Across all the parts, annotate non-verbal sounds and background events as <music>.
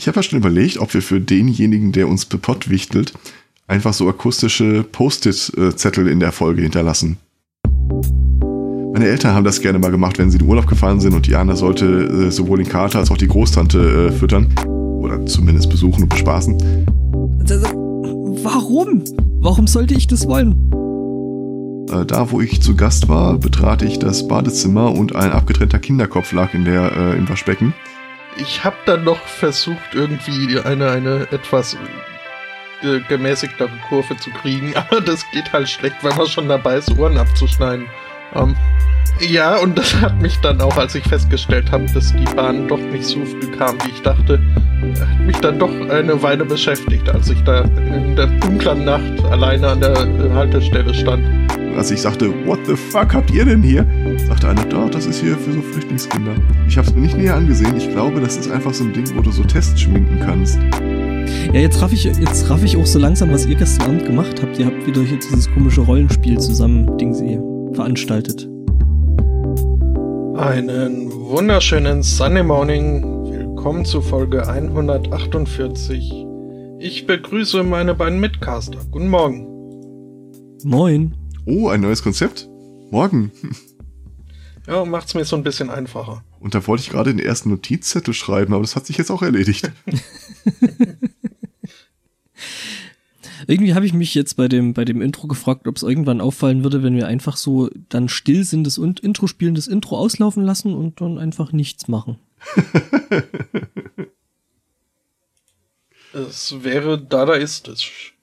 Ich habe ja schon überlegt, ob wir für denjenigen, der uns bepottwichtelt, einfach so akustische Post-it-Zettel in der Folge hinterlassen. Meine Eltern haben das gerne mal gemacht, wenn sie in den Urlaub gefahren sind und Diana sollte äh, sowohl den Kater als auch die Großtante äh, füttern. Oder zumindest besuchen und bespaßen. Warum? Warum sollte ich das wollen? Äh, da, wo ich zu Gast war, betrat ich das Badezimmer und ein abgetrennter Kinderkopf lag in der, äh, im Waschbecken. Ich habe dann noch versucht, irgendwie eine, eine etwas äh, gemäßigtere Kurve zu kriegen, <laughs> aber das geht halt schlecht, wenn man schon dabei ist, Ohren abzuschneiden. Ähm, ja, und das hat mich dann auch, als ich festgestellt habe, dass die Bahn doch nicht so früh kam, wie ich dachte, hat mich dann doch eine Weile beschäftigt, als ich da in der dunklen Nacht alleine an der Haltestelle stand. Als ich sagte, what the fuck habt ihr denn hier? Sagte einer, doch, das ist hier für so Flüchtlingskinder. Ich habe es mir nicht näher angesehen. Ich glaube, das ist einfach so ein Ding, wo du so Tests schminken kannst. Ja, jetzt raff ich, jetzt raff ich auch so langsam, was ihr gestern Abend gemacht habt. Ihr habt wieder hier dieses komische Rollenspiel zusammen, Ding sie veranstaltet. Einen wunderschönen Sunday Morning. Willkommen zu Folge 148. Ich begrüße meine beiden Mitcaster. Guten Morgen. Moin. Oh, ein neues Konzept? Morgen. <laughs> Ja, macht's mir so ein bisschen einfacher. Und da wollte ich gerade den ersten Notizzettel schreiben, aber das hat sich jetzt auch erledigt. <laughs> Irgendwie habe ich mich jetzt bei dem, bei dem Intro gefragt, ob es irgendwann auffallen würde, wenn wir einfach so dann still sind, das Intro spielen, das Intro auslaufen lassen und dann einfach nichts machen. <laughs> es wäre dadaistisch.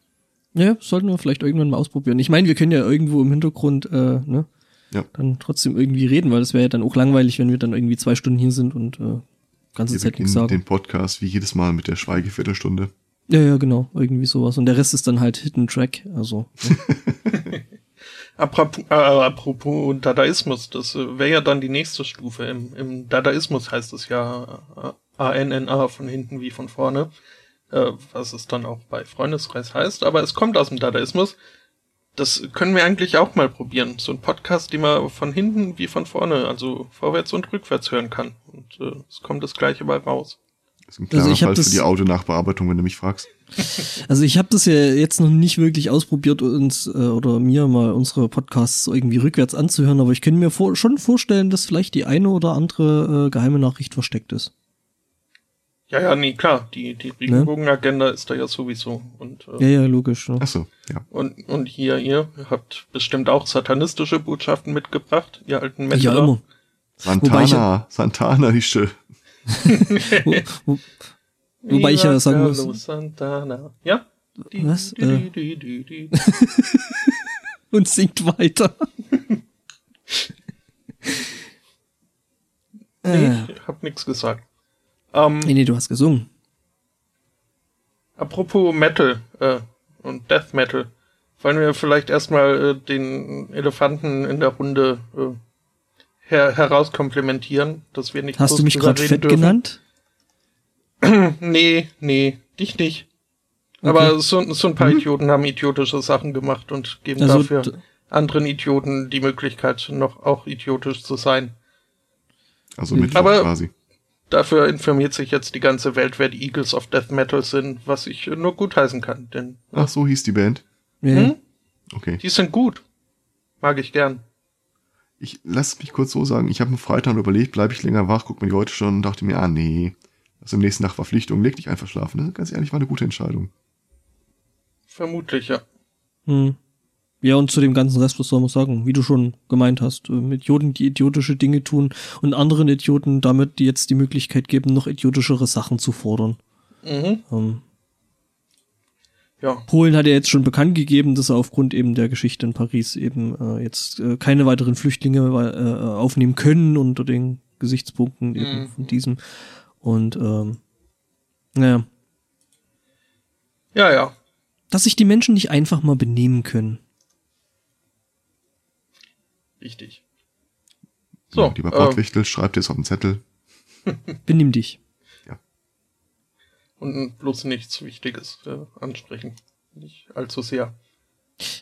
Ja, sollten wir vielleicht irgendwann mal ausprobieren. Ich meine, wir können ja irgendwo im Hintergrund, äh, ne? Ja. Dann trotzdem irgendwie reden, weil das wäre ja dann auch langweilig, wenn wir dann irgendwie zwei Stunden hier sind und äh, ganze wir Zeit nichts sagen. den Podcast wie jedes Mal mit der Schweigeviertelstunde. Ja, ja, genau, irgendwie sowas. Und der Rest ist dann halt Hidden Track, also. Ne? <laughs> apropos, äh, apropos Dadaismus, das äh, wäre ja dann die nächste Stufe. Im, Im Dadaismus heißt es ja äh, A-N-N-A von hinten wie von vorne, äh, was es dann auch bei Freundeskreis heißt, aber es kommt aus dem Dadaismus. Das können wir eigentlich auch mal probieren. So ein Podcast, den man von hinten wie von vorne, also vorwärts und rückwärts hören kann. Und äh, es kommt das gleiche bei raus. Das ist ein klarer Also ich Fall für das- die Audionachbearbeitung, wenn du mich fragst. <laughs> Also ich habe das ja jetzt noch nicht wirklich ausprobiert, uns äh, oder mir mal unsere Podcasts irgendwie rückwärts anzuhören, aber ich könnte mir vor, schon vorstellen, dass vielleicht die eine oder andere äh, geheime Nachricht versteckt ist. Ja, ja, nee, klar, die, die Regenbogenagenda ist da ja sowieso. Und, äh, Ja, ja, logisch. Ne? Ach so, ja. und, und hier, ihr habt bestimmt auch satanistische Botschaften mitgebracht, ihr alten Ja, Männer. immer. Wobei ich Santana, Santana, die Schö. <laughs> Wo, wo, wobei ich ja sagen muss, Carlos Santana. Ja? Was? Äh. <laughs> und singt weiter. Nee, äh, ich hab nix gesagt. Ähm, nee, nee, du hast gesungen. Apropos Metal äh, und Death Metal, wollen wir vielleicht erstmal äh, den Elefanten in der Runde äh, her herauskomplimentieren, dass wir nicht Hast du mich gerade fett dürfen. genannt? <clears throat> Nee, nee, dich nicht. Okay. Aber so, so ein paar Idioten haben idiotische Sachen gemacht und geben Also, dafür anderen Idioten die Möglichkeit, noch auch idiotisch zu sein. Also Mhm. mit Aber- quasi. Dafür informiert sich jetzt die ganze Welt, wer die Eagles of Death Metal sind, was ich nur gutheißen kann, denn Ach, so hieß die Band. Ja. Hm? Okay. die sind gut. Mag ich gern. Ich lass mich kurz so sagen, ich habe am Freitag überlegt, bleibe ich länger wach, guck mir die heute schon und dachte mir, ah nee. Also am nächsten Tag Verpflichtung, leg dich einfach schlafen. Das, ganz ehrlich, war eine gute Entscheidung. Vermutlich, ja. Hm. Ja, und zu dem ganzen Rest, was soll man sagen? Wie du schon gemeint hast, äh, mit Idioten, die idiotische Dinge tun und anderen Idioten damit die jetzt die Möglichkeit geben, noch idiotischere Sachen zu fordern. Mhm. Ähm, Ja. Polen hat ja jetzt schon bekannt gegeben, dass er aufgrund eben der Geschichte in Paris eben äh, jetzt äh, keine weiteren Flüchtlinge äh, aufnehmen können unter den Gesichtspunkten eben Mhm. von diesem. Und ähm, naja, Ja, ja. dass sich die Menschen nicht einfach mal benehmen können. Richtig. So, ja, lieber äh, Pottwichtel, schreib dir es auf den Zettel. <laughs> Benimm dich. Und bloß nichts Wichtiges äh, ansprechen. Nicht allzu sehr.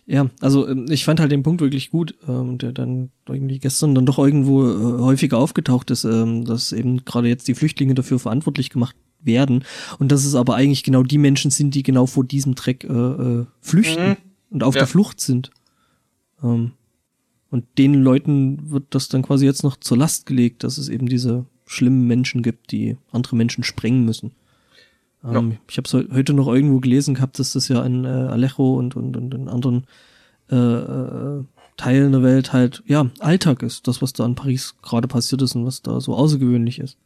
Ja, also ähm, ich fand halt den Punkt wirklich gut, ähm, der dann irgendwie gestern dann doch irgendwo äh, häufiger aufgetaucht ist, ähm, dass eben gerade jetzt die Flüchtlinge dafür verantwortlich gemacht werden und dass es aber eigentlich genau die Menschen sind, die genau vor diesem Dreck äh, äh, flüchten Mhm. und auf Ja. der Flucht sind. Ähm, und den Leuten wird das dann quasi jetzt noch zur Last gelegt, dass es eben diese schlimmen Menschen gibt, die andere Menschen sprengen müssen. Ähm, Ich habe es heute noch irgendwo gelesen gehabt, dass das ja in äh, Alejo und, und, und in anderen äh, äh, Teilen der Welt halt, ja, Alltag ist. Das, was da in Paris gerade passiert ist und was da so außergewöhnlich ist.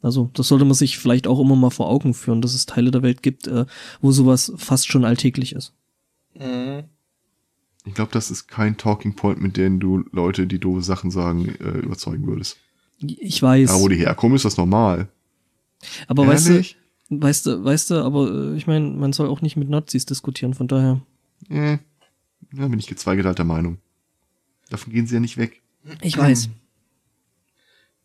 Also, das sollte man sich vielleicht auch immer mal vor Augen führen, dass es Teile der Welt gibt, äh, wo sowas fast schon alltäglich ist. Mhm. Ich glaube, das ist kein Talking Point, mit dem du Leute, die doofe Sachen sagen, äh, überzeugen würdest. Ich weiß. Da, wo die herkommen, ist das normal. aber weißt du, Ehrlich? weißt du, weißt du, aber äh, ich meine, man soll auch nicht mit Nazis diskutieren, von daher. Äh, da bin ich gezweigeteilter Meinung. Davon gehen sie ja nicht weg. Ich weiß. <clears throat>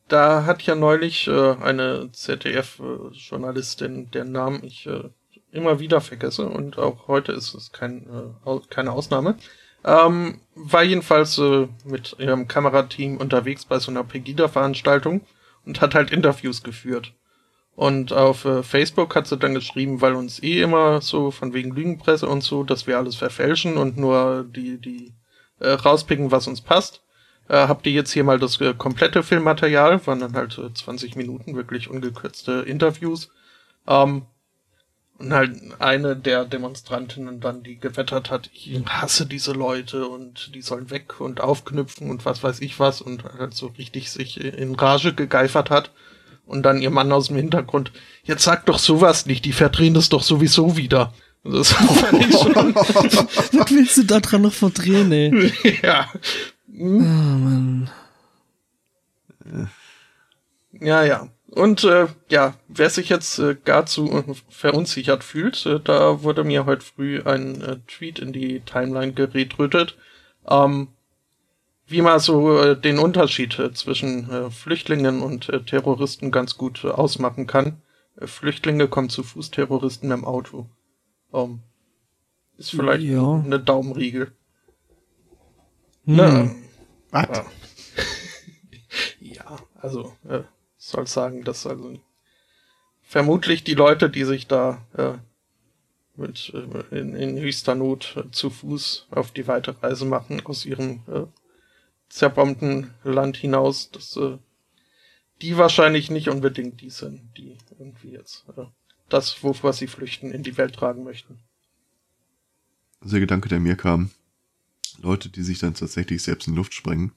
Da hat ja neulich äh, eine ZDF-Journalistin, deren Namen ich äh, immer wieder vergesse und auch heute ist es kein, äh, keine Ausnahme, ähm, war jedenfalls äh, mit ihrem Kamerateam unterwegs bei so einer Pegida-Veranstaltung und hat halt Interviews geführt. Und auf äh, Facebook hat sie dann geschrieben, weil uns eh immer so von wegen Lügenpresse und so, dass wir alles verfälschen und nur die, die äh, rauspicken, was uns passt. Äh, habt ihr jetzt hier mal das äh, komplette Filmmaterial, waren dann halt äh, 20 Minuten, wirklich ungekürzte Interviews. Ähm, und halt eine der Demonstrantinnen dann, die gewettert hat, ich hasse diese Leute und die sollen weg und aufknüpfen und was weiß ich was und halt so richtig sich in Rage gegeifert hat. Und dann ihr Mann aus dem Hintergrund, jetzt sag doch sowas nicht, die verdrehen das doch sowieso wieder. Das <laughs> fand ich schon, <laughs> Was willst du da dran noch verdrehen, ey? <laughs> ja. Ah, Mann. Ja, ja. Und äh, ja, wer sich jetzt äh, gar zu äh, verunsichert fühlt, äh, da wurde mir heute früh ein äh, Tweet in die Timeline geretrötet, ähm, wie man so äh, den Unterschied äh, zwischen äh, Flüchtlingen und äh, Terroristen ganz gut äh, ausmachen kann. Äh, Flüchtlinge kommen zu Fuß, Terroristen im Auto. Ähm, ist vielleicht Ja. eine Daumenriegel. Hm. Ne? Was? Ja. <laughs> ja, also äh, soll sagen, dass also vermutlich die Leute, die sich da äh, mit äh, in, in höchster Not äh, zu Fuß auf die Weiterreise machen aus ihrem äh, zerbombten Land hinaus, dass äh, die wahrscheinlich nicht unbedingt die sind, die irgendwie jetzt äh, das, wovor sie flüchten, in die Welt tragen möchten. Also der Gedanke, der mir kam, Leute, die sich dann tatsächlich selbst in Luft sprengen,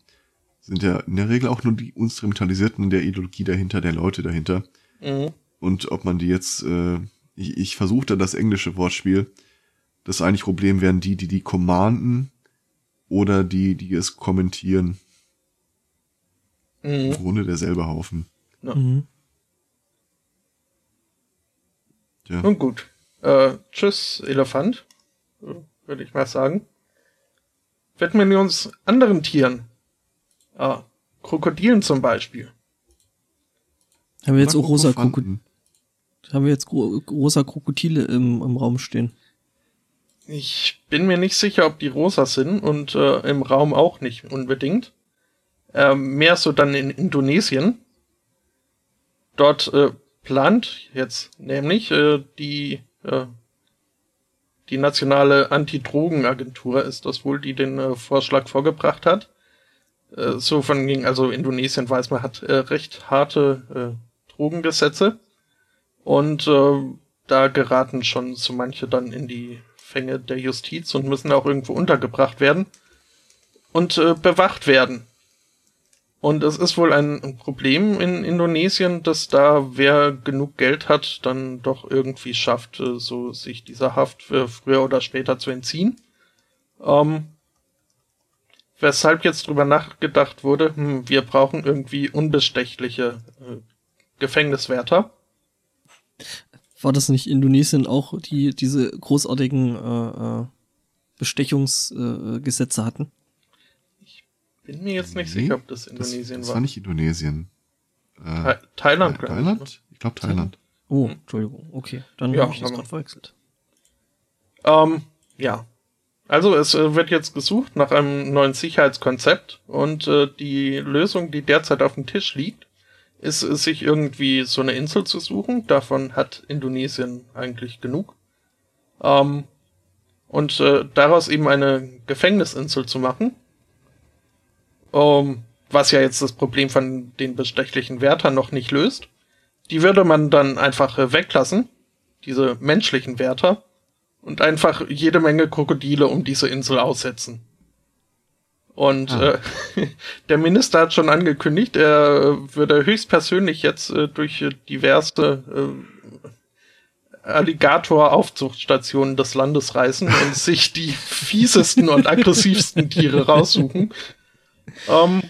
sind ja in der Regel auch nur die Instrumentalisierten der Ideologie dahinter, der Leute dahinter. Mhm. Und ob man die jetzt, äh, ich, ich versuche da das englische Wortspiel, das eigentlich Problem wären die, die die commanden oder die, die es kommentieren. Im Mhm. Grunde derselbe Haufen. Mhm. Ja. Nun gut. Äh, tschüss, Elefant. Würde ich mal sagen. Widmen wir uns anderen Tieren. Ah, Krokodilen zum Beispiel. Haben wir jetzt Oder auch rosa, Kroko Krokofanten. haben wir jetzt rosa Krokodile im, im Raum stehen? Ich bin mir nicht sicher, ob die rosa sind und äh, im Raum auch nicht unbedingt. Ähm, mehr so dann in Indonesien. Dort äh, plant jetzt nämlich äh, die äh, die nationale Anti-Drogen-Agentur ist das wohl, die den äh, Vorschlag vorgebracht hat. Äh, so von gegen, also Indonesien weiß man hat äh, recht harte äh, Drogengesetze und äh, da geraten schon so manche dann in die Fänge der Justiz und müssen auch irgendwo untergebracht werden und äh, bewacht werden. Und es ist wohl ein Problem in Indonesien, dass da wer genug Geld hat, dann doch irgendwie schafft, äh, so sich dieser Haft für früher oder später zu entziehen. Ähm, weshalb jetzt drüber nachgedacht wurde, hm, wir brauchen irgendwie unbestechliche äh, Gefängniswärter. War das nicht Indonesien auch, die diese großartigen äh, äh, Bestechungsgesetze äh, Gesetze hatten? Bin mir jetzt nicht Nee, sicher, ob das Das, Indonesien das war. war nicht Indonesien. Äh, Tha Thailand, glaube ich. ne? Thailand? Ich glaube Thailand. Oh, Entschuldigung, okay. Dann Ja, habe ich das gerade verwechselt. Ähm, ja. Also es äh, wird jetzt gesucht nach einem neuen Sicherheitskonzept und äh, die Lösung, die derzeit auf dem Tisch liegt, ist es, sich irgendwie so eine Insel zu suchen. Davon hat Indonesien eigentlich genug. Ähm, und äh, daraus eben eine Gefängnisinsel zu machen. Um, was ja jetzt das Problem von den bestechlichen Wärtern noch nicht löst. Die würde man dann einfach äh, weglassen, diese menschlichen Wärter, und einfach jede Menge Krokodile um diese Insel aussetzen. Und ah. äh, <laughs> der Minister hat schon angekündigt, er würde höchstpersönlich jetzt äh, durch diverse äh, Alligator-Aufzuchtstationen des Landes reisen und <laughs> sich die fiesesten und aggressivsten Tiere raussuchen. Ähm,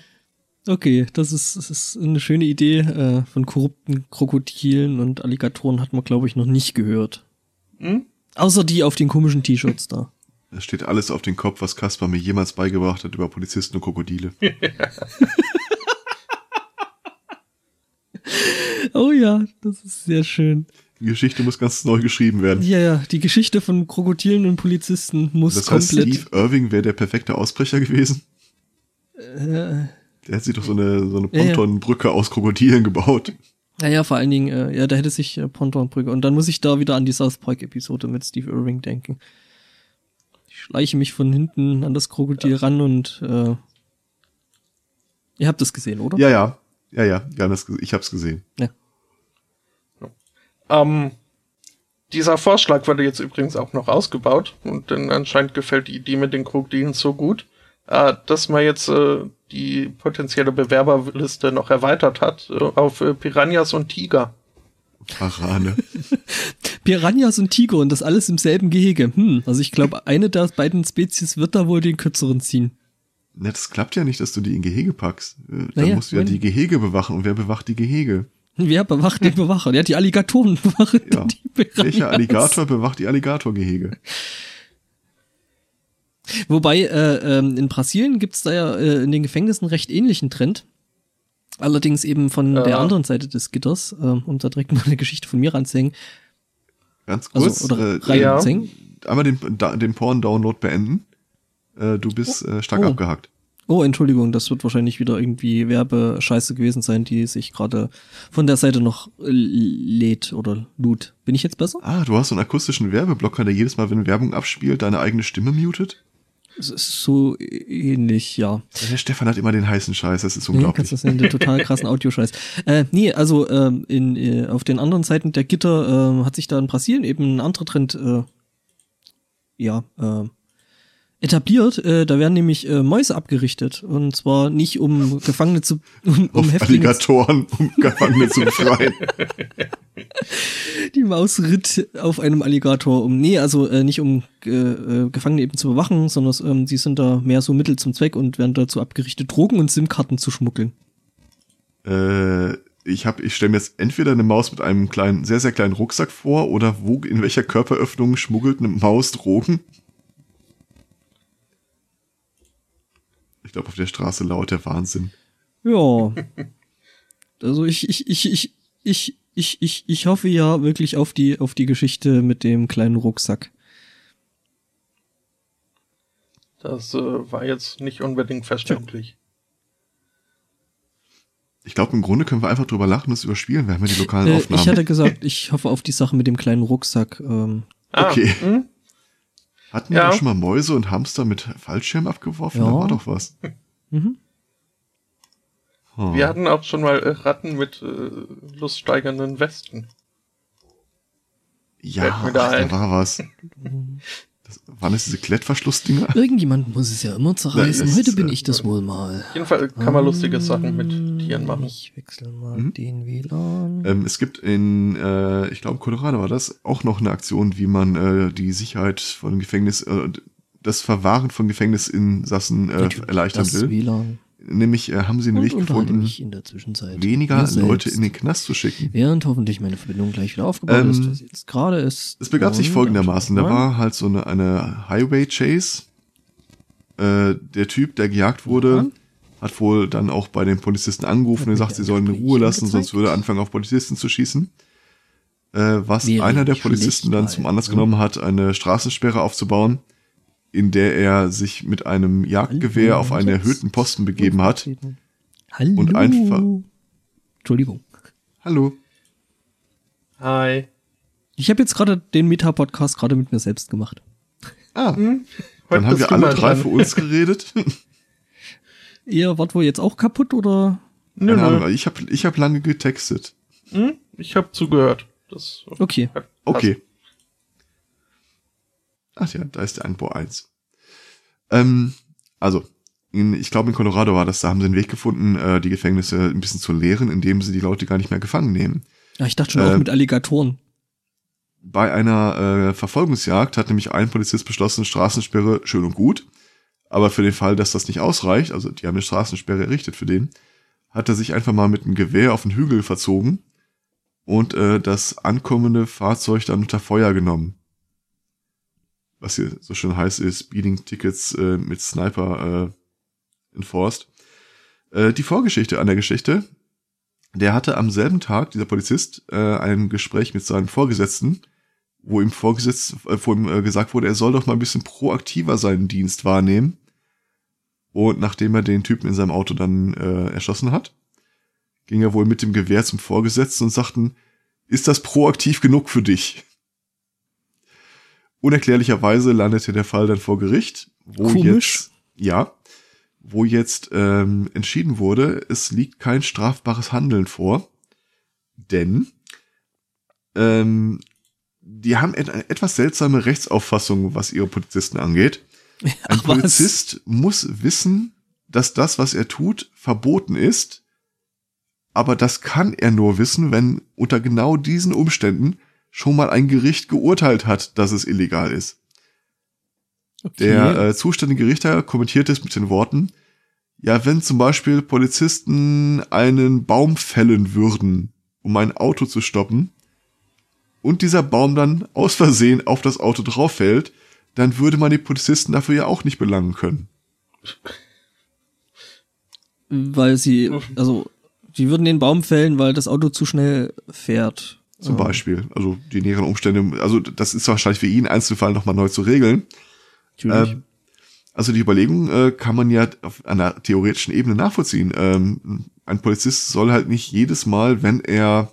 okay, das ist, das ist eine schöne Idee. Äh, von korrupten Krokodilen und Alligatoren hat man, glaube ich, noch nicht gehört. Hm? Außer die auf den komischen T-Shirts da. Es steht alles auf den Kopf, was Kaspar mir jemals beigebracht hat über Polizisten und Krokodile. <laughs> oh ja, das ist sehr schön. Die Geschichte muss ganz neu geschrieben werden. Ja, ja, die Geschichte von Krokodilen und Polizisten muss das heißt, komplett. Steve Irving wäre der perfekte Ausbrecher gewesen. Äh, der hat sich doch so eine, so eine Pontonbrücke ja, ja. aus Krokodilen gebaut. Ja, ja, vor allen Dingen, äh, ja, da hätte sich äh, Pontonbrücke. Und dann muss ich da wieder an die South Park-Episode mit Steve Irving denken schleiche mich von hinten an das Krokodil ja. ran und äh, ihr habt es gesehen, oder? Ja, ja. Ja, ja, ja das, ich hab's gesehen. Ja. Ähm, dieser Vorschlag wurde jetzt übrigens auch noch ausgebaut und denn anscheinend gefällt die Idee mit den Krokodilen so gut, äh, dass man jetzt äh, die potenzielle Bewerberliste noch erweitert hat äh, auf äh, Piranhas und Tiger. Parane. <laughs> Piranhas und Tiger und das alles im selben Gehege. Hm, also ich glaube, eine der beiden Spezies wird da wohl den kürzeren ziehen. Na, das klappt ja nicht, dass du die in Gehege packst. Äh, da naja, musst du ja die Gehege bewachen. Und wer bewacht die Gehege? Wer bewacht den Bewacher? Ja, die Alligatoren <laughs> bewachen ja. die Piranhas. Welcher Alligator bewacht die Alligatorgehege? Wobei, äh, ähm, in Brasilien gibt's da ja äh, in den Gefängnissen recht ähnlichen Trend. Allerdings eben von ja. der anderen Seite des Gitters, äh, um da direkt mal eine Geschichte von mir ranzuhängen. Ganz also, kurz, also, oder äh, ja. einmal den, den Porn-Download beenden. Äh, du bist oh. äh, stark oh. abgehakt. Oh, Entschuldigung, das wird wahrscheinlich wieder irgendwie Werbescheiße gewesen sein, die sich gerade von der Seite noch lädt oder lud. Bin ich jetzt besser? Ah, du hast so einen akustischen Werbeblocker, der jedes Mal, wenn Werbung abspielt, deine eigene Stimme mutet? So ähnlich, ja. Der Stefan hat immer den heißen Scheiß, das ist unglaublich. Ja, kannst das nennen, den total krassen <laughs> Audioscheiß. Äh, nee, also ähm, in, äh, auf den anderen Seiten der Gitter äh, hat sich da in Brasilien eben ein anderer Trend äh, ja, äh, etabliert. Äh, da werden nämlich äh, Mäuse abgerichtet. Und zwar nicht um Gefangene zu um, um Häftlinge Alligatoren, um Gefangene zu befreien. <laughs> Die Maus ritt auf einem Alligator um. Nee, also äh, nicht um äh, äh, Gefangene eben zu bewachen, sondern ähm, sie sind da mehr so Mittel zum Zweck und werden dazu abgerichtet, Drogen und SIM-Karten zu schmuggeln. Äh, ich hab, ich stelle mir jetzt entweder eine Maus mit einem kleinen, sehr, sehr kleinen Rucksack vor oder wo, in welcher Körperöffnung schmuggelt eine Maus Drogen? Glaube, auf der Straße laut der Wahnsinn. Ja. Also ich, ich, ich, ich, ich ich, ich, ich hoffe ja wirklich auf die, auf die Geschichte mit dem kleinen Rucksack. Das äh, war jetzt nicht unbedingt verständlich. Ich glaube, im Grunde können wir einfach drüber lachen und es überspielen. Wir haben ja die lokalen äh, Aufnahmen. Ich hatte gesagt, ich hoffe auf die Sache mit dem kleinen Rucksack. Ähm. Ah, okay. Hm? Hatten wir ja. schon mal Mäuse und Hamster mit Fallschirm abgeworfen? Ja. Da war doch was. Mhm. Oh. Wir hatten auch schon mal äh, Ratten mit äh, luststeigernden Westen. Ja, ach, da war was. <laughs> Das, waren das diese Klettverschlussdinger? <laughs> Irgendjemand muss es ja immer zerreißen. Heute bin ich das wohl mal. Auf jeden Fall kann man lustige Sachen mit Tieren machen. Ich wechsle mal mhm. den WLAN. Ähm, es gibt in, äh, ich glaube, Colorado war das, auch noch eine Aktion, wie man äh, die Sicherheit von Gefängnis, äh, das Verwahren von Gefängnisinsassen äh, erleichtern das will. WLAN. Nämlich äh, haben sie einen Weg gefunden, weniger Leute in den Knast zu schicken. Während hoffentlich meine Verbindung gleich wieder aufgebaut ähm, ist, was jetzt gerade ist. Es begab sich folgendermaßen. Da war halt so eine, eine Highway Chase. Äh, der Typ, der gejagt wurde, ja. hat wohl dann auch bei den Polizisten angerufen und gesagt, sie sollen in Ruhe lassen, sonst würde er anfangen, auf Polizisten zu schießen. Äh, was Wäre einer der Polizisten dann zum Anlass genommen hat, eine Straßensperre aufzubauen in der er sich mit einem Jagdgewehr Hallo, auf einen erhöhten Posten begeben hat. Hallo. Und einfach. Entschuldigung. Hallo. Hi. Ich habe jetzt gerade den Meta-Podcast gerade mit mir selbst gemacht. Ah, Hm? dann haben wir alle drei dran. für uns geredet. <laughs> Ihr wart wohl jetzt auch kaputt oder? Nö, nö. ich habe ich hab lange getextet. Hm? Ich habe zugehört. Das Okay. Okay. Ach ja, da ist der Anbau 1. Ähm, also, in, ich glaube in Colorado war das, da haben sie einen Weg gefunden, äh, die Gefängnisse ein bisschen zu leeren, indem sie die Leute gar nicht mehr gefangen nehmen. Ja, ich dachte schon Äh, auch mit Alligatoren. Bei einer äh, Verfolgungsjagd hat nämlich ein Polizist beschlossen, Straßensperre schön und gut, aber für den Fall, dass das nicht ausreicht, also die haben eine Straßensperre errichtet für den, hat er sich einfach mal mit einem Gewehr auf den Hügel verzogen und äh, das ankommende Fahrzeug dann unter Feuer genommen. Was hier so schön heißt, ist Speeding Tickets äh, mit Sniper äh, enforced. Äh, die Vorgeschichte an der Geschichte, der hatte am selben Tag, dieser Polizist, äh, ein Gespräch mit seinem Vorgesetzten, wo ihm vorgesetzt, äh, wo ihm äh, gesagt wurde, er soll doch mal ein bisschen proaktiver seinen Dienst wahrnehmen. Und nachdem er den Typen in seinem Auto dann äh, erschossen hat, ging er wohl mit dem Gewehr zum Vorgesetzten und sagten, ist das proaktiv genug für dich? Unerklärlicherweise landete der Fall dann vor Gericht, wo Komisch. jetzt, ja, wo jetzt ähm, entschieden wurde, es liegt kein strafbares Handeln vor, denn ähm, die haben eine etwas seltsame Rechtsauffassung, was ihre Polizisten angeht. Ein Ach? Polizist muss wissen, dass das, was er tut, verboten ist, aber das kann er nur wissen, wenn unter genau diesen Umständen schon mal ein Gericht geurteilt hat, dass es illegal ist. Okay. Der äh, zuständige Richter kommentiert es mit den Worten, ja, wenn zum Beispiel Polizisten einen Baum fällen würden, um ein Auto zu stoppen, und dieser Baum dann aus Versehen auf das Auto drauf fällt, dann würde man die Polizisten dafür ja auch nicht belangen können. weil sie, also, die würden den Baum fällen, weil das Auto zu schnell fährt. Zum. Beispiel. Also die näheren Umstände, also das ist wahrscheinlich für ihn Einzelfall nochmal neu zu regeln. Natürlich. Ähm, also die Überlegung äh, kann man ja auf einer theoretischen Ebene nachvollziehen. Ähm, ein Polizist soll halt nicht jedes Mal, wenn er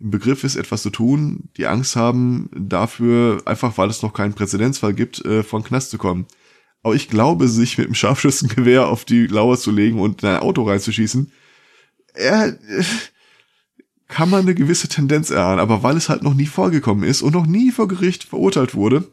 im Begriff ist, etwas zu tun, die Angst haben dafür, einfach weil es noch keinen Präzedenzfall gibt, äh, von Knast zu kommen. Aber ich glaube, sich mit einem Scharfschützengewehr auf die Lauer zu legen und in ein Auto reinzuschießen, er, äh, kann man eine gewisse Tendenz erahnen. Aber weil es halt noch nie vorgekommen ist und noch nie vor Gericht verurteilt wurde,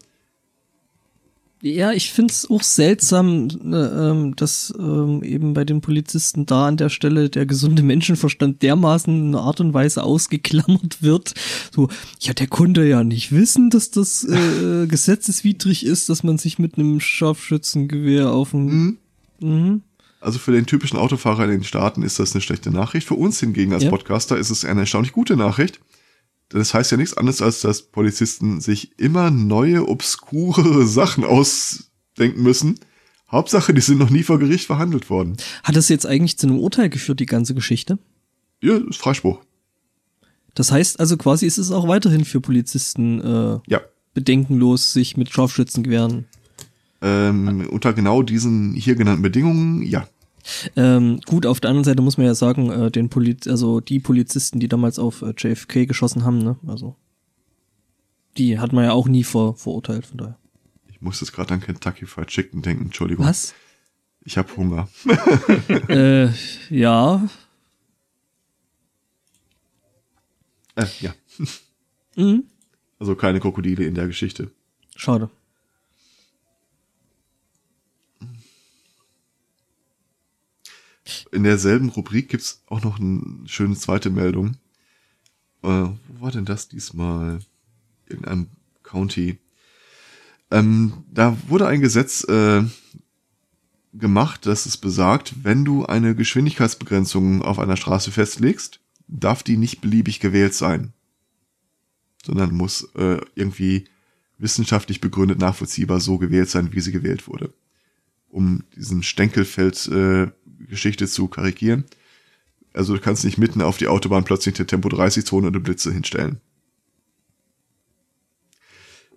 Ja, ich find's auch seltsam, äh, ähm, dass ähm, eben bei den Polizisten da an der Stelle der gesunde Menschenverstand dermaßen in einer Art und Weise ausgeklammert wird. So, ja, der konnte ja nicht wissen, dass das äh, <laughs> gesetzeswidrig ist, dass man sich mit einem Scharfschützengewehr auf dem... Mhm. Mhm. Also für den typischen Autofahrer in den Staaten ist das eine schlechte Nachricht. Für uns hingegen als Ja. Podcaster ist es eine erstaunlich gute Nachricht. Denn das heißt ja nichts anderes, als dass Polizisten sich immer neue, obskure <laughs> Sachen ausdenken müssen. Hauptsache, die sind noch nie vor Gericht verhandelt worden. Hat das jetzt eigentlich zu einem Urteil geführt, die ganze Geschichte? Ja, ist Freispruch. Das heißt also quasi, ist es auch weiterhin für Polizisten äh, Ja. bedenkenlos, sich mit Scharfschützengewehren Ähm, unter genau diesen hier genannten Bedingungen, ja. Ähm, gut, auf der anderen Seite muss man ja sagen, äh, den Poliz also die Polizisten, die damals auf äh, JFK geschossen haben, ne, also die hat man ja auch nie vor, verurteilt, von daher. Ich muss jetzt gerade an Kentucky Fried Chicken denken, Entschuldigung. Was? Ich habe Hunger. <laughs> äh, ja. Äh, ja. Mhm. Also keine Krokodile in der Geschichte. Schade. In derselben Rubrik gibt's auch noch eine schöne zweite Meldung. Äh, wo war denn das diesmal? Irgendeinem County. Ähm, da wurde ein Gesetz äh, gemacht, das es besagt, wenn du eine Geschwindigkeitsbegrenzung auf einer Straße festlegst, darf die nicht beliebig gewählt sein, sondern muss äh, irgendwie wissenschaftlich begründet nachvollziehbar so gewählt sein, wie sie gewählt wurde. Um diesen Stenkelfeld-Geschichte zu karikieren. Also du kannst nicht mitten auf die Autobahn plötzlich eine Tempo 30-Zone und eine Blitze hinstellen.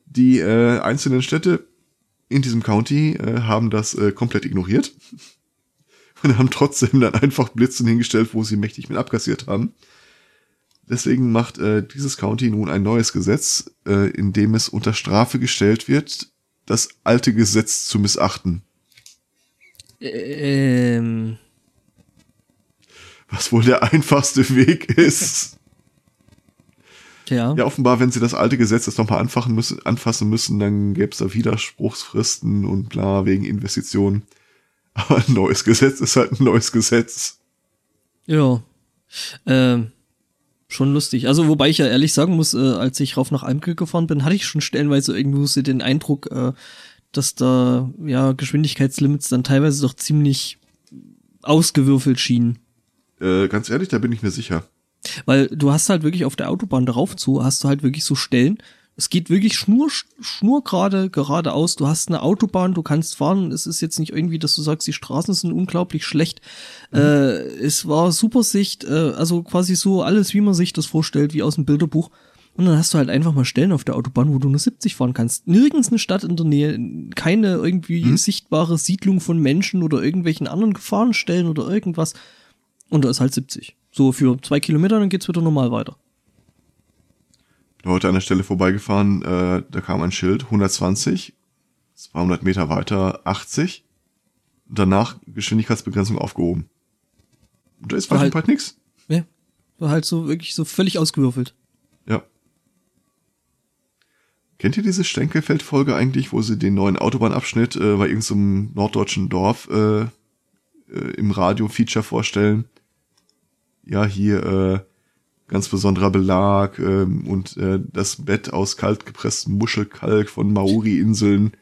Die äh, einzelnen Städte in diesem County äh, haben das äh, komplett ignoriert <laughs> und haben trotzdem dann einfach Blitzen hingestellt, wo sie mächtig mit abkassiert haben. Deswegen macht äh, dieses County nun ein neues Gesetz, äh, in dem es unter Strafe gestellt wird, das alte Gesetz zu missachten. Ähm, Was wohl der einfachste Weg ist. ja. Ja, offenbar, wenn sie das alte Gesetz jetzt nochmal anfachen müssen, anfassen müssen, dann gäbe es da Widerspruchsfristen und bla wegen Investitionen. Aber ein neues Gesetz ist halt ein neues Gesetz. Ja. Ähm, schon lustig. Also, wobei ich ja ehrlich sagen muss, äh, als ich rauf nach Eimkel gefahren bin, hatte ich schon stellenweise irgendwo so den Eindruck, äh, dass da ja Geschwindigkeitslimits dann teilweise doch ziemlich ausgewürfelt schienen. Äh, ganz ehrlich, da bin ich mir sicher. Weil du hast halt wirklich auf der Autobahn darauf zu, hast du halt wirklich so Stellen. Es geht wirklich schnur, schnurgerade geradeaus. Du hast eine Autobahn, du kannst fahren. Es ist jetzt nicht irgendwie, dass du sagst, die Straßen sind unglaublich schlecht. Äh, es war super Sicht, äh, also quasi so alles, wie man sich das vorstellt, wie aus dem Bilderbuch. Und dann hast du halt einfach mal Stellen auf der Autobahn, wo du nur 70 fahren kannst. Nirgends eine Stadt in der Nähe, keine irgendwie sichtbare Siedlung von Menschen oder irgendwelchen anderen Gefahrenstellen oder irgendwas. Und da ist halt 70. So für zwei Kilometer, dann geht's wieder normal weiter. Bin heute an der Stelle vorbeigefahren, äh, da kam ein Schild, 120, 200 Meter weiter 80. Und danach Geschwindigkeitsbegrenzung aufgehoben. Und da ist War halt, halt- halt nix. Ja. War halt so wirklich so völlig ausgewürfelt. Kennt ihr diese Stenkelfeld-Folge eigentlich, wo sie den neuen Autobahnabschnitt äh, bei irgendeinem norddeutschen Dorf äh, äh, im Radio-Feature vorstellen? Ja, hier äh, ganz besonderer Belag ähm, und äh, das Bett aus kaltgepresstem Muschelkalk von Maori-Inseln.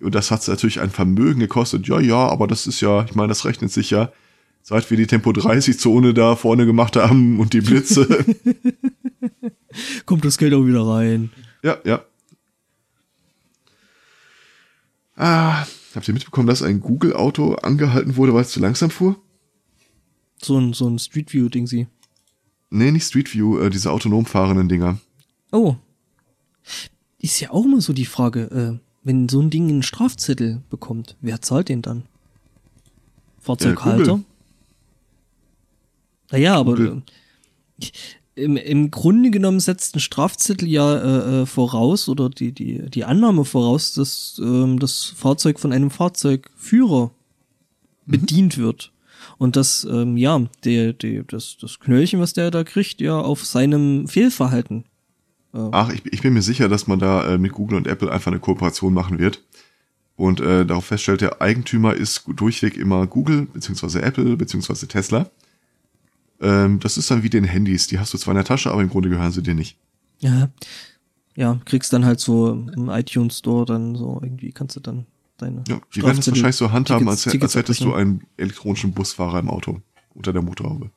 Und das hat natürlich ein Vermögen gekostet. Ja, ja, aber das ist ja, ich meine, das rechnet sich ja. Seit wir die Tempo 30-Zone da vorne gemacht haben und die Blitze. <laughs> Kommt das Geld auch wieder rein. Ja, ja. Ah, habt ihr mitbekommen, dass ein Google-Auto angehalten wurde, weil es zu langsam fuhr? So ein, so ein Street View-Ding sie. Nee, nicht Street View, äh, diese autonom fahrenden Dinger. Oh. Ist ja auch immer so die Frage, äh, wenn so ein Ding einen Strafzettel bekommt, wer zahlt den dann? Fahrzeughalter? Google. naja, aber äh, im, im Grunde genommen setzt ein Strafzettel ja äh, äh, voraus oder die, die, die Annahme voraus, dass ähm, das Fahrzeug von einem Fahrzeugführer bedient wird. Und dass, ähm, ja, der, der, das, das Knöllchen, was der da kriegt, ja auf seinem Fehlverhalten Ach, ich, ich bin mir sicher, dass man da äh, mit Google und Apple einfach eine Kooperation machen wird. Und äh, darauf feststellt, der Eigentümer ist durchweg immer Google, beziehungsweise Apple, beziehungsweise Tesla. Ähm, das ist dann wie den Handys. Die hast du zwar in der Tasche, aber im Grunde gehören sie dir nicht. Ja. Ja, kriegst dann halt so im iTunes Store dann so irgendwie kannst du dann deine Ja, die werden das Strafzettel- wahrscheinlich so handhaben, Tickets- als, Tickets als hättest du einen elektronischen Busfahrer im Auto unter der Motorhaube.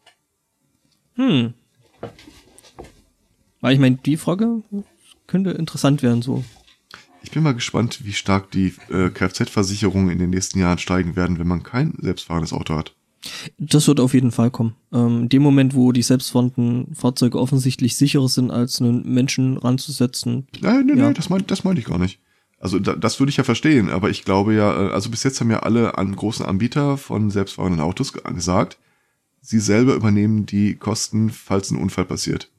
Hm. Weil ich meine, die Frage könnte interessant werden so. Ich bin mal gespannt, wie stark die äh, Kfz-Versicherungen in den nächsten Jahren steigen werden, wenn man kein selbstfahrendes Auto hat. Das wird auf jeden Fall kommen. Ähm, in dem Moment, wo die selbstfahrenden Fahrzeuge offensichtlich sicherer sind, als einen Menschen ranzusetzen. Nein, nein, Ja. nein, das meine das mein ich gar nicht. Also da, das würde ich ja verstehen, aber ich glaube ja, äh, also bis jetzt haben ja alle an großen Anbieter von selbstfahrenden Autos ge- gesagt, sie selber übernehmen die Kosten, falls ein Unfall passiert.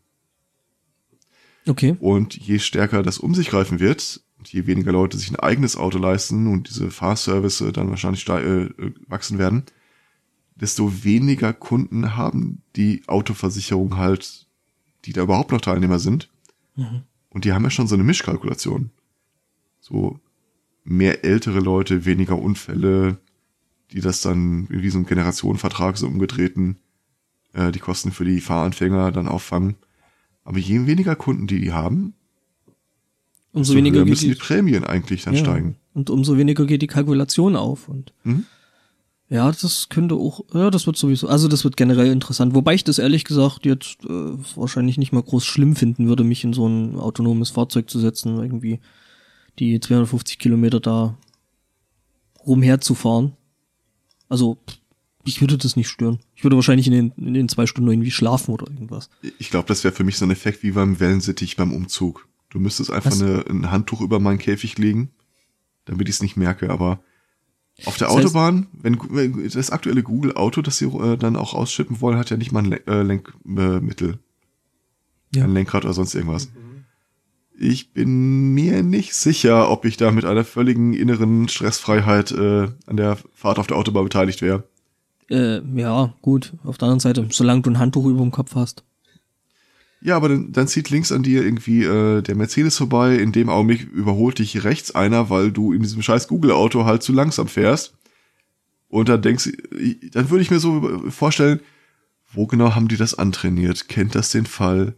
Okay. Und je stärker das um sich greifen wird, je weniger Leute sich ein eigenes Auto leisten und diese Fahrservice dann wahrscheinlich äh, äh, wachsen werden, desto weniger Kunden haben die Autoversicherung halt, die da überhaupt noch Teilnehmer sind. Und die haben ja schon so eine Mischkalkulation. So mehr ältere Leute, weniger Unfälle, die das dann so ein Generationenvertrag so umgedrehten äh, die Kosten für die Fahranfänger dann auffangen. Aber je weniger Kunden die die haben, Umso weniger müssen die die, Prämien eigentlich dann ja, steigen. Und umso weniger geht die Kalkulation auf. Und Mhm. Ja, das könnte auch, ja, das wird sowieso, also das wird generell interessant. Wobei ich das ehrlich gesagt jetzt äh, wahrscheinlich nicht mal groß schlimm finden würde, mich in so ein autonomes Fahrzeug zu setzen, irgendwie die 250 Kilometer da rumherzufahren. Also, ich würde das nicht stören. Ich würde wahrscheinlich in den, in den zwei Stunden irgendwie schlafen oder irgendwas. Ich glaube, das wäre für mich so ein Effekt wie beim Wellensittich beim Umzug. Du müsstest einfach Was? eine, ein Handtuch über meinen Käfig legen, damit ich es nicht merke, aber Auf der Das Autobahn, wenn, wenn das aktuelle Google Auto, das sie äh, dann auch ausschippen wollen, hat ja nicht mal ein Len- äh, Lenkmittel. Mittel. Ja. Ein Lenkrad oder sonst irgendwas. Ich bin mir nicht sicher, ob ich da mit einer völligen inneren Stressfreiheit äh, an der Fahrt auf der Autobahn beteiligt wäre. Äh, ja, gut. Auf der anderen Seite, solange du ein Handtuch über dem Kopf hast. Ja, aber dann, dann zieht links an dir irgendwie äh, der Mercedes vorbei. In dem Augenblick überholt dich rechts einer, weil du in diesem scheiß Google-Auto halt zu langsam fährst. Und dann denkst du, dann würde ich mir so vorstellen, wo genau haben die das antrainiert? Kennt das den Fall?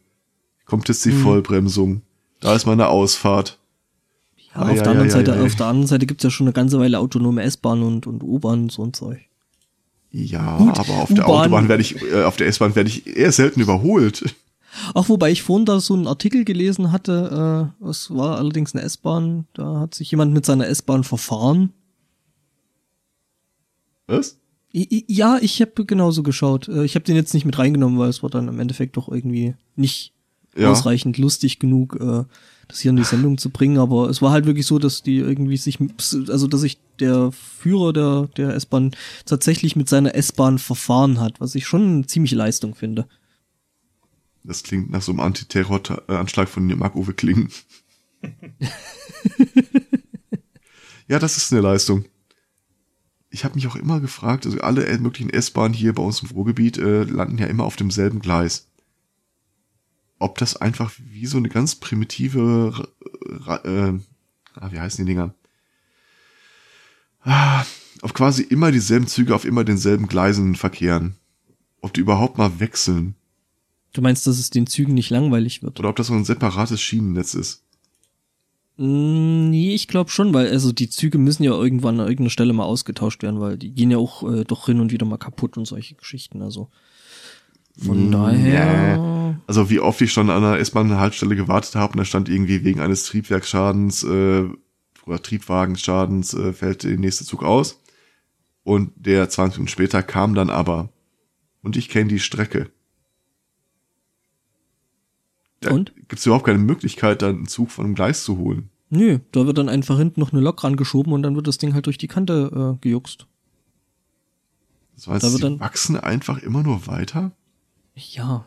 Kommt jetzt die Hm. Vollbremsung? Da ist meine Ausfahrt. Ja, Ei, auf, der ei, anderen ei, Seite, ei, ei. auf der anderen Seite gibt's ja schon eine ganze Weile autonome S-Bahn und, und U-Bahn und so ein Zeug. Ja, Gut, aber auf der Autobahn werde ich, äh, auf der S-Bahn werde ich eher selten überholt. Ach, wobei ich vorhin da so einen Artikel gelesen hatte, äh, es war allerdings eine S-Bahn, da hat sich jemand mit seiner S-Bahn verfahren. Was? I- i- Ja, ich habe genauso geschaut. Äh, Ich habe den jetzt nicht mit reingenommen, weil es war dann im Endeffekt doch irgendwie nicht Ja. ausreichend lustig genug, äh, das hier in die Sendung zu bringen. Aber es war halt wirklich so, dass die irgendwie sich, also dass sich der Führer der, der S-Bahn tatsächlich mit seiner S-Bahn verfahren hat, was ich schon eine ziemliche Leistung finde. Das klingt nach so einem Antiterror-Anschlag von Marc-Uwe Kling. <laughs> ja, das ist eine Leistung. Ich habe mich auch immer gefragt, also alle möglichen S-Bahnen hier bei uns im Ruhrgebiet äh, landen ja immer auf demselben Gleis. Ob das einfach wie so eine ganz primitive, Ra- äh, ah, wie heißen die Dinger? Ah, auf quasi immer dieselben Züge auf immer denselben Gleisen verkehren. Ob die überhaupt mal wechseln. Du meinst, dass es den Zügen nicht langweilig wird? Oder ob das so ein separates Schienennetz ist. Mm, Nee, ich glaube schon, weil also die Züge müssen ja irgendwann an irgendeiner Stelle mal ausgetauscht werden, weil die gehen ja auch äh, doch hin und wieder mal kaputt und solche Geschichten. Also von Mm, daher. Also wie oft ich schon an einer S-Bahn-Haltestelle gewartet habe und da stand irgendwie wegen eines Triebwerksschadens äh, oder Triebwagenschadens äh, fällt der nächste Zug aus. Und der 20 Minuten später kam dann aber. Und ich kenne die Strecke. Und? Gibt es überhaupt keine Möglichkeit, dann einen Zug von einem Gleis zu holen? Nö, da wird dann einfach hinten noch eine Lok rangeschoben und dann wird das Ding halt durch die Kante äh, gejuckst. Das heißt, Da wird sie dann- wachsen einfach immer nur weiter? Ja.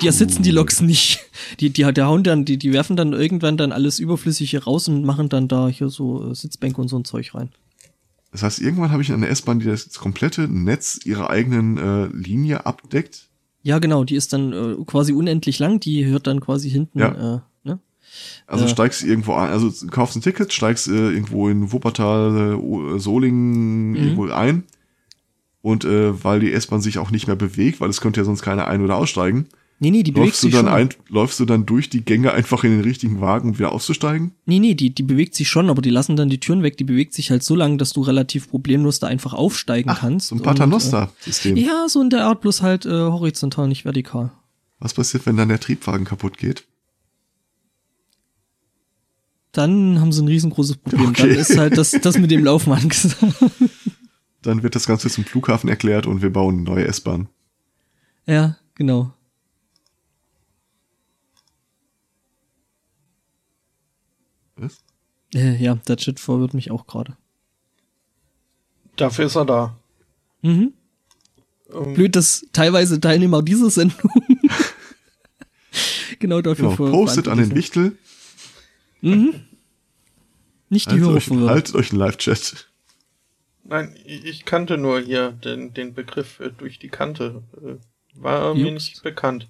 Die ersetzen die Loks nicht. Die, die, die hauen dann, die, die werfen dann irgendwann dann alles Überflüssige raus und machen dann da hier so äh, Sitzbänke und so ein Zeug rein. Das heißt, irgendwann habe ich eine S-Bahn, die das komplette Netz ihrer eigenen äh, Linie abdeckt. Ja, genau, die ist dann äh, quasi unendlich lang, die hört dann quasi hinten, Ja. äh, ne? Also Ja. steigst irgendwo ein, also kaufst ein Ticket, steigst äh, irgendwo in Wuppertal, äh, O- Solingen Mhm. irgendwo ein. Und äh, weil die S-Bahn sich auch nicht mehr bewegt, weil es könnte ja sonst keiner ein- oder aussteigen, Nee, nee, die bewegt läufst du sich dann schon. ein, läufst du dann durch die Gänge einfach in den richtigen Wagen, um wieder auszusteigen? Nee, nee, die, die bewegt sich schon, aber die lassen dann die Türen weg. Die bewegt sich halt so lang, dass du relativ problemlos da einfach aufsteigen kannst. so ein Paternoster-System. Äh, ja, so in der Art, bloß halt äh, horizontal, nicht vertikal. Was passiert, wenn dann der Triebwagen kaputt geht? Dann haben sie ein riesengroßes Problem. Okay. Dann ist halt das, das mit dem Laufen angesagt. Dann wird das Ganze zum Flughafen erklärt und wir bauen eine neue S-Bahn. ja, genau. Was? Äh, ja, der Shit verwirrt mich auch gerade. Dafür ist er da. Mhm. Ähm, Blöd, dass teilweise Teilnehmer dieser Sendung <laughs> genau dafür Genau, postet an den Wichtel, sind. Mhm. Nicht die haltet Hörer euch, haltet euch einen Live-Chat. Nein, ich kannte nur hier den, den Begriff äh, durch die Kante. Äh, War mir Jups. nicht bekannt.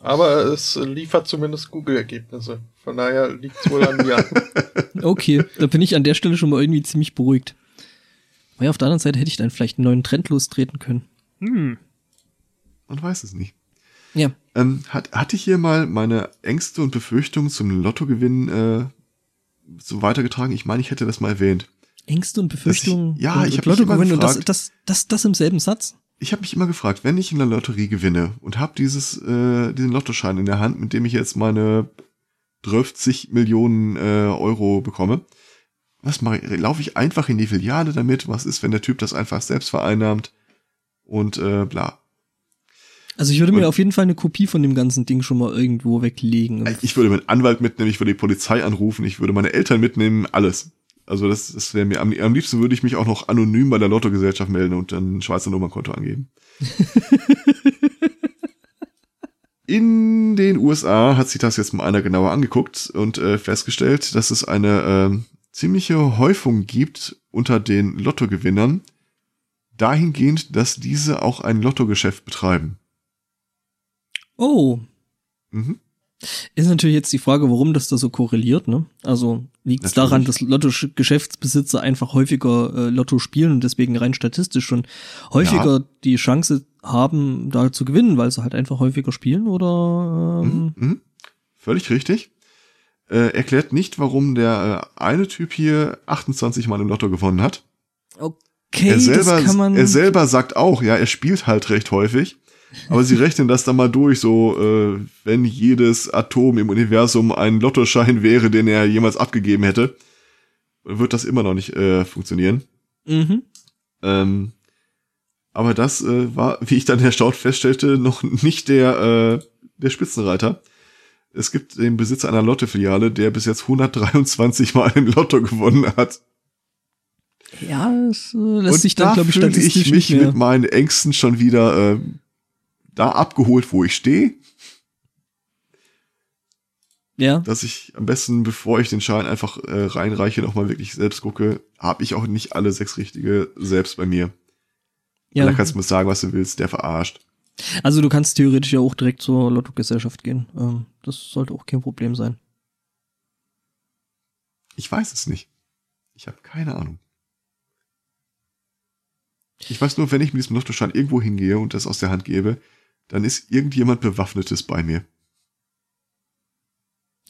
Aber es liefert zumindest Google-Ergebnisse. Von daher liegt's wohl an mir. <laughs> Okay, da bin ich an der Stelle schon mal irgendwie ziemlich beruhigt. Aber ja, auf der anderen Seite hätte ich dann vielleicht einen neuen Trend lostreten können. Hm. Man weiß es nicht. Ja. Ähm, hat, hatte ich hier mal meine Ängste und Befürchtungen zum Lottogewinn äh, so weitergetragen? Ich meine, ich hätte das mal erwähnt. Ängste und Befürchtungen. ich- ja, und ich hab Lotto mich immer gewinnen und das, das, das, das im selben Satz. Ich habe mich immer gefragt, wenn ich in der Lotterie gewinne und habe dieses äh, diesen Lottoschein in der Hand, mit dem ich jetzt meine 30 Millionen äh, Euro bekomme, was mache ich? Laufe ich einfach in die Filiale damit? Was ist, wenn der Typ das einfach selbst vereinnahmt? Und äh, bla. Also ich würde mir Und- auf jeden Fall eine Kopie von dem ganzen Ding schon mal irgendwo weglegen. Ich würde meinen Anwalt mitnehmen, ich würde die Polizei anrufen, ich würde meine Eltern mitnehmen, alles. Also das, das wäre mir am, am liebsten würde ich mich auch noch anonym bei der Lottogesellschaft melden und dann ein Schweizer Nummernkonto angeben. <laughs> In den USA hat sich das jetzt mal einer genauer angeguckt und äh, festgestellt, dass es eine äh, ziemliche Häufung gibt unter den Lottogewinnern, dahingehend, dass diese auch ein Lottogeschäft betreiben. Oh. Mhm. Ist natürlich jetzt die Frage, warum das da so korreliert, ne? Also liegt es daran, dass Lotto-Geschäftsbesitzer einfach häufiger äh, Lotto spielen und deswegen rein statistisch schon häufiger ja. die Chance haben, da zu gewinnen, weil sie halt einfach häufiger spielen oder ähm mhm, mh. völlig richtig. Äh, erklärt nicht, warum der äh, eine Typ hier 28 Mal im Lotto gewonnen hat. Okay, er selber, das kann man. Er selber sagt auch, ja, er spielt halt recht häufig. Aber sie rechnen das dann mal durch, so äh, wenn jedes Atom im Universum ein Lottoschein wäre, den er jemals abgegeben hätte, wird das immer noch nicht äh, funktionieren. Mhm. Ähm, aber das äh, war, wie ich dann erstaunt feststellte, noch nicht der, äh, der Spitzenreiter. Es gibt den Besitzer einer Lottofiliale, der bis jetzt 123 Mal im Lotto gewonnen hat. Ja, es äh, lässt Und sich dann, da glaube ich, statistisch ich mich mit meinen Ängsten schon wieder äh, da abgeholt, wo ich stehe, Ja, dass ich am besten, bevor ich den Schein einfach äh, reinreiche, nochmal wirklich selbst gucke, habe ich auch nicht alle sechs richtige selbst bei mir. Ja. Da kannst du mir sagen, was du willst, der verarscht. Also du kannst theoretisch ja auch direkt zur Lottogesellschaft gehen. Ähm, das sollte auch kein Problem sein. Ich weiß es nicht. Ich habe keine Ahnung. Ich weiß nur, wenn ich mit diesem Lottoschein irgendwo hingehe und das aus der Hand gebe, dann ist irgendjemand Bewaffnetes bei mir.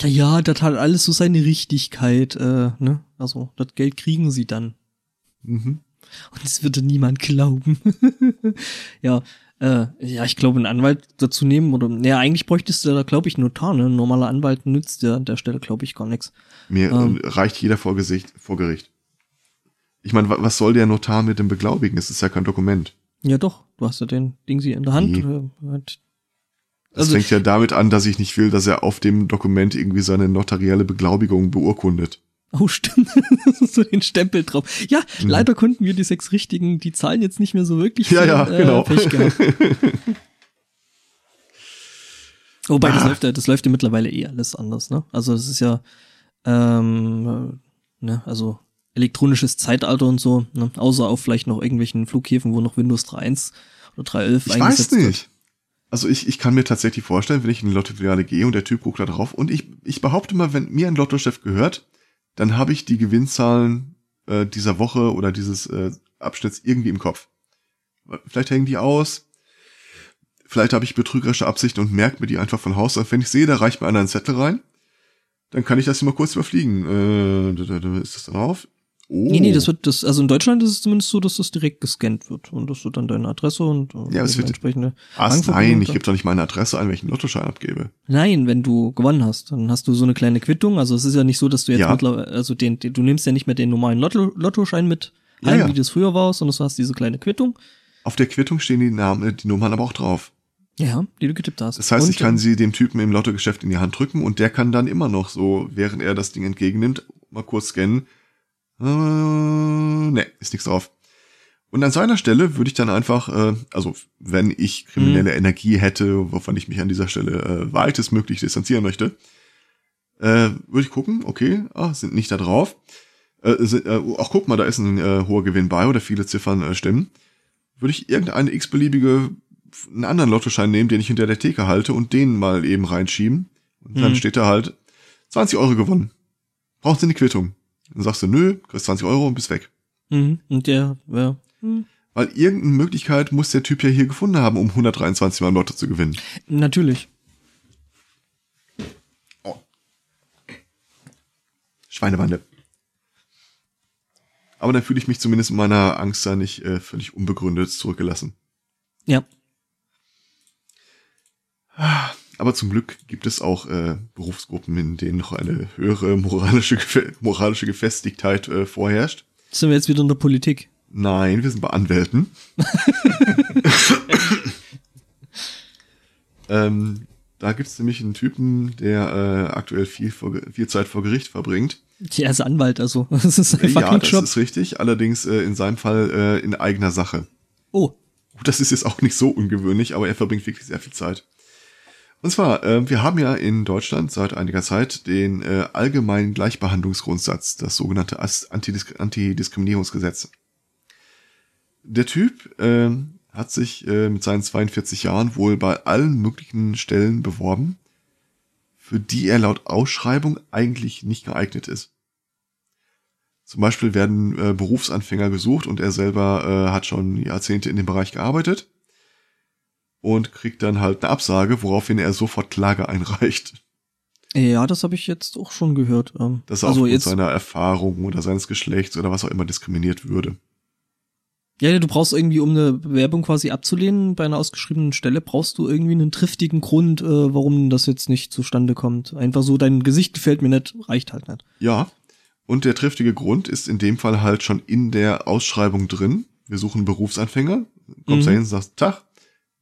Ja, ja, das hat alles so seine Richtigkeit, äh, ne? Also, das Geld kriegen sie dann. Mhm. Und es würde niemand glauben. <laughs> ja, äh, ja, ich glaube, einen Anwalt dazu nehmen oder, naja, eigentlich bräuchtest du da, glaube ich, Notar, ne? Ein normaler Anwalt nützt dir an der Stelle, glaube ich, gar nichts. Mir Ähm. äh, reicht jeder vor, Gesicht, vor Gericht. Ich meine, wa- was soll der Notar mit dem beglaubigen? Es ist ja kein Dokument. Ja, doch, du hast ja den Ding sie in der Hand. Hat- Das Also- fängt ja damit an, dass ich nicht will, dass er auf dem Dokument irgendwie seine notarielle Beglaubigung beurkundet. Oh, stimmt. <laughs> so den Stempel drauf. Ja, Mhm. leider konnten wir die sechs Richtigen, die zahlen jetzt nicht mehr so wirklich Ja, viel. ja, äh, genau. <laughs> Wobei, das Ah. läuft ja, das läuft ja mittlerweile eh alles anders, ne? Also das ist ja, ähm, äh, ne, also elektronisches Zeitalter und so, ne? Außer auf vielleicht noch irgendwelchen Flughäfen, wo noch Windows 3.1 oder 3.11 Ich weiß eingesetzt wird. nicht. Also ich, ich kann mir tatsächlich vorstellen, wenn ich in eine Lottofiliale gehe und der Typ guckt da drauf und ich, ich behaupte mal, wenn mir ein Lottochef gehört, dann habe ich die Gewinnzahlen äh, dieser Woche oder dieses äh, Abschnitts irgendwie im Kopf. Vielleicht hängen die aus, vielleicht habe ich betrügerische Absichten und merke mir die einfach von Haus aus. Wenn ich sehe, da reicht mir einer einen Zettel rein, dann kann ich das hier mal kurz überfliegen. Äh, ist das drauf? Oh. Nee, nee, das wird das, also in Deutschland ist es zumindest so, dass das direkt gescannt wird und dass du dann deine Adresse und äh, Ja, die wird- entsprechende? Bankverbindung Nein, ich gebe doch nicht meine Adresse ein, wenn ich einen Lottoschein abgebe. Nein, wenn du gewonnen hast, dann hast du so eine kleine Quittung. Also es ist ja nicht so, dass du jetzt Ja. mittlerweile, also den, den, du nimmst ja nicht mehr den normalen Lotto, Lottoschein mit ein, ja. wie das früher war, sondern du hast diese kleine Quittung, Auf der Quittung stehen die Namen, äh, die Nummern aber auch drauf. ja, die du getippt hast. Das heißt, Und, ich kann sie dem Typen im Lottogeschäft in die Hand drücken und der kann dann immer noch so, während er das Ding entgegennimmt, mal kurz scannen. Äh, ne, ist nichts drauf. Und an seiner Stelle würde ich dann einfach, äh, also wenn ich kriminelle Energie hätte, wovon ich mich an dieser Stelle äh, weitestmöglich distanzieren möchte, äh, würde ich gucken, okay, ah, sind nicht da drauf. Äh, sind, äh, ach, guck mal, da ist ein äh, hoher Gewinn bei oder viele Ziffern äh, stimmen. Würde ich irgendeine x-beliebige, einen anderen Lottoschein nehmen, den ich hinter der Theke halte und den mal eben reinschieben. Und dann Mhm. steht da halt 20 Euro gewonnen. Braucht sie eine Quittung? Dann sagst du, nö, kriegst 20 Euro und bist weg. Mhm, und der, ja, hm, Weil irgendeine Möglichkeit muss der Typ ja hier gefunden haben, um 123 Mal im Lotto zu gewinnen. natürlich. Schweinebande. Aber dann fühle ich mich zumindest in meiner Angst da nicht äh, völlig unbegründet zurückgelassen. Ja. Aber zum Glück gibt es auch äh, Berufsgruppen, in denen noch eine höhere moralische, Gefe moralische Gefestigkeit äh, vorherrscht. Sind wir jetzt wieder in der Politik? Nein, wir sind bei Anwälten. <laughs> ähm, Da gibt's nämlich einen Typen, der äh, aktuell viel, vor, viel Zeit vor Gericht verbringt. Ja, ist Anwalt, also. <laughs> Das ist ein ja, das Job. ist richtig. Allerdings äh, in seinem Fall äh, in eigener Sache. Oh. Das ist jetzt auch nicht so ungewöhnlich, aber er verbringt wirklich sehr viel Zeit. Und zwar, äh, wir haben ja in Deutschland seit einiger Zeit den äh, allgemeinen Gleichbehandlungsgrundsatz, das sogenannte As- Antidis Antidiskriminierungsgesetz. Der Typ äh, hat sich äh, mit seinen 42 Jahren wohl bei allen möglichen Stellen beworben, für die er laut Ausschreibung eigentlich nicht geeignet ist. Zum Beispiel werden äh, Berufsanfänger gesucht und er selber äh, hat schon Jahrzehnte in dem Bereich gearbeitet und kriegt dann halt eine Absage, woraufhin er sofort Klage einreicht. Ja, das habe ich jetzt auch schon gehört. Ähm, Dass er also aufgrund jetzt, seiner Erfahrung oder seines Geschlechts oder was auch immer diskriminiert würde. ja, du brauchst irgendwie, um eine Bewerbung quasi abzulehnen bei einer ausgeschriebenen Stelle, brauchst du irgendwie einen triftigen Grund, äh, warum das jetzt nicht zustande kommt. Einfach so, dein Gesicht gefällt mir nicht, reicht halt nicht. Ja, und der triftige Grund ist in dem Fall halt schon in der Ausschreibung drin. Wir suchen Berufsanfänger. Kommst Mhm. da hin und sagst, Tag,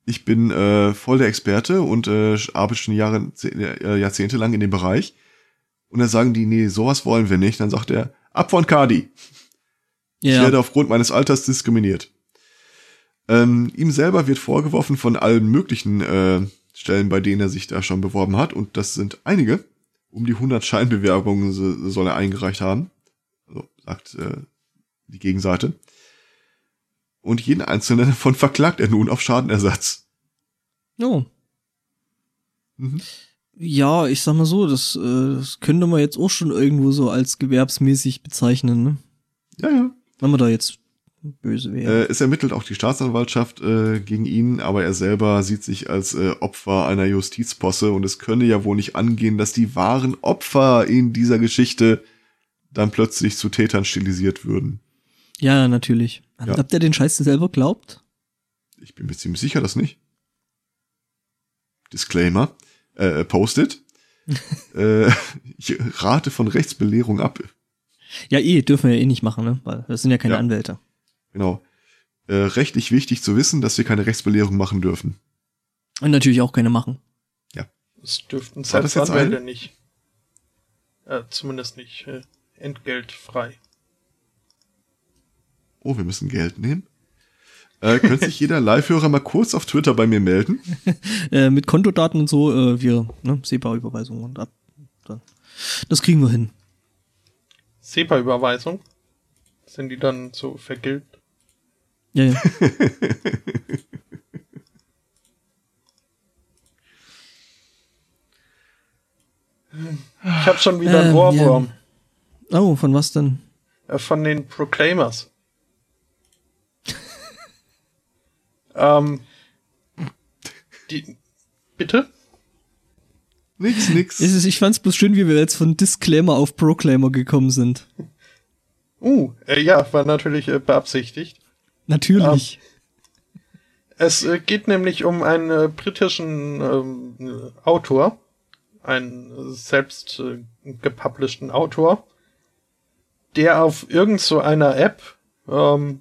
ich bin äh, voll der Experte und äh, arbeite schon Jahre, äh, Jahrzehnte lang in dem Bereich. Und dann sagen die, nee, sowas wollen wir nicht. Dann sagt er, ab von Kadi. Ich Ja, werde aufgrund meines Alters diskriminiert. Ähm, ihm selber wird vorgeworfen von allen möglichen äh, Stellen, bei denen er sich da schon beworben hat. Und das sind einige. Um die 100 Scheinbewerbungen so- soll er eingereicht haben. Also sagt äh, die Gegenseite. Und jeden einzelnen <laughs> davon verklagt er nun auf Schadenersatz. oh. Mhm. Ja, ich sag mal so, das, äh, das könnte man jetzt auch schon irgendwo so als gewerbsmäßig bezeichnen, ne? Ja, ja. Wenn man da jetzt böse wäre. Äh, es ermittelt auch die Staatsanwaltschaft äh, gegen ihn, aber er selber sieht sich als äh, Opfer einer Justizposse und es könne ja wohl nicht angehen, dass die wahren Opfer in dieser Geschichte dann plötzlich zu Tätern stilisiert würden. Ja, natürlich. Ja. Habt ihr den Scheiß selber glaubt? Ich bin mir ziemlich sicher, dass nicht. Disclaimer. Äh, Post-it. <laughs> äh, ich rate von Rechtsbelehrung ab. Ja, eh, dürfen wir ja eh nicht machen, ne? Weil das sind ja keine Ja. Anwälte. Genau. Äh, rechtlich wichtig zu wissen, dass wir keine Rechtsbelehrung machen dürfen. Und natürlich auch keine machen. Das dürften War das jetzt Selbstanwälte eine? nicht. Äh, zumindest nicht äh, entgeltfrei. Oh, wir müssen Geld nehmen. Äh, könnte sich jeder <laughs> Live-Hörer mal kurz auf Twitter bei mir melden? <laughs> Äh, mit Kontodaten und so, äh, wir, ne, SEPA-Überweisung und ab. Dann. Das kriegen wir hin. SEPA-Überweisung. Sind die dann so vergilbt? Ja, ja. Ich habe schon wieder einen Ähm, Ohrwurm. Oh, von was denn? Äh, von den Proclaimers. Ähm, die, bitte? Nix, nix. Es ist, ich fand's bloß schön, wie wir jetzt von Disclaimer auf Proclaimer gekommen sind. Uh, äh, ja, war natürlich äh, beabsichtigt. Natürlich. Es äh, geht nämlich um einen äh, britischen ähm, äh, Autor, einen selbst äh, gepublisheden Autor, der auf irgend so einer App, ähm,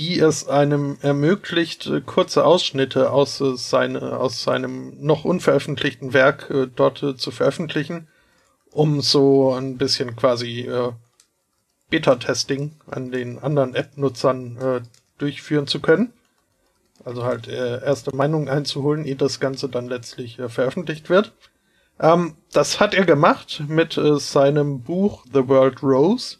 die es einem ermöglicht, äh, kurze Ausschnitte aus, äh, seine, aus seinem noch unveröffentlichten Werk äh, dort zu veröffentlichen, um so ein bisschen quasi äh, Beta-Testing an den anderen App-Nutzern durchführen zu können. Also halt erste Meinungen einzuholen, ehe das Ganze dann letztlich veröffentlicht wird. Ähm, das hat er gemacht mit seinem Buch The World Rose.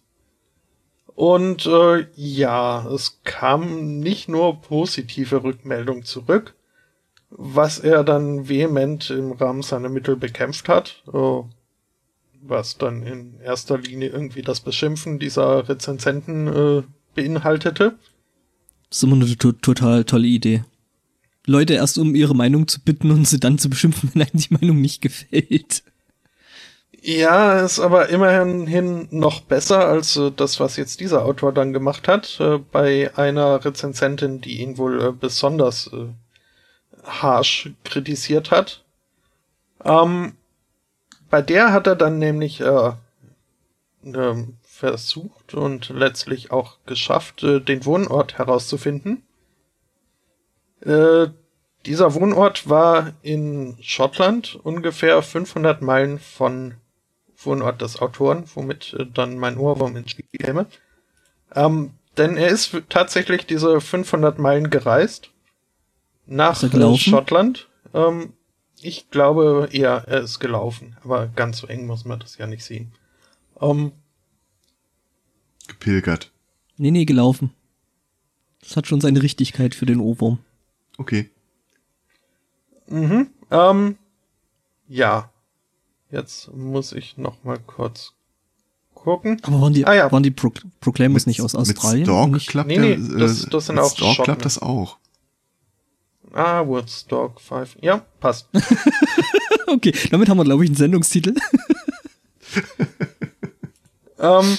Und äh, ja, es kam nicht nur positive Rückmeldung zurück, was er dann vehement im Rahmen seiner Mittel bekämpft hat. Äh, was dann in erster Linie irgendwie das Beschimpfen dieser Rezensenten äh, beinhaltete. Das ist immer eine to total tolle Idee. Leute erst um ihre Meinung zu bitten und sie dann zu beschimpfen, <laughs> wenn einem die Meinung nicht gefällt. Ja, ist aber immerhin hin noch besser als äh, das, was jetzt dieser Autor dann gemacht hat, äh, bei einer Rezensentin, die ihn wohl äh, besonders äh, harsh kritisiert hat. Ähm, bei der hat er dann nämlich äh, ähm, versucht und letztlich auch geschafft, äh, den Wohnort herauszufinden. Dieser Wohnort war in Schottland ungefähr 500 Meilen von Wohnort des Autoren, womit äh, dann mein Ohrwurm ins Spiel käme. Ähm, denn er ist tatsächlich diese 500 Meilen gereist nach äh, Schottland. Ähm, ich glaube eher, er ist gelaufen, aber ganz so eng muss man das ja nicht sehen. Ähm, Gepilgert. Nee, nee, gelaufen. Das hat schon seine Richtigkeit für den Ohrwurm. Okay. Mhm. Ähm, ja. Jetzt muss ich noch mal kurz gucken. Aber waren die, ah, ja. waren die Pro Proclaimers nicht aus Australien? Mit Stork nicht? klappt nee, nee, das, das sind auch Stork klappt das auch. Ah, Woodstock 5. Ja, passt. <laughs> okay, damit haben wir, glaube ich, einen Sendungstitel. <laughs> ähm,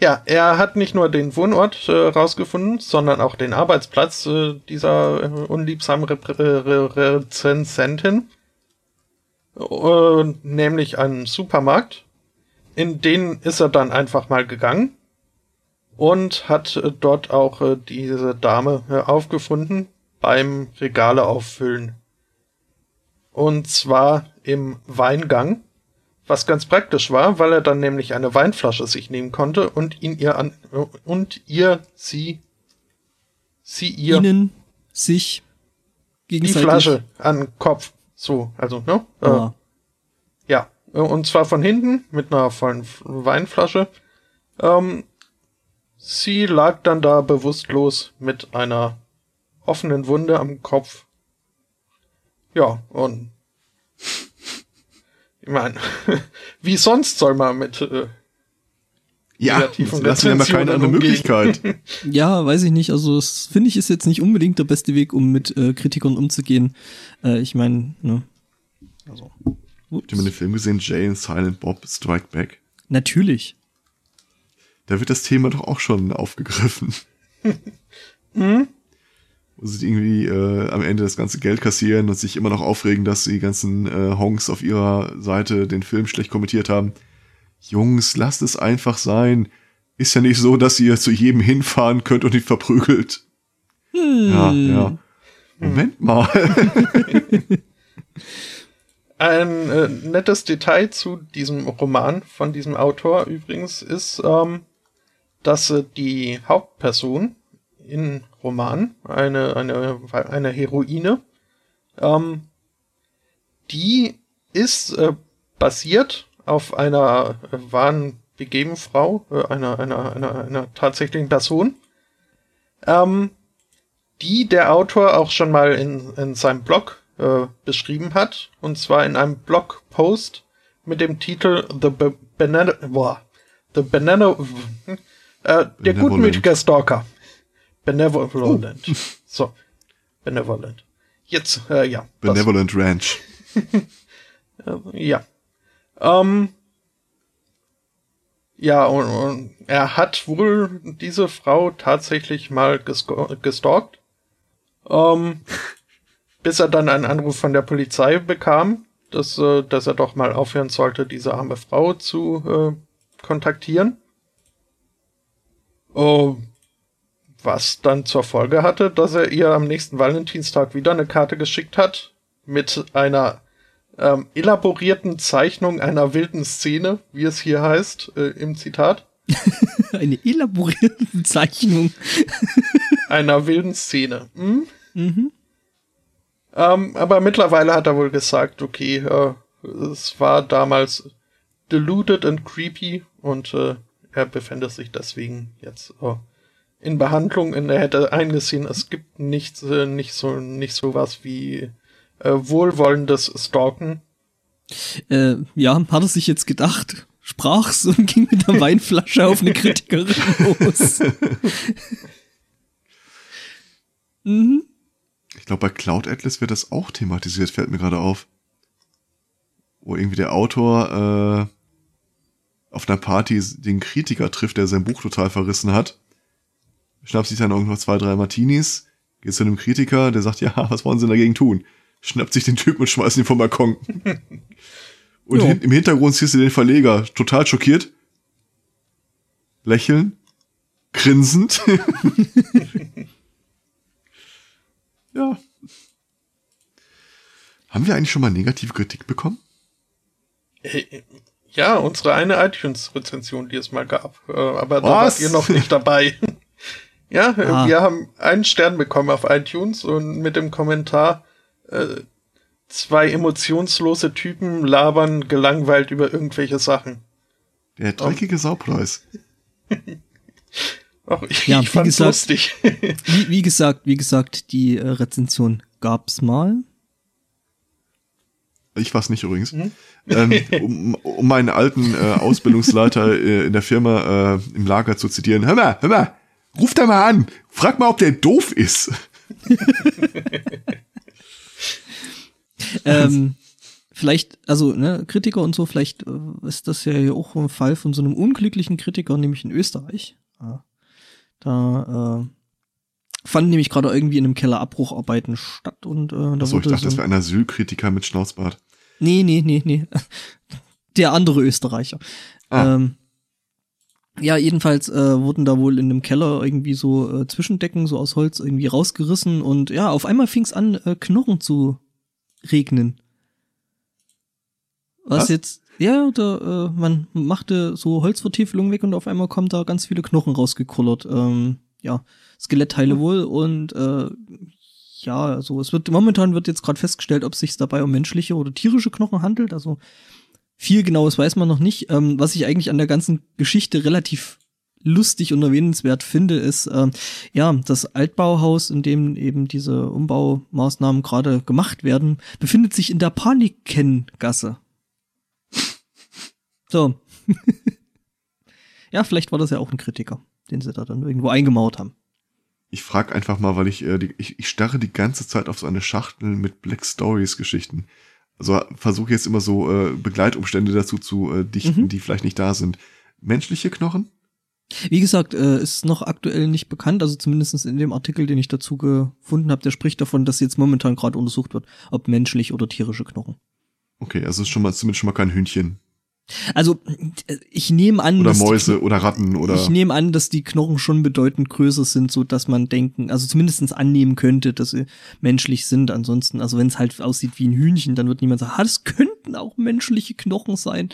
ja, er hat nicht nur den Wohnort äh, rausgefunden, sondern auch den Arbeitsplatz äh, dieser äh, unliebsamen Re Re Rezensentin, äh, nämlich einen Supermarkt. In den ist er dann einfach mal gegangen und hat äh, dort auch äh, diese Dame aufgefunden beim Regale auffüllen. Und zwar im Weingang was ganz praktisch war, weil er dann nämlich eine Weinflasche sich nehmen konnte und ihn ihr an und ihr sie sie ihr ihnen sich gegenseitig die Flasche an den Kopf so also ne? Äh, ja. Und zwar von hinten mit einer vollen Weinflasche. Ähm, sie lag dann da bewusstlos mit einer offenen Wunde am Kopf. Ja und <laughs> ich meine, <laughs> wie sonst soll man mit äh, ja, das wäre mal keine andere Möglichkeit. <laughs> ja, weiß ich nicht. Also das finde ich ist jetzt nicht unbedingt der beste Weg, um mit äh, Kritikern umzugehen. Äh, ich meine, ne. Also. Habt ihr mal den Film gesehen, Jay and Silent Bob Strike Back? Natürlich. Da wird das Thema doch auch schon aufgegriffen. <laughs> hm? wo sie irgendwie äh, am Ende das ganze Geld kassieren und sich immer noch aufregen, dass die ganzen äh, Honks auf ihrer Seite den Film schlecht kommentiert haben. Jungs, lasst es einfach sein. Ist ja nicht so, dass ihr zu jedem hinfahren könnt und ihn verprügelt. Hm. Ja, ja. Moment mal. <laughs> Ein äh, nettes Detail zu diesem Roman von diesem Autor übrigens ist, ähm, dass äh, die Hauptperson in Roman, eine, eine, eine Heroine. Ähm, die ist äh, basiert auf einer äh, wahren begeben Frau, äh, einer, einer, einer, einer tatsächlichen Person, ähm, die der Autor auch schon mal in, in seinem Blog äh, beschrieben hat, und zwar in einem Blogpost mit dem Titel The Be Banana, boah, The Banana, äh, der gutmütige Stalker. Benevolent. Oh. So. Benevolent. Jetzt, äh, ja. Benevolent das. Ranch. <laughs> Ja. Ähm, ja, und, und, er hat wohl diese Frau tatsächlich mal gestalkt. Ähm, <laughs> bis er dann einen Anruf von der Polizei bekam, dass, äh, dass er doch mal aufhören sollte, diese arme Frau zu äh, kontaktieren. Oh, was dann zur Folge hatte, dass er ihr am nächsten Valentinstag wieder eine Karte geschickt hat mit einer ähm, elaborierten Zeichnung einer wilden Szene, wie es hier heißt äh, im Zitat. <laughs> eine elaborierte Zeichnung einer wilden Szene. Hm? Mhm. Ähm, aber mittlerweile hat er wohl gesagt, okay, äh, es war damals deluded and creepy und äh, er befindet sich deswegen jetzt äh, in Behandlung und er hätte eingesehen, es gibt nichts, äh, nicht so, nicht so was wie äh, wohlwollendes Stalken. Äh, ja, hat er sich jetzt gedacht, sprach's und <laughs> ging mit der Weinflasche auf eine Kritikerin los. <laughs> mhm. Ich glaube, bei Cloud Atlas wird das auch thematisiert, fällt mir gerade auf. Wo irgendwie der Autor äh, auf einer Party den Kritiker trifft, der sein Buch total verrissen hat schnappt sich dann irgendwo zwei, drei Martinis, geht zu einem Kritiker, der sagt, ja, <laughs> was wollen sie dagegen tun? Schnappt sich den Typen und schmeißt ihn vom Balkon. <laughs> und jo. im Hintergrund siehst du den Verleger, total schockiert, lächeln, grinsend. <laughs> ja. Haben wir eigentlich schon mal negative Kritik bekommen? Äh, Ja, unsere eine iTunes-Rezension, die es mal gab. Äh, Aber da wart Was? ihr noch nicht dabei. <laughs> ja, äh, Ah. wir haben einen Stern bekommen auf iTunes und mit dem Kommentar, äh, zwei emotionslose Typen labern gelangweilt über irgendwelche Sachen. Der dreckige Saupreis. <laughs> Ach, ich, Ja, ich wie fand's gesagt- lustig. <laughs> Wie, wie gesagt, wie gesagt, die äh, Rezension gab's mal. Ich war's nicht übrigens. Ähm, <laughs> um, um meinen alten äh, Ausbildungsleiter äh, in der Firma äh, im Lager zu zitieren. Hör mal, hör mal, ruf da mal an. Frag mal, ob der doof ist. Ähm, vielleicht, also ne, Kritiker und so, vielleicht äh, ist das ja hier auch ein Fall von so einem unglücklichen Kritiker, nämlich in Österreich. Ja. Da äh, fanden nämlich gerade irgendwie in einem Keller Abbrucharbeiten statt und äh, da Achso, ich dachte, so, das wäre ein Asylkritiker mit Schnauzbart. Nee, nee, nee, nee. <laughs> Der andere Österreicher. Ah. Ähm, ja, jedenfalls äh, wurden da wohl in einem Keller irgendwie so äh, Zwischendecken so aus Holz irgendwie rausgerissen und ja, auf einmal fing es an, äh, Knochen zu regnen. Was, Was? jetzt, ja, da, äh, man machte so Holzvertiefelungen weg und auf einmal kommen da ganz viele Knochen rausgekullert. Ähm, ja, Skelettteile wohl und äh, ja, also es wird momentan wird jetzt gerade festgestellt, ob es sich dabei um menschliche oder tierische Knochen handelt. Also viel genaues weiß man noch nicht. Ähm, was ich eigentlich an der ganzen Geschichte relativ lustig und erwähnenswert finde, ist ähm, ja das Altbauhaus, in dem eben diese Umbaumaßnahmen gerade gemacht werden, befindet sich in der Panikengasse. So. <laughs> ja, vielleicht war das ja auch ein Kritiker, den sie da dann irgendwo eingemauert haben. Ich frage einfach mal, weil ich, äh, die, ich, ich starre die ganze Zeit auf so eine Schachtel mit Black Stories Geschichten. Also versuche jetzt immer so äh, Begleitumstände dazu zu äh, dichten, Mhm. die vielleicht nicht da sind. Menschliche Knochen? Wie gesagt, äh, ist noch aktuell nicht bekannt, also zumindest in dem Artikel, den ich dazu gefunden habe, der spricht davon, dass jetzt momentan gerade untersucht wird, ob menschlich oder tierische Knochen. Okay, also ist schon mal zumindest schon mal kein Hühnchen. Also ich nehme an, Oder dass die Mäuse oder Ratten oder. ich nehme an, dass die Knochen schon bedeutend größer sind, so dass man denken, also zumindestens annehmen könnte, dass sie menschlich sind. Ansonsten, also wenn es halt aussieht wie ein Hühnchen, dann wird niemand sagen, ah, das könnten auch menschliche Knochen sein.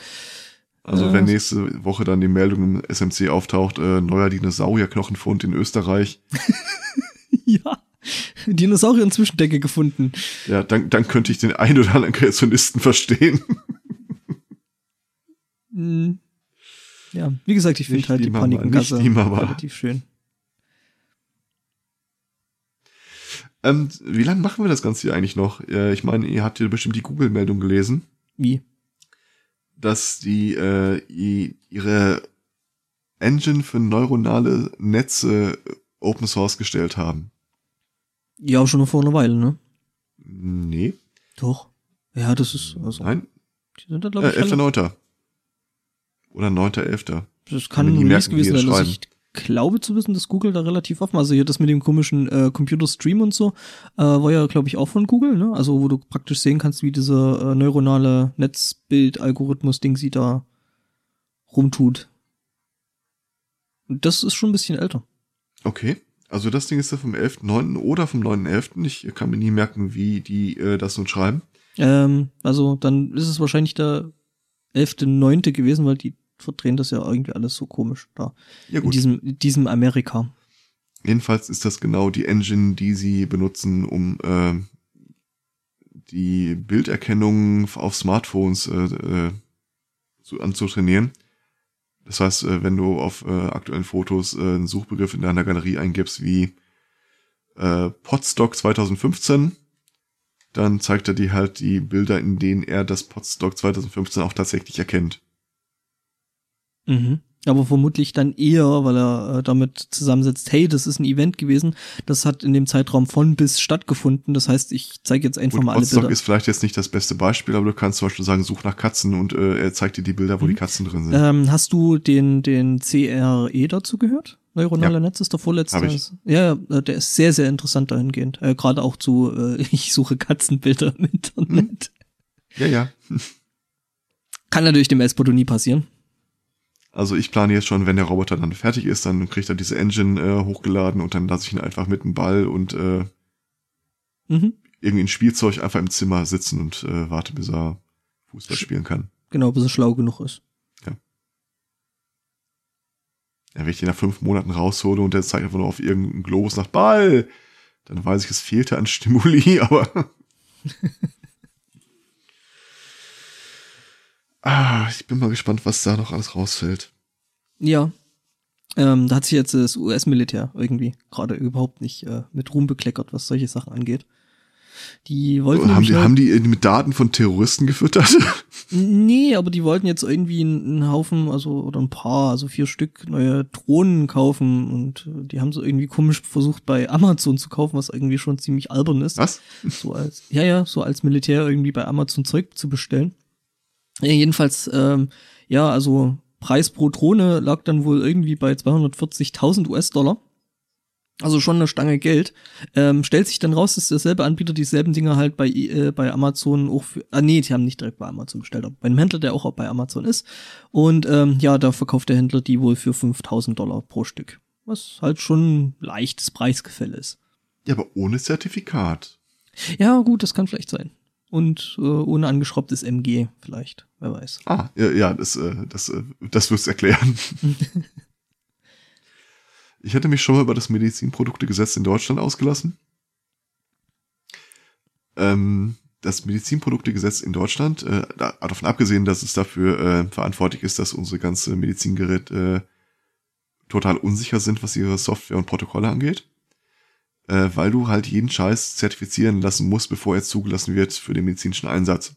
Also Äh. wenn nächste Woche dann die Meldung im SMC auftaucht, äh, neuer Dinosaurierknochenfund in Österreich, <laughs> ja, Dinosaurier in Zwischendecke gefunden. ja, dann, dann könnte ich den ein oder anderen Kreationisten verstehen. Hm. Ja, wie gesagt, ich finde halt die Panikengasse relativ schön. ähm, wie lange machen wir das Ganze hier eigentlich noch? Äh, ich meine, ihr habt ja bestimmt die Google-Meldung gelesen, Wie? Dass die äh, ihre Engine für neuronale Netze Open Source gestellt haben. Ja, schon vor einer Weile, ne? Nee, Doch. Ja, das ist, also, nein, die sind da, äh, glaube ich, relativ- 11.9. Oder 9.11. Das kann ein Release gewesen sein. das Also ich glaube zu wissen, dass Google da relativ offen, also hier das mit dem komischen äh, Computer Stream und so, äh, war ja, glaube ich, auch von Google, ne? Also wo du praktisch sehen kannst, wie dieser äh, neuronale Netzbild-Algorithmus-Ding sie da rumtut. Und das ist schon ein bisschen älter. Okay. Also das Ding ist ja vom 11.9. oder vom 9.11. Ich kann mir nie merken, wie die äh, das nun schreiben. Ähm, also dann ist es wahrscheinlich der 11.9. gewesen, weil die verdrehen das ja irgendwie alles so komisch da. Ja In gut. diesem, in diesem Amerika. Jedenfalls ist das genau die Engine, die sie benutzen, um äh, die Bilderkennung auf Smartphones äh, äh, zu, anzutrainieren. Das heißt, äh, wenn du auf äh, aktuellen Fotos äh, einen Suchbegriff in deiner Galerie eingibst wie äh, Podstock 2015, dann zeigt er dir halt die Bilder, in denen er das Podstock 2015 auch tatsächlich erkennt. Mhm. Aber vermutlich dann eher, weil er äh, damit zusammensetzt, hey, das ist ein Event gewesen, das hat in dem Zeitraum von bis stattgefunden. Das heißt, ich zeige jetzt einfach Gut, mal alle Podstock Bilder. ist vielleicht jetzt nicht das beste Beispiel, aber du kannst zum Beispiel sagen, such nach Katzen und äh, er zeigt dir die Bilder, wo Mhm. die Katzen drin sind. Ähm, hast du den, den CRE dazu gehört? Neuronale Ja. Netz ist der vorletzte. Ja, äh, der ist sehr, sehr interessant dahingehend. Äh, Gerade auch zu, äh, <laughs> ich suche Katzenbilder im Internet. Ja, ja. Kann natürlich dem Espoto nie passieren. Also ich plane jetzt schon, wenn der Roboter dann fertig ist, dann kriegt er diese Engine äh, hochgeladen und dann lasse ich ihn einfach mit dem Ball und äh, Mhm. irgendwie ein Spielzeug einfach im Zimmer sitzen und äh, warte, bis er Fußball spielen kann. Genau, bis er schlau genug ist. Ja, wenn ich den nach fünf Monaten raushole und der zeigt einfach nur auf irgendeinen Globus nach Ball, dann weiß ich, es fehlte an Stimuli, <laughs> aber. <laughs> ah, ich bin mal gespannt, was da noch alles rausfällt. Ja. Ähm, da hat sich jetzt das US-Militär irgendwie gerade überhaupt nicht äh, mit Ruhm bekleckert, was solche Sachen angeht. Die wollten haben, die, haben die mit Daten von Terroristen gefüttert? <laughs> Nee, aber die wollten jetzt irgendwie einen Haufen, also oder ein paar, also vier Stück neue Drohnen kaufen und die haben so irgendwie komisch versucht bei Amazon zu kaufen, was irgendwie schon ziemlich albern ist. was? So als, ja, ja, so als Militär irgendwie bei Amazon Zeug zu bestellen. Jedenfalls, ähm, ja, also Preis pro Drohne lag dann wohl irgendwie bei 240.000 US-Dollar. Also schon eine Stange Geld. Ähm, stellt sich dann raus, dass derselbe Anbieter dieselben Dinge halt bei, äh, bei Amazon auch für, ah nee, die haben nicht direkt bei Amazon bestellt, aber bei einem Händler, der auch bei Amazon ist. Und ähm, ja, da verkauft der Händler die wohl für 5000 Dollar pro Stück. Was halt schon ein leichtes Preisgefälle ist. Ja, aber ohne Zertifikat. Ja, gut, das kann vielleicht sein. Und äh, ohne angeschraubtes MG vielleicht, wer weiß. Ah, ja, ja das, äh, das, äh, das wird's erklären. <laughs> ich hätte mich schon mal über das Medizinproduktegesetz in Deutschland ausgelassen. Ähm, das Medizinproduktegesetz in Deutschland, äh, da- davon abgesehen, dass es dafür äh, verantwortlich ist, dass unsere ganze Medizingeräte äh, total unsicher sind, was ihre Software und Protokolle angeht, äh, weil du halt jeden Scheiß zertifizieren lassen musst, bevor er zugelassen wird für den medizinischen Einsatz.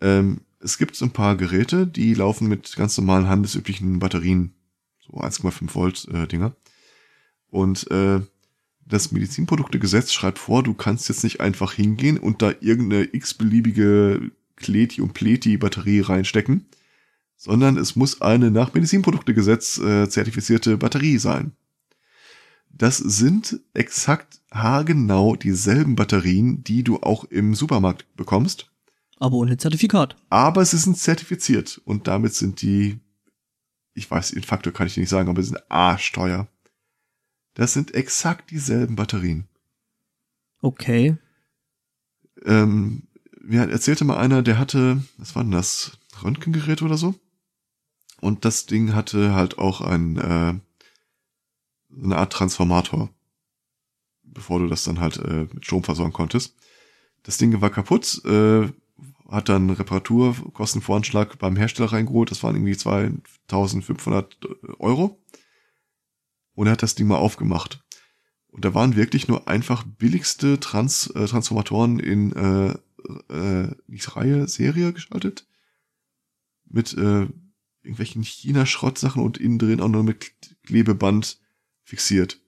Ähm, es gibt so ein paar Geräte, die laufen mit ganz normalen handelsüblichen Batterien, so 1,5 Volt äh, Dinger. Und äh, das Medizinproduktegesetz schreibt vor, du kannst jetzt nicht einfach hingehen und da irgendeine x-beliebige Kleti- und Pleti-Batterie reinstecken, sondern es muss eine nach Medizinproduktegesetz äh, zertifizierte Batterie sein. Das sind exakt haargenau dieselben Batterien, die du auch im Supermarkt bekommst, Aber ohne Zertifikat. aber sie sind zertifiziert und damit sind die, ich weiß, den Faktor kann ich nicht sagen, aber sie sind arschteuer. Das sind exakt dieselben Batterien. Okay. Ähm, mir erzählte mal einer, der hatte, was war denn das? Röntgengerät oder so? Und das Ding hatte halt auch ein, äh, eine Art Transformator, bevor du das dann halt äh, mit Strom versorgen konntest. Das Ding war kaputt, äh, hat dann Reparaturkostenvoranschlag beim Hersteller reingeholt, das waren irgendwie 2500 Euro. Und er hat das Ding mal aufgemacht. Und da waren wirklich nur einfach billigste Trans äh, Transformatoren in äh, äh, nicht Reihe, Serie geschaltet. Mit äh, irgendwelchen China-Schrottsachen und innen drin auch nur mit Klebeband fixiert.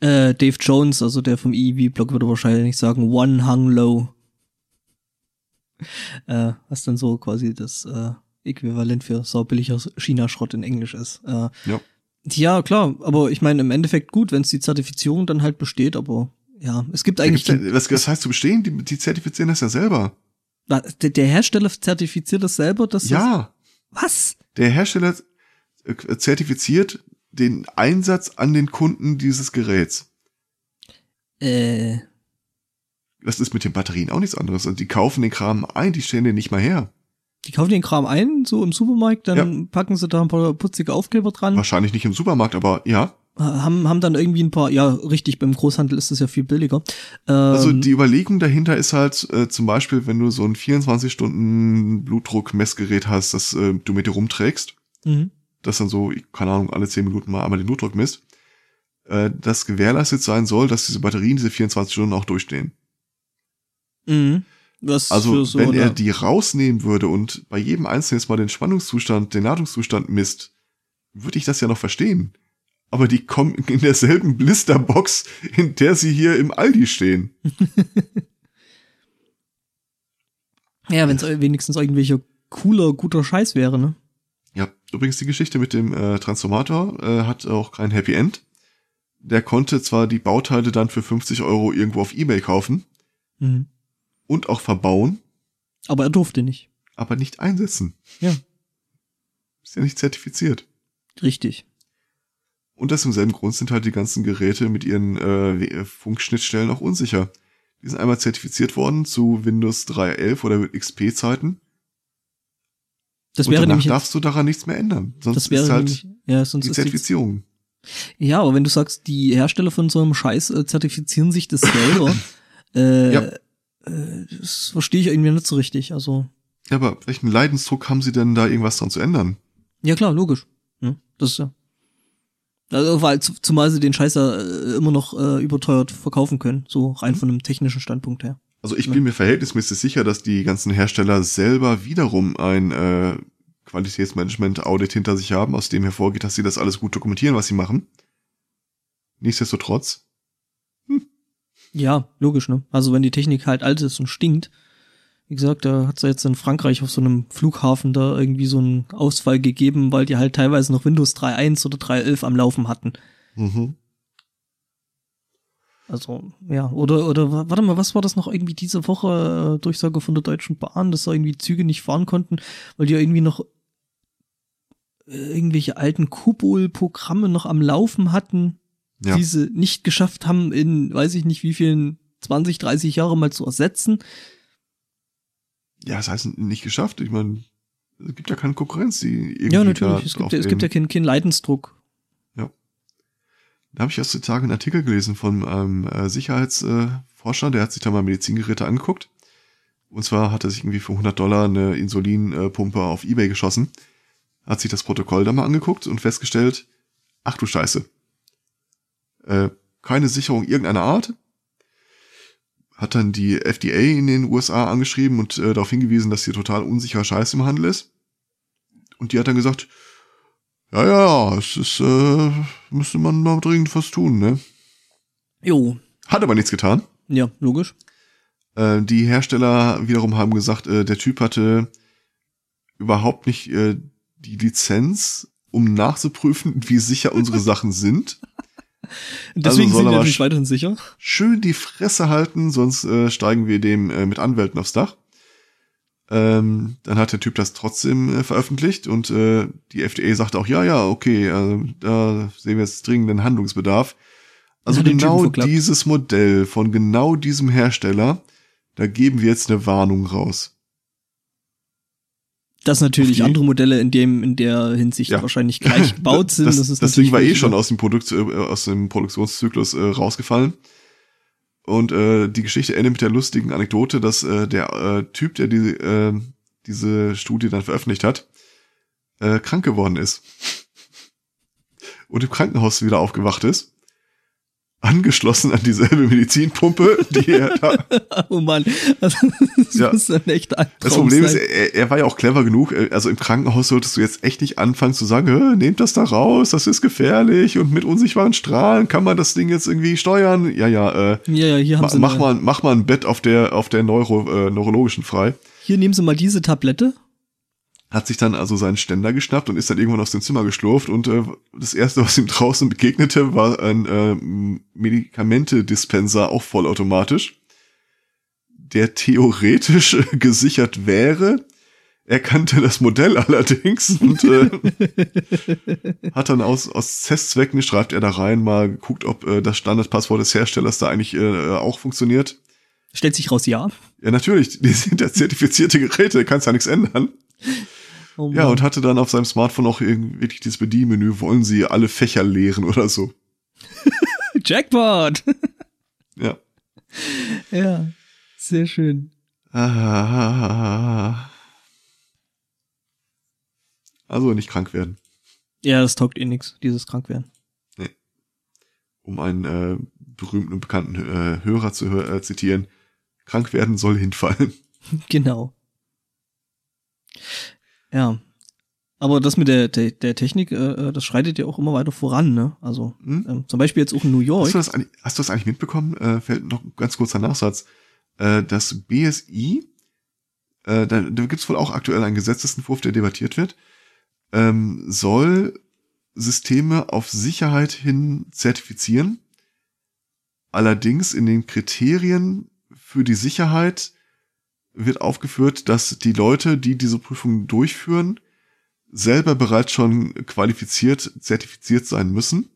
Äh, Dave Jones, also der vom EEV-Blog, würde wahrscheinlich sagen, one hung low. <laughs> Äh, was dann so quasi das äh, Äquivalent für saubilliger China-Schrott in Englisch ist. Äh, Ja. ja, klar, aber ich meine im Endeffekt gut, wenn es die Zertifizierung dann halt besteht, aber ja, es gibt eigentlich ja, was, das heißt zu bestehen, die, die zertifizieren das ja selber. Na, der, der Hersteller zertifiziert das selber, dass Ja, das, was? der Hersteller äh, zertifiziert den Einsatz an den Kunden dieses Geräts. Äh, Das ist mit den Batterien auch nichts anderes. Und die kaufen den Kram ein, die stellen den nicht mal her. die kaufen den Kram ein, so im Supermarkt, dann packen sie da ein paar putzige Aufkleber dran, Wahrscheinlich nicht im Supermarkt, aber ja. haben, haben dann irgendwie ein paar, ja, richtig, beim Großhandel ist das ja viel billiger. Ähm, Also die Überlegung dahinter ist halt äh, zum Beispiel, wenn du so ein 24 Stunden Blutdruck-Messgerät hast, das äh, du mit dir rumträgst, mhm. Das dann so, keine Ahnung, alle 10 Minuten mal einmal den Blutdruck misst, äh, das gewährleistet sein soll, dass diese Batterien diese 24 Stunden auch durchstehen. Mhm. Was Also so wenn er eine- die rausnehmen würde und bei jedem Einzelnen jetzt mal den Spannungszustand, den Ladungszustand misst, würde ich das ja noch verstehen. Aber die kommen in derselben Blisterbox, in der sie hier im Aldi stehen. <laughs> Ja, wenn es wenigstens irgendwelcher cooler, guter Scheiß wäre, ne? Ja, übrigens die Geschichte mit dem äh, Transformator äh, hat auch kein Happy End. Der konnte zwar die Bauteile dann für 50 Euro irgendwo auf Ebay kaufen Mhm. und auch verbauen, Aber er durfte nicht. aber nicht einsetzen. Ja. Ist ja nicht zertifiziert. Richtig. Und aus demselben Grund sind halt die ganzen Geräte mit ihren äh, Funkschnittstellen auch unsicher. Die sind einmal zertifiziert worden zu Windows 3.11 oder XP-Zeiten. Das Und wäre nämlich darfst du daran nichts mehr ändern. Sonst das wäre ist halt nämlich, ja, sonst die ist die, Zertifizierung. ja, aber wenn du sagst, die Hersteller von so einem Scheiß äh, zertifizieren sich das selber, <laughs> äh, Ja. äh, das verstehe ich irgendwie nicht so richtig. Also, Ja, aber welchen Leidensdruck haben sie denn da irgendwas dran zu ändern? ja klar, logisch. Ja, das ist ja. Also, weil, zu- zumal sie den Scheiß ja äh, immer noch äh, überteuert verkaufen können, so rein Mhm. von einem technischen Standpunkt her. Also ich bin mir verhältnismäßig sicher, dass die ganzen Hersteller selber wiederum ein äh, Qualitätsmanagement-Audit hinter sich haben, aus dem hervorgeht, dass sie das alles gut dokumentieren, was sie machen. Nichtsdestotrotz. Ja, logisch, ne? Also wenn die Technik halt alt ist und stinkt, wie gesagt, da hat's ja jetzt in Frankreich auf so einem Flughafen da irgendwie so einen Ausfall gegeben, weil die halt teilweise noch Windows 3.1 oder 3.11 am Laufen hatten. Mhm. Also, ja, oder, oder wa- warte mal, was war das noch irgendwie diese Woche äh, Durchsage von der Deutschen Bahn, dass da irgendwie Züge nicht fahren konnten, weil die ja irgendwie noch äh, irgendwelche alten Kubol-Programme noch am Laufen hatten, Ja. die sie nicht geschafft haben, in weiß ich nicht wie vielen 20, 30 Jahre mal zu ersetzen. ja, das heißt nicht geschafft. Ich meine, es gibt ja keine Konkurrenz, die irgendwie Ja, natürlich. Es gibt, ja, es gibt ja keinen keinen Leidensdruck. Da habe ich erst die Tage einen Artikel gelesen von einem äh, Sicherheitsforscher, der hat sich da mal Medizingeräte angeguckt. Und zwar hat er sich irgendwie für 100 Dollar eine Insulinpumpe auf Ebay geschossen, hat sich das Protokoll da mal angeguckt und festgestellt, ach du Scheiße, äh, keine Sicherung irgendeiner Art. Hat dann die FDA in den USA angeschrieben und äh, darauf hingewiesen, dass hier total unsicherer Scheiß im Handel ist. Und die hat dann gesagt, ja, ja, ja, es ist, äh, müsste man mal dringend was tun, ne? Jo, Hat aber nichts getan. ja, logisch. Äh, die Hersteller wiederum haben gesagt, äh, der Typ hatte überhaupt nicht äh, die Lizenz, um nachzuprüfen, <laughs> wie sicher unsere Sachen sind. <laughs> Deswegen soll sind wir natürlich weiterhin sicher. Schön die Fresse halten, sonst äh, steigen wir dem äh, mit Anwälten aufs Dach. Ähm, dann hat der Typ das trotzdem äh, veröffentlicht und äh, die FDA sagte auch, ja, ja, okay, äh, da sehen wir jetzt dringenden Handlungsbedarf. Also genau dieses Modell von genau diesem Hersteller, da geben wir jetzt eine Warnung raus. Dass natürlich andere Modelle in dem, in der Hinsicht Ja. wahrscheinlich gleich gebaut <laughs> sind. Das, Das, ist das Ding war eh schon aus dem Produkt, äh, aus dem Produktionszyklus äh, rausgefallen. Und äh, die Geschichte endet mit der lustigen Anekdote, dass äh, der äh, Typ, der die, äh, diese Studie dann veröffentlicht hat, äh, krank geworden ist. Und im Krankenhaus wieder aufgewacht ist. Angeschlossen an dieselbe Medizinpumpe, die er <laughs> da Oh Mann, also, das Ja. muss ein echt Albtraum Das Problem ist, sein. er, er war ja auch clever genug. äh, Also im Krankenhaus solltest du jetzt echt nicht anfangen zu sagen, "Hä, nehmt das da raus, das ist gefährlich und mit unsichtbaren Strahlen kann man das Ding jetzt irgendwie steuern. Ja, ja, äh, ja, ja, hier haben ma, sie mach mal, mach mal ein Bett auf der auf der Neuro, äh, neurologischen frei. hier nehmen sie mal diese Tablette. Hat sich dann also seinen Ständer geschnappt und ist dann irgendwann aus dem Zimmer geschlurft und äh, das erste, was ihm <laughs> draußen begegnete, war ein äh, Medikamente-Dispenser, auch vollautomatisch, der theoretisch äh, <laughs> gesichert wäre. Er kannte das Modell <laughs> allerdings und äh, hat dann aus, aus Testzwecken, schreibt er da rein, mal geguckt, ob äh, das Standardpasswort des Herstellers da eigentlich äh, auch funktioniert. Stellt sich raus, ja. Ja, natürlich, die sind ja zertifizierte Geräte, kannst ja nichts ändern. Oh Ja, und hatte dann auf seinem Smartphone auch irgendwie wirklich dieses Bedienmenü, wollen Sie alle Fächer leeren oder so. <laughs> Jackpot! <laughs> Ja. ja, sehr schön. <laughs> Also nicht krank werden. Ja, das taugt eh nix, dieses Krankwerden. Um einen äh, berühmten und bekannten äh, Hörer zu äh, zitieren. Krank werden soll hinfallen. Genau. Ja. Aber das mit der, der, der Technik, äh, das schreitet ja auch immer weiter voran, ne? Also, Hm? ähm, zum Beispiel jetzt auch in New York. Hast du, das, eigentlich- hast du das eigentlich mitbekommen? Äh, fällt noch ein ganz kurzer Nachsatz. Äh, das BSI, äh, da, da gibt es wohl auch aktuell einen Gesetzesentwurf, der debattiert wird, ähm, soll Systeme auf Sicherheit hin zertifizieren. Allerdings in den Kriterien für die Sicherheit wird aufgeführt, dass die Leute, die diese Prüfungen durchführen, selber bereits schon qualifiziert, zertifiziert sein müssen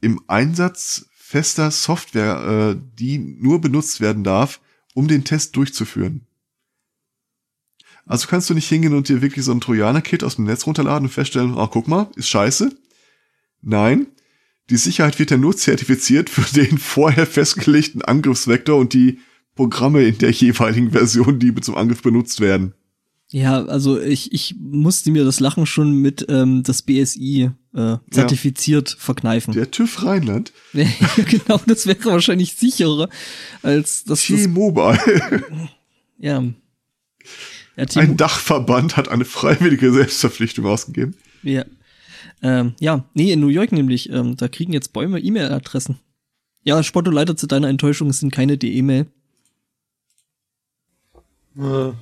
im Einsatz fester Software, äh, die nur benutzt werden darf, um den Test durchzuführen. Also kannst du nicht hingehen und dir wirklich so ein Trojaner-Kit aus dem Netz runterladen und feststellen, ah, guck mal, ist scheiße. Nein, die Sicherheit wird ja nur zertifiziert für den <laughs> vorher festgelegten Angriffsvektor und die Programme in der jeweiligen Version, die zum Angriff benutzt werden. Ja, also ich, ich musste mir das Lachen schon mit ähm, das BSI äh, zertifiziert ja. verkneifen. Der TÜV Rheinland. <laughs> ja, genau, das wäre wahrscheinlich sicherer als das. T-Mobile. <laughs> Ja. ja Ein Dachverband hat eine freiwillige Selbstverpflichtung ausgegeben. Ja. Ähm, ja, nee, in New York nämlich, ähm, da kriegen jetzt Bäume E-Mail-Adressen. Ja, Spotto leider zu deiner Enttäuschung, es sind keine DE-Mail. Äh.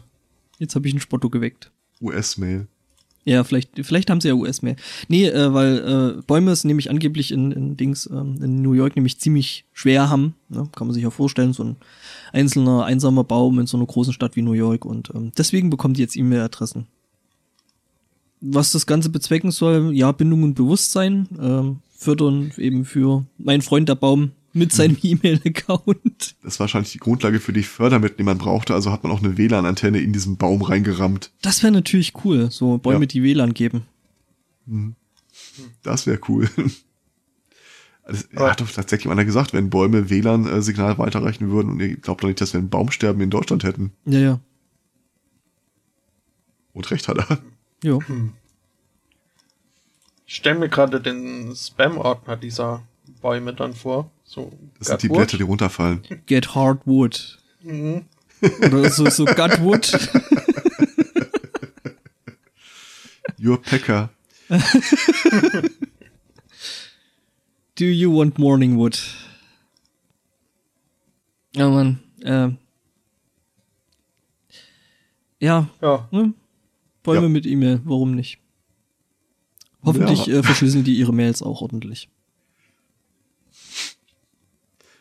Jetzt habe ich einen Spotto geweckt. US-Mail. Ja, vielleicht, vielleicht haben sie ja US-Mail. Nee, äh, weil äh, Bäume es nämlich angeblich in, in Dings, ähm, in New York nämlich ziemlich schwer haben. Ne? Kann man sich ja vorstellen, so ein einzelner, einsamer Baum in so einer großen Stadt wie New York. Und ähm, deswegen bekommt die jetzt E-Mail-Adressen. Was das Ganze bezwecken soll, ja, Bindung und Bewusstsein, ähm, fördern eben für mein Freund der Baum mit seinem hm. E-Mail-Account. Das war wahrscheinlich die Grundlage für die Fördermittel, die man brauchte. Also hat man auch eine WLAN-Antenne in diesen Baum reingerammt. Das wäre natürlich cool, so Bäume, ja. die WLAN geben. Hm. Das wäre cool. <laughs> Also, er hat doch tatsächlich einer gesagt, wenn Bäume WLAN-Signal weiterreichen würden und ihr glaubt doch nicht, dass wir ein Baumsterben in Deutschland hätten. Ja, ja. Und recht hat er. Jo. Hm. Ich stelle mir gerade den Spam-Ordner dieser Bäume dann vor. So, das sind die Blätter, die runterfallen. Get Hardwood. Mhm. Oder so, so Gutwood. <laughs> Your Packer. <laughs> Do you want morning wood? Ja, Mann. Äh, ja. ja. Ne? Bäume ja. mit E-Mail, warum nicht? Hoffentlich ja. äh, verschlüsseln die ihre Mails auch ordentlich.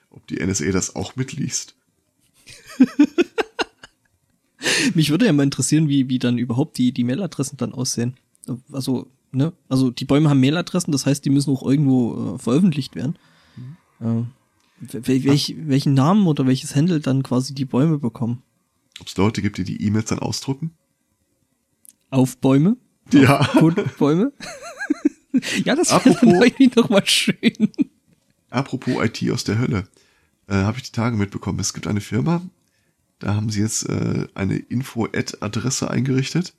Ob die NSA das auch mitliest? <laughs> Mich würde ja mal interessieren, wie, wie dann überhaupt die, die Mailadressen dann aussehen. Also, ne? Also die Bäume haben Mailadressen, das heißt, die müssen auch irgendwo äh, veröffentlicht werden. Mhm. Äh, welch, welchen Namen oder welches Handle dann quasi die Bäume bekommen. Ob es Leute gibt, die die E-Mails dann ausdrucken? Auf Bäume? Ja. Auf Bäume? <laughs> ja, das wäre dann irgendwie nochmal schön. Apropos IT aus der Hölle äh, habe ich die Tage mitbekommen. Es gibt eine Firma, da haben sie jetzt äh, eine Info-Ad-Adresse eingerichtet.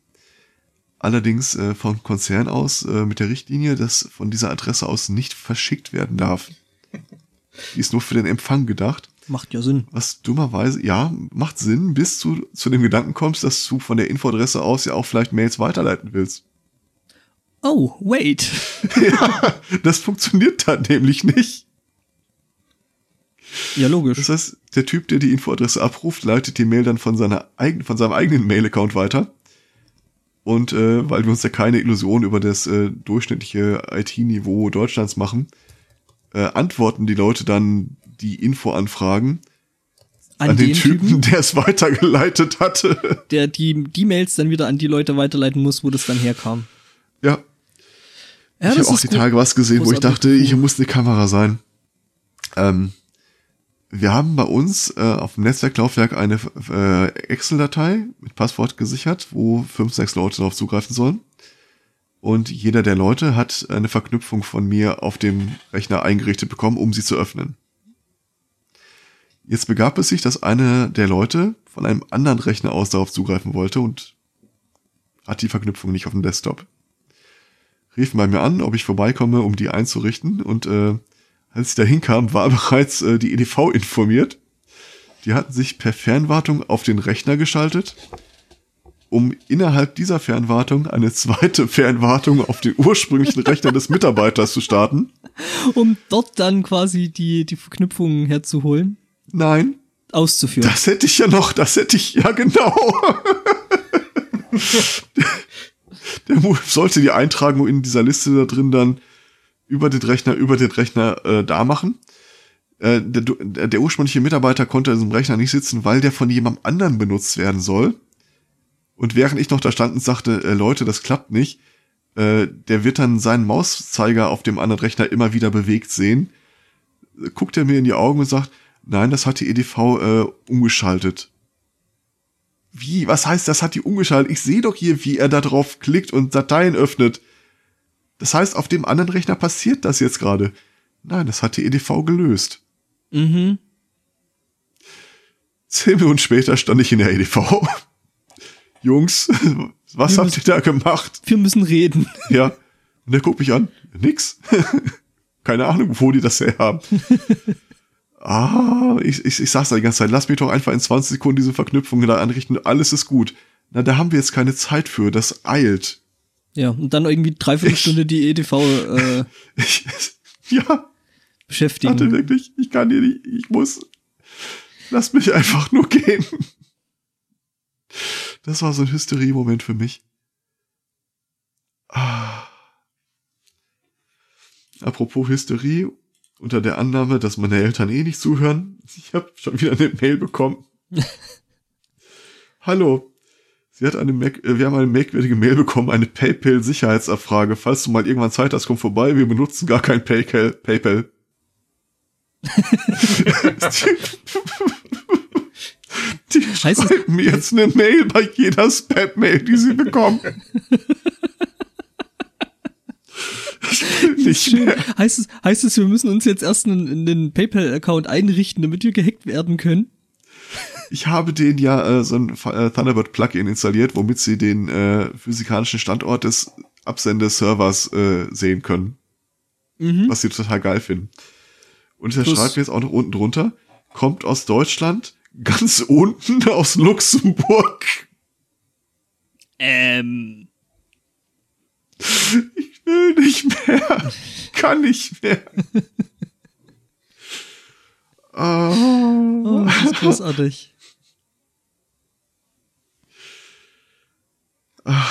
Allerdings äh, vom Konzern aus äh, mit der Richtlinie, dass von dieser Adresse aus nicht verschickt werden darf. Die ist nur für den Empfang gedacht. Macht ja Sinn. Was dummerweise, ja, macht Sinn, bis du zu dem Gedanken kommst, dass du von der Infoadresse aus ja auch vielleicht Mails weiterleiten willst. Oh, wait. <laughs> ja, das funktioniert dann nämlich nicht. Ja, logisch. Das heißt, der Typ, der die Infoadresse abruft, leitet die Mail dann von, seiner eigen, von seinem eigenen Mail-Account weiter. Und äh, weil wir uns ja keine Illusion über das äh, durchschnittliche IT-Niveau Deutschlands machen, äh, antworten die Leute dann die Infoanfragen an, an den, den, Typen, Typen, der es <laughs> weitergeleitet hatte. Der die, die Mails dann wieder an die Leute weiterleiten muss, wo das dann herkam. Ja. ja ich habe auch die gut. Tage was gesehen, wo ich dachte, hier muss eine Kamera sein. Ähm, wir haben bei uns äh, auf dem Netzwerklaufwerk eine äh, Excel-Datei mit Passwort gesichert, wo fünf, sechs Leute darauf zugreifen sollen. Und jeder der Leute hat eine Verknüpfung von mir auf dem Rechner eingerichtet bekommen, um sie zu öffnen. Jetzt begab es sich, dass einer der Leute von einem anderen Rechner aus darauf zugreifen wollte und hat die Verknüpfung nicht auf dem Desktop. Rief bei mir an, ob ich vorbeikomme, um die einzurichten und äh, als ich da hinkam, war <laughs> bereits äh, die EDV informiert. Die hatten sich per Fernwartung auf den Rechner geschaltet, um innerhalb dieser Fernwartung eine <laughs> zweite Fernwartung auf den ursprünglichen Rechner des Mitarbeiters zu starten. Um dort dann quasi die, die Verknüpfungen herzuholen? Nein. Auszuführen. Das hätte ich ja noch, das hätte ich, ja genau. <laughs> der sollte die Eintragung in dieser Liste da drin dann über den Rechner, über den Rechner äh, da machen. Äh, der, der ursprüngliche Mitarbeiter konnte in diesem Rechner nicht sitzen, weil der von jemandem anderen benutzt werden soll. Und während ich noch da stand und sagte, äh, Leute, das klappt nicht, Äh, der wird dann seinen Mauszeiger auf dem anderen Rechner immer wieder bewegt sehen. Guckt er mir in die Augen und sagt, nein, das hat die EDV äh, umgeschaltet. Wie? Was heißt, das hat die umgeschaltet? Ich sehe doch hier, wie er da drauf klickt und Dateien öffnet. Das heißt, auf dem anderen Rechner passiert das jetzt gerade. Nein, das hat die EDV gelöst. Mhm. Zehn Minuten später stand ich in der EDV. <laughs> Jungs, <laughs> was Wir habt ihr da gemacht? Wir müssen reden. <laughs> Ja. Und der guckt mich an. Nix. Keine Ahnung, wo die das her haben. ah, ich, ich, ich sag's da die ganze Zeit, lass mich doch einfach in 20 Sekunden diese Verknüpfung da anrichten, alles ist gut. Na, da haben wir jetzt keine Zeit für, das eilt. Ja, und dann irgendwie dreiviertel Stunde die EDV <laughs> äh, Ich, ja, hatte beschäftigen. wirklich, ich kann hier nicht, ich muss, lass mich einfach nur gehen. Das war so ein Hysterie-Moment für mich. Ah. Apropos Hysterie, unter der Annahme, dass meine Eltern eh nicht zuhören, ich habe schon wieder eine Mail bekommen. <laughs> Hallo, Sie hat eine Mac äh, wir haben eine merkwürdige Mail bekommen, eine PayPal-Sicherheitsabfrage. Falls du mal irgendwann Zeit hast, komm vorbei, wir benutzen gar kein PayPal. PayPal. <laughs> Die Heißt schreiben mir jetzt eine Mail bei jeder Spam-Mail, die sie bekommen. <laughs> Nicht mehr. Heißt es, heißt es, wir müssen uns jetzt erst einen, einen PayPal-Account einrichten, damit wir gehackt werden können? Ich habe den ja äh, so ein äh, Thunderbird-Plugin installiert, womit sie den äh, physikalischen Standort des Absendeservers äh, sehen können. Mhm. was sie total geil finden. Und schreibt mir jetzt auch noch unten drunter, kommt aus Deutschland, <laughs> ganz unten aus Luxemburg. Ähm. Ich will nicht mehr. Kann nicht mehr. <laughs> Oh. das ist großartig. Ja.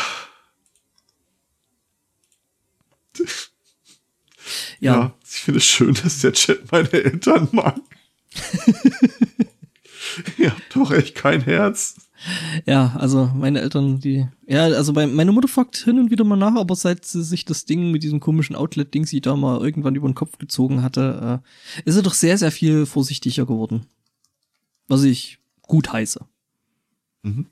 Ja, ich finde es schön, dass der Chat meine Eltern mag. <laughs> Ihr habt doch echt kein Herz. ja, also meine Eltern, die, ja, also bei, meine Mutter fragt hin und wieder mal nach, aber seit sie sich das Ding mit diesem komischen Outlet-Ding sie da mal irgendwann über den Kopf gezogen hatte, äh, ist sie doch sehr, sehr viel vorsichtiger geworden. Was ich gut heiße. Mhm.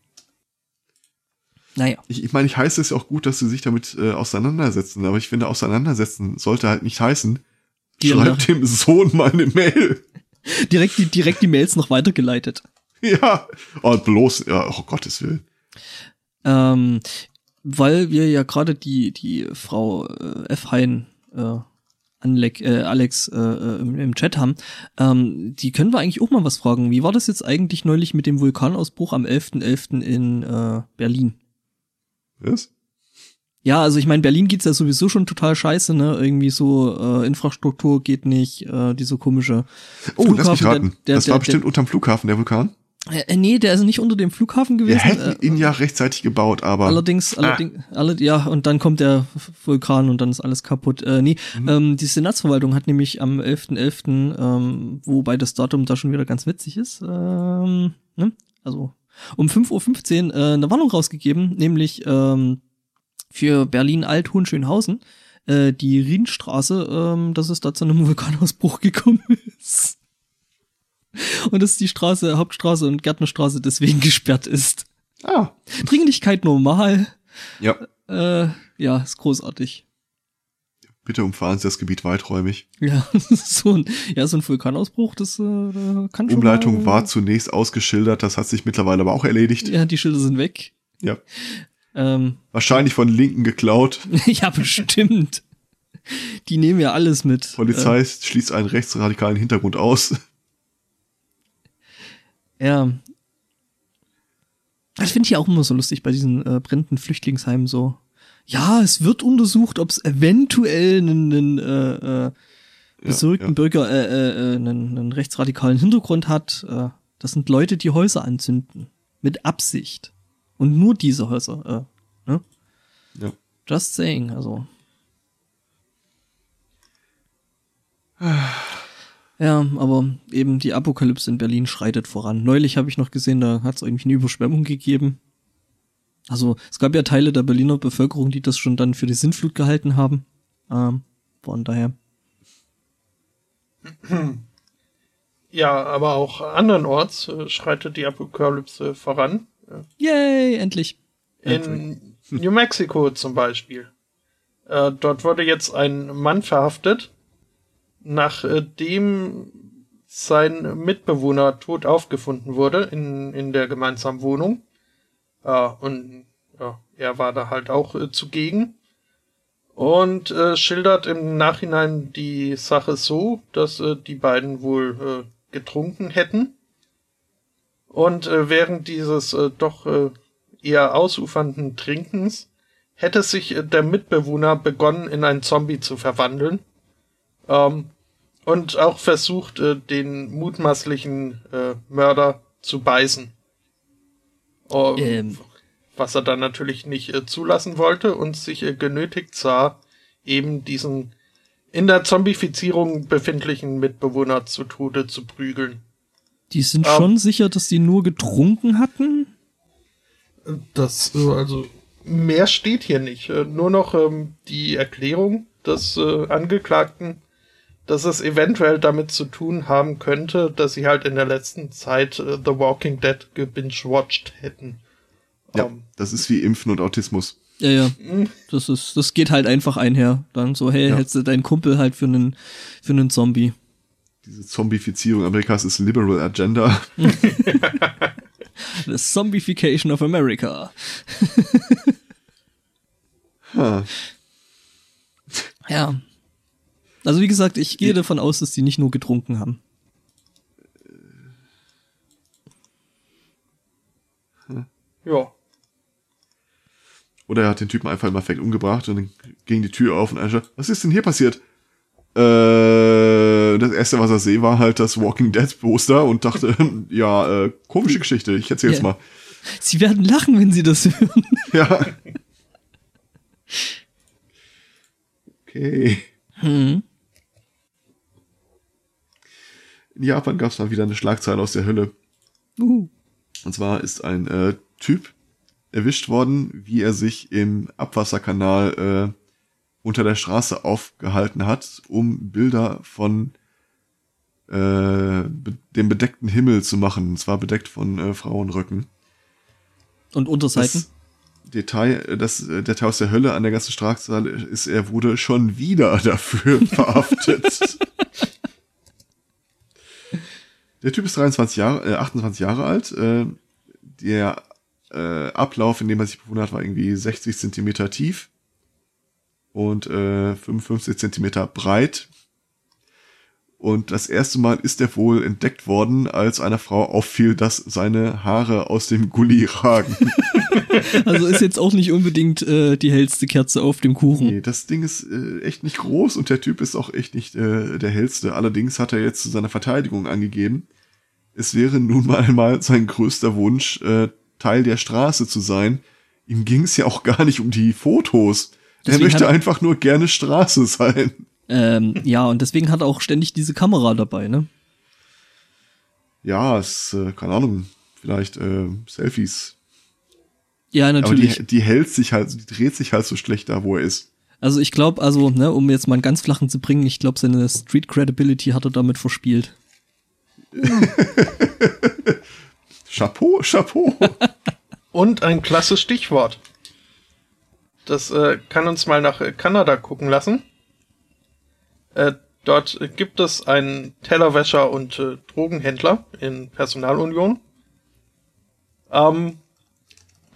Naja. Ich, ich meine, ich heiße es ja auch gut, dass sie sich damit äh, auseinandersetzen, aber ich finde, auseinandersetzen sollte halt nicht heißen, Die- schreibt dem Sohn mal eine Mail. <laughs> Direkt die, direkt die Mails noch weitergeleitet. Ja, oh, bloß, ja, oh Gottes Willen. Ähm, weil wir ja gerade die, die Frau äh, F. Hein äh, Anlek, äh, Alex äh, äh, im, im Chat haben, ähm, die können wir eigentlich auch mal was fragen. Wie war das jetzt eigentlich neulich mit dem Vulkanausbruch am 11.11. in äh, Berlin? Was? Ja, also ich meine, Berlin geht's ja sowieso schon total scheiße, ne? Irgendwie so äh, Infrastruktur geht nicht, äh, diese komische Oh, lass mich Flughafen, raten. der- der- das war der- bestimmt unterm Flughafen, der Vulkan. Äh, nee, der ist nicht unter dem Flughafen Wir gewesen. hätten äh, ihn ja rechtzeitig gebaut, aber Allerdings, allerdings, alle, ja, und dann kommt der Vulkan und dann ist alles kaputt. Äh, nee, Mhm. ähm, die Senatsverwaltung hat nämlich am 11.11., ähm, wobei das Datum da schon wieder ganz witzig ist, ähm, ne? also um 5.15 Uhr äh, eine Warnung rausgegeben, nämlich ähm, für Berlin-Alt-Hohenschönhausen, äh, die Rienstraße, ähm, dass es da zu einem <laughs> Vulkanausbruch gekommen ist. Und dass die Straße, Hauptstraße und Gärtnerstraße deswegen <laughs> gesperrt ist. ah, Dringlichkeit normal. ja. Äh, ja, ist großartig. Bitte umfahren Sie das Gebiet weiträumig. Ja, <laughs> so ein, ja, so ein Vulkanausbruch, das äh, kann schon Umleitung mal, war zunächst ausgeschildert, das hat sich mittlerweile aber auch erledigt. Ja, die Schilder sind weg. Ja. Ähm, Wahrscheinlich von Linken geklaut. <laughs> ja, bestimmt. Die nehmen ja alles mit. Polizei schließt einen rechtsradikalen Hintergrund aus. Äh, <laughs> ja. Das finde ich auch immer so lustig bei diesen äh, brennenden Flüchtlingsheimen so. Ja, es wird untersucht, ob es eventuell einen, einen äh, äh, besorgten ja. Bürger äh, äh, äh, einen, einen rechtsradikalen Hintergrund hat. Äh, das sind Leute, die Häuser anzünden. Mit Absicht. Und nur diese Häuser. Äh, ne? Ja. Just saying, also. Ja, aber eben die Apokalypse in Berlin schreitet voran. Neulich habe ich noch gesehen, da hat es irgendwie eine Überschwemmung gegeben. Also es gab ja Teile der Berliner Bevölkerung, die das schon dann für die Sintflut gehalten haben. Ähm, von daher. <clears throat> Ja, aber auch andernorts äh, schreitet die Apokalypse voran. Yay, endlich. In <laughs> New Mexico zum Beispiel. Äh, dort wurde jetzt ein Mann verhaftet, nachdem sein Mitbewohner tot aufgefunden wurde in, in der gemeinsamen Wohnung. Äh, und ja, er war da halt auch äh, zugegen. Und äh, schildert im Nachhinein die Sache so, dass äh, die beiden wohl äh, getrunken hätten. Und äh, während dieses äh, doch äh, eher ausufernden Trinkens hätte sich äh, der Mitbewohner begonnen, in einen Zombie zu verwandeln. Ähm, und auch versucht, äh, den mutmaßlichen äh, Mörder zu beißen. Ähm, Ähm. Was er dann natürlich nicht äh, zulassen wollte und sich äh, genötigt sah, eben diesen in der Zombifizierung befindlichen Mitbewohner zu Tode zu prügeln. Die sind Ähm. schon sicher, dass die nur getrunken hatten? Das, äh, also, mehr steht hier nicht. Äh, Nur noch ähm, die Erklärung des äh, Angeklagten, dass es eventuell damit zu tun haben könnte, dass sie halt in der letzten Zeit äh, The Walking Dead gebingewatcht hätten. Ja, Ähm, das ist wie Impfen und Autismus. Ja, ja. mh, Das ist, das geht halt einfach einher. Dann so, hey, Ja. hältst du deinen Kumpel halt für einen, für einen Zombie. Diese Zombifizierung Amerikas ist Liberal Agenda. <laughs> The Zombification of America. Ha. Ja. Also wie gesagt, ich gehe davon aus, dass die nicht nur getrunken haben. ja. Oder er hat den Typen einfach im Affekt umgebracht und dann ging die Tür auf und er sagt, was ist denn hier passiert? Äh, das erste, was er sah, war halt das Walking Dead Poster und dachte, <laughs> ja, äh, komische Geschichte, ich erzähl's Ja. mal. Sie werden lachen, wenn sie das hören. <laughs> Ja. Okay. Hm. In Japan gab's mal wieder eine Schlagzeile aus der Hölle. Uh. Und zwar ist ein äh, Typ erwischt worden, wie er sich im Abwasserkanal äh, unter der Straße aufgehalten hat, um Bilder von äh, be dem bedeckten Himmel zu machen. Und zwar bedeckt von äh, Frauenröcken. Und Unterseiten? Das Detail, äh, das äh, Detail aus der Hölle an der ganzen Schlagzeile ist, er wurde schon wieder <laughs> dafür verhaftet. Der Typ ist 23 Jahre, äh, 28 Jahre alt. Äh, der äh, Ablauf, in dem er sich befunden hat, war irgendwie 60 Zentimeter tief und äh, 55 Zentimeter breit. Und das erste Mal ist er wohl entdeckt worden, als einer Frau auffiel, dass seine Haare aus dem Gully ragen. <laughs> Also ist jetzt auch nicht unbedingt äh, die hellste Kerze auf dem Kuchen. Nee, das Ding ist äh, echt nicht groß und der Typ ist auch echt nicht äh, der hellste. Allerdings hat er jetzt zu seiner Verteidigung angegeben, es wäre nun mal, mal sein größter Wunsch, äh, Teil der Straße zu sein. Ihm ging es ja auch gar nicht um die Fotos. Deswegen er möchte einfach nur gerne Straße sein. Ähm, ja, und deswegen hat er auch ständig diese Kamera dabei, ne? Ja, es, äh, keine Ahnung, vielleicht äh, Selfies. Ja, Aber natürlich. die, die hält sich halt, die dreht sich halt so schlecht da, wo er ist. also ich glaube, also, ne, um jetzt mal einen ganz flachen zu bringen, ich glaube, seine Street Credibility hat er damit verspielt. <laughs> Chapeau, Chapeau. <laughs> Und ein klasse Stichwort. Das äh, kann uns mal nach äh, Kanada gucken lassen. Äh, dort gibt es einen Tellerwäscher und äh, Drogenhändler in Personalunion. Ähm,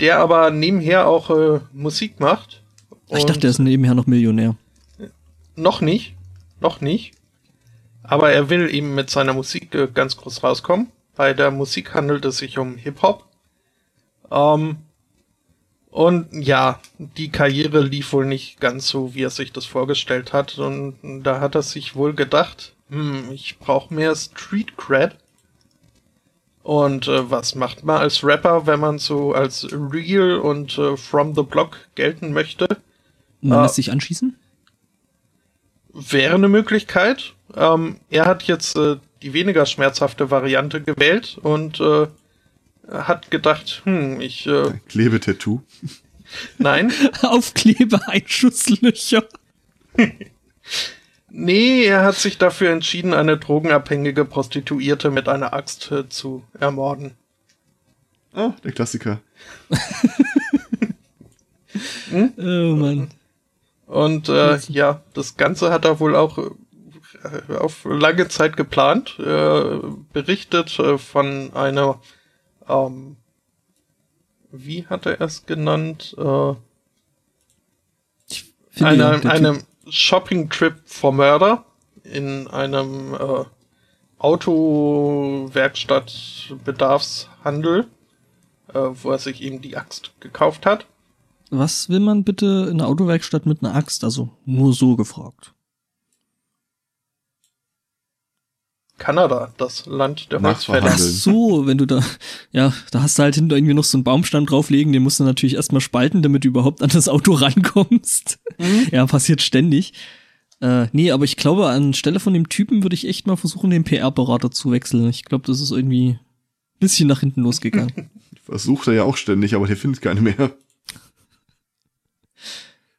der aber nebenher auch äh, Musik macht. Ich dachte, er ist nebenher noch Millionär. noch nicht. Noch nicht. Aber er will eben mit seiner Musik äh, ganz groß rauskommen. Bei der Musik handelt es sich um Hip-Hop. Ähm, und ja, die Karriere lief wohl nicht ganz so, wie er sich das vorgestellt hat. Und da hat er sich wohl gedacht, hm, ich brauche mehr Street Cred. Und äh, was macht man als Rapper, wenn man so als real und äh, from the block gelten möchte? Man Ah. lässt sich anschießen? Wäre eine Möglichkeit. Ähm, er hat jetzt äh, die weniger schmerzhafte Variante gewählt und äh, hat gedacht, hm, ich äh, Klebetattoo. nein, <laughs> Aufklebeeinschusslöcher. <laughs> nee, er hat sich dafür entschieden, eine drogenabhängige Prostituierte mit einer Axt äh, zu ermorden. Ah, der Klassiker. <laughs> Oh Mann. Und äh, ja, das Ganze hat er wohl auch äh, auf lange Zeit geplant. Äh, berichtet äh, von einer, ähm, wie hat er es genannt? Äh, Finde einer, einem Typ- Shopping-Trip for Murder in einem äh, Autowerkstatt-Bedarfshandel, äh, wo er sich eben die Axt gekauft hat. Was will man bitte in der Autowerkstatt mit einer Axt? Also nur so gefragt. Kanada, das Land der Nachverhandeln. Ach Holzfäller. so, wenn du da, ja, da hast du halt hinter irgendwie noch so einen Baumstamm drauflegen, den musst du natürlich erstmal spalten, damit du überhaupt an das Auto <laughs> rankommst. Ja, passiert ständig. Äh, nee, aber ich glaube, anstelle von dem Typen würde ich echt mal versuchen, den PR-Berater zu wechseln. Ich glaube, das ist irgendwie ein bisschen nach hinten losgegangen. <laughs> Versucht er ja auch ständig, aber der findet keine mehr.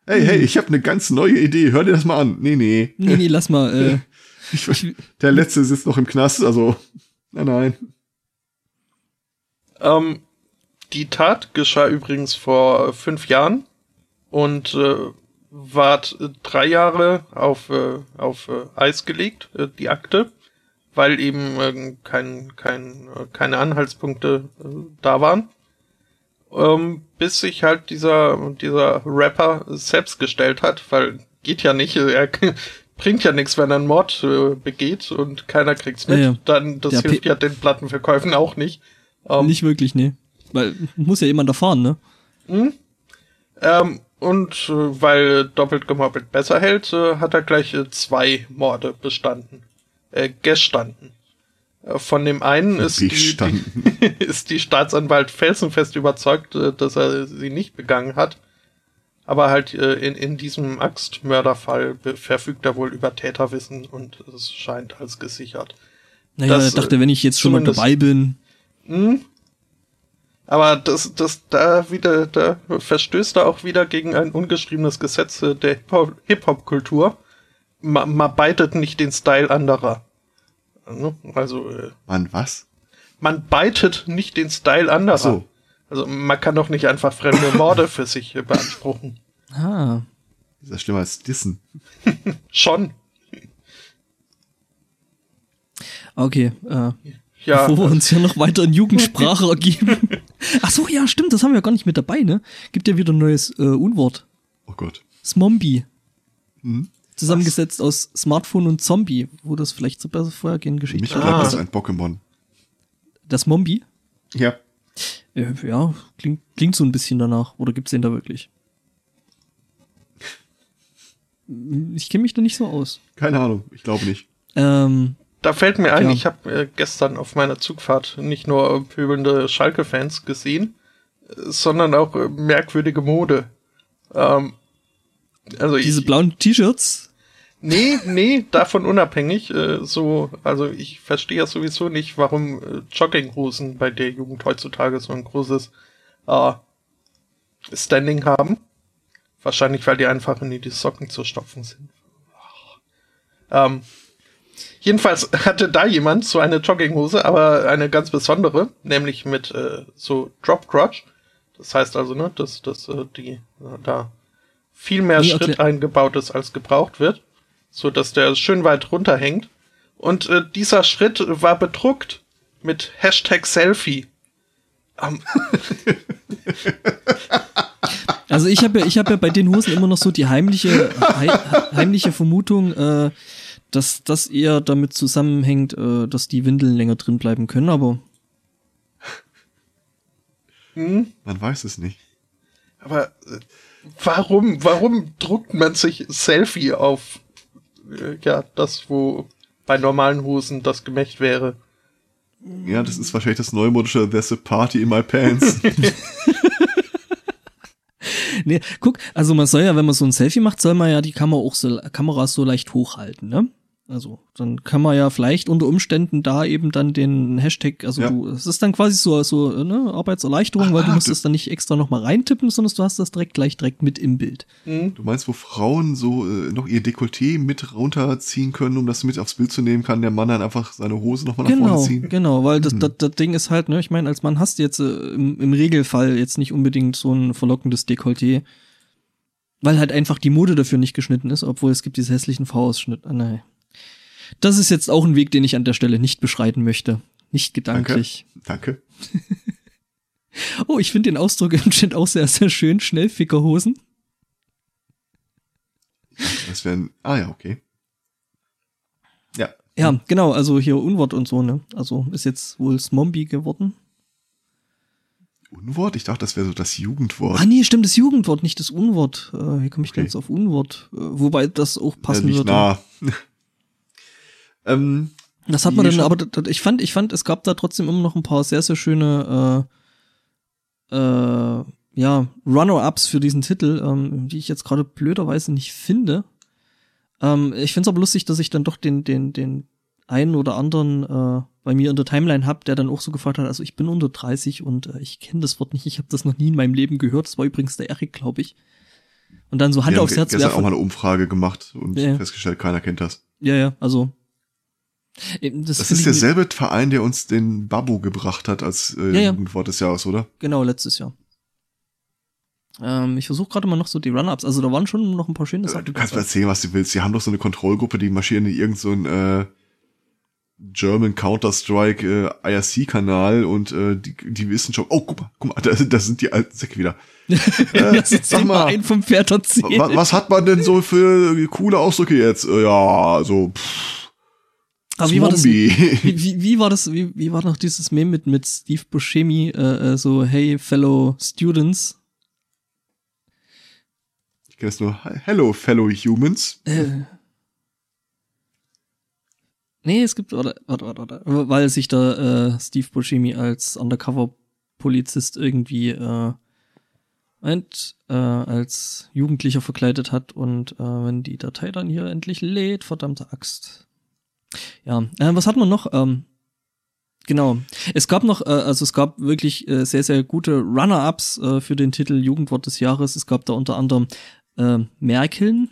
Hey, hey, ich habe eine ganz neue Idee. Hör dir das mal an. Nee, nee. nee, nee, lass mal, <laughs> äh, Ich, der letzte sitzt noch im Knast, also. Nein, nein. Ähm, die Tat geschah übrigens vor fünf Jahren und äh, ward äh, drei Jahre auf, äh, auf äh, Eis gelegt, äh, die Akte, weil eben äh, kein, kein, äh, keine Anhaltspunkte äh, da waren. Ähm, bis sich halt dieser, dieser Rapper selbst gestellt hat, weil geht ja nicht, er bringt ja nichts, wenn er einen Mord äh, begeht und keiner kriegt's mit. Ja, ja. Dann, das Der hilft P- ja den Plattenverkäufen auch nicht. Ähm, nicht wirklich, nee. Weil muss ja jemand erfahren, ne? Ähm, und äh, weil doppelt gemoppelt besser hält, äh, hat er gleich äh, zwei Morde bestanden. Äh, gestanden. Äh, von dem einen ist die, die, Bestanden. <laughs> ist die Staatsanwalt felsenfest überzeugt, äh, dass er sie nicht begangen hat. Aber halt äh, in, in diesem Axtmörderfall verfügt er wohl über Täterwissen und es scheint als gesichert. Naja, Das, er dachte, wenn ich jetzt schon mal dabei bin, Hm? Aber das, das da wieder, da verstößt er auch wieder gegen ein ungeschriebenes Gesetz der Hip-Hop- Hip-Hop-Kultur. Man, man beitet nicht den Style anderer. Also, äh, Mann, was? man beitet nicht den Style anderer. Ach so. Also, man kann doch nicht einfach fremde Morde für sich beanspruchen. ah, Ist das schlimmer als Dissen? <laughs> Schon. okay, äh, Ja. bevor wir uns hier noch weiter in Jugendsprache <laughs> ergeben. Ach so, ja, stimmt, das haben wir ja gar nicht mit dabei, ne? Gibt ja wieder ein neues äh, Unwort. Oh Gott. Smombie. Hm? Zusammengesetzt aus Smartphone und Zombie, wo das vielleicht zur besser vorhergehenden Für mich Geschichte bleibt Ah. das ein Pokémon. Das Mombie? Ja. Ja, klingt, klingt so ein bisschen danach. Oder gibt's den da wirklich? Ich kenne mich da nicht so aus. Keine Ahnung. Ich glaube nicht. Ähm, Da fällt mir ein, Ja. ich habe äh, gestern auf meiner Zugfahrt nicht nur äh, pöbelnde Schalke-Fans gesehen, äh, sondern auch äh, merkwürdige Mode. Ähm, also diese ich, blauen T-Shirts. Nee, nee, davon unabhängig. Äh, so, also ich verstehe ja sowieso nicht, warum äh, Jogginghosen bei der Jugend heutzutage so ein großes äh, Standing haben. Wahrscheinlich, weil die einfach in die Socken zu stopfen sind. Ähm, jedenfalls hatte da jemand so eine Jogginghose, aber eine ganz besondere, nämlich mit äh, so Drop Crotch. Das heißt also, ne, dass, dass äh, die äh, da viel mehr Nee, Schritt eingebaut ist, als gebraucht wird, so dass der schön weit runterhängt. Und äh, dieser Schritt war bedruckt mit Hashtag Selfie. Ähm, <laughs> Also ich habe ja, ich habe ja bei den Hosen immer noch so die heimliche, hei, heimliche Vermutung, äh, dass das eher damit zusammenhängt, äh, dass die Windeln länger drin bleiben können. Aber hm? Man weiß es nicht. Aber äh, warum, warum druckt man sich Selfie auf äh, ja, das, wo bei normalen Hosen das Gemächt wäre? Ja, das ist wahrscheinlich das neumodische There's a Party in my pants. <laughs> nee, guck, also man soll ja, wenn man so ein Selfie macht, soll man ja die Kamera auch so, Kameras so leicht hochhalten, ne? Also dann kann man ja vielleicht unter Umständen da eben dann den Hashtag, also Ja. du, es ist dann quasi so, so ne, Arbeitserleichterung, Ach, weil du musst es dann nicht extra nochmal reintippen, sondern du hast das direkt gleich direkt mit im Bild. Hm? Du meinst, wo Frauen so äh, noch ihr Dekolleté mit runterziehen können, um das mit aufs Bild zu nehmen, kann der Mann dann einfach seine Hose nochmal nach Genau, vorne ziehen? genau, weil das, Mhm. das, das Ding ist halt, ne, ich meine, als Mann hast du jetzt äh, im, im Regelfall jetzt nicht unbedingt so ein verlockendes Dekolleté, weil halt einfach die Mode dafür nicht geschnitten ist, obwohl es gibt diese hässlichen V-Ausschnitt. Ah, nein. Das ist jetzt auch ein Weg, den ich an der Stelle nicht beschreiten möchte. Nicht gedanklich. Danke. <laughs> Oh, ich finde den Ausdruck <laughs> im Chat auch sehr, sehr schön. Schnellfickerhosen. Das wären. Ah ja, okay. Ja. Ja, genau, also hier Unwort und so, ne? Also ist jetzt wohl Smombi geworden. Unwort? Ich dachte, das wäre so das Jugendwort. Ah nee, stimmt, das Jugendwort, nicht das Unwort. Äh, wie komme ich Okay. jetzt auf Unwort? Äh, wobei das auch passen ja, würde. nah. Ähm, Das hat man dann, aber ich fand, ich fand, es gab da trotzdem immer noch ein paar sehr, sehr schöne äh, äh, ja, Runner-Ups für diesen Titel, ähm, die ich jetzt gerade blöderweise nicht finde. Ähm, ich finde es aber lustig, dass ich dann doch den, den, den einen oder anderen äh, bei mir in der Timeline hab, der dann auch so gefragt hat, also ich bin unter 30 und äh, ich kenne das Wort nicht, ich habe das noch nie in meinem Leben gehört. Das war übrigens der Erik, glaube ich. Und dann so Hand haben aufs Herz, gestern wer auch mal eine Umfrage gemacht und Ja. festgestellt, keiner kennt das. ja, ja, also das, Das ist derselbe Verein, der uns den Babu gebracht hat als äh, Ja, ja. Jugendwort des Jahres, oder? Genau, letztes Jahr. Ähm, ich versuche gerade mal noch so die Run-Ups. Also da waren schon noch ein paar schöne Äh, Sachen. Du kannst mir erzählen, was du willst. Die haben doch so eine Kontrollgruppe, die marschieren in irgendeinen so äh, German Counter-Strike äh, IRC-Kanal und äh, die, die wissen schon, oh, guck mal, guck mal, da, da sind die alten Säcke wieder. <laughs> Uns sag mal, ein vom Pferd erzählen. wa- was hat man denn so für coole Ausdrücke jetzt? Äh, Ja, so, pff, Aber wie war das? Wie, wie, wie war das? Wie, wie war noch dieses Meme mit mit Steve Buscemi? Äh, äh, so Hey fellow students. Ich kenne es nur, hello, fellow humans. Äh. Nee, es gibt, warte, warte, warte, warte, weil sich da äh, Steve Buscemi als Undercover-Polizist irgendwie äh, und, äh, als Jugendlicher verkleidet hat und äh, wenn die Datei dann hier endlich lädt, verdammte Axt. Ja, äh, was hat man noch? Ähm, genau, es gab noch, äh, also es gab wirklich äh, sehr, sehr gute Runner-Ups äh, für den Titel Jugendwort des Jahres. Es gab da unter anderem äh, Merkeln,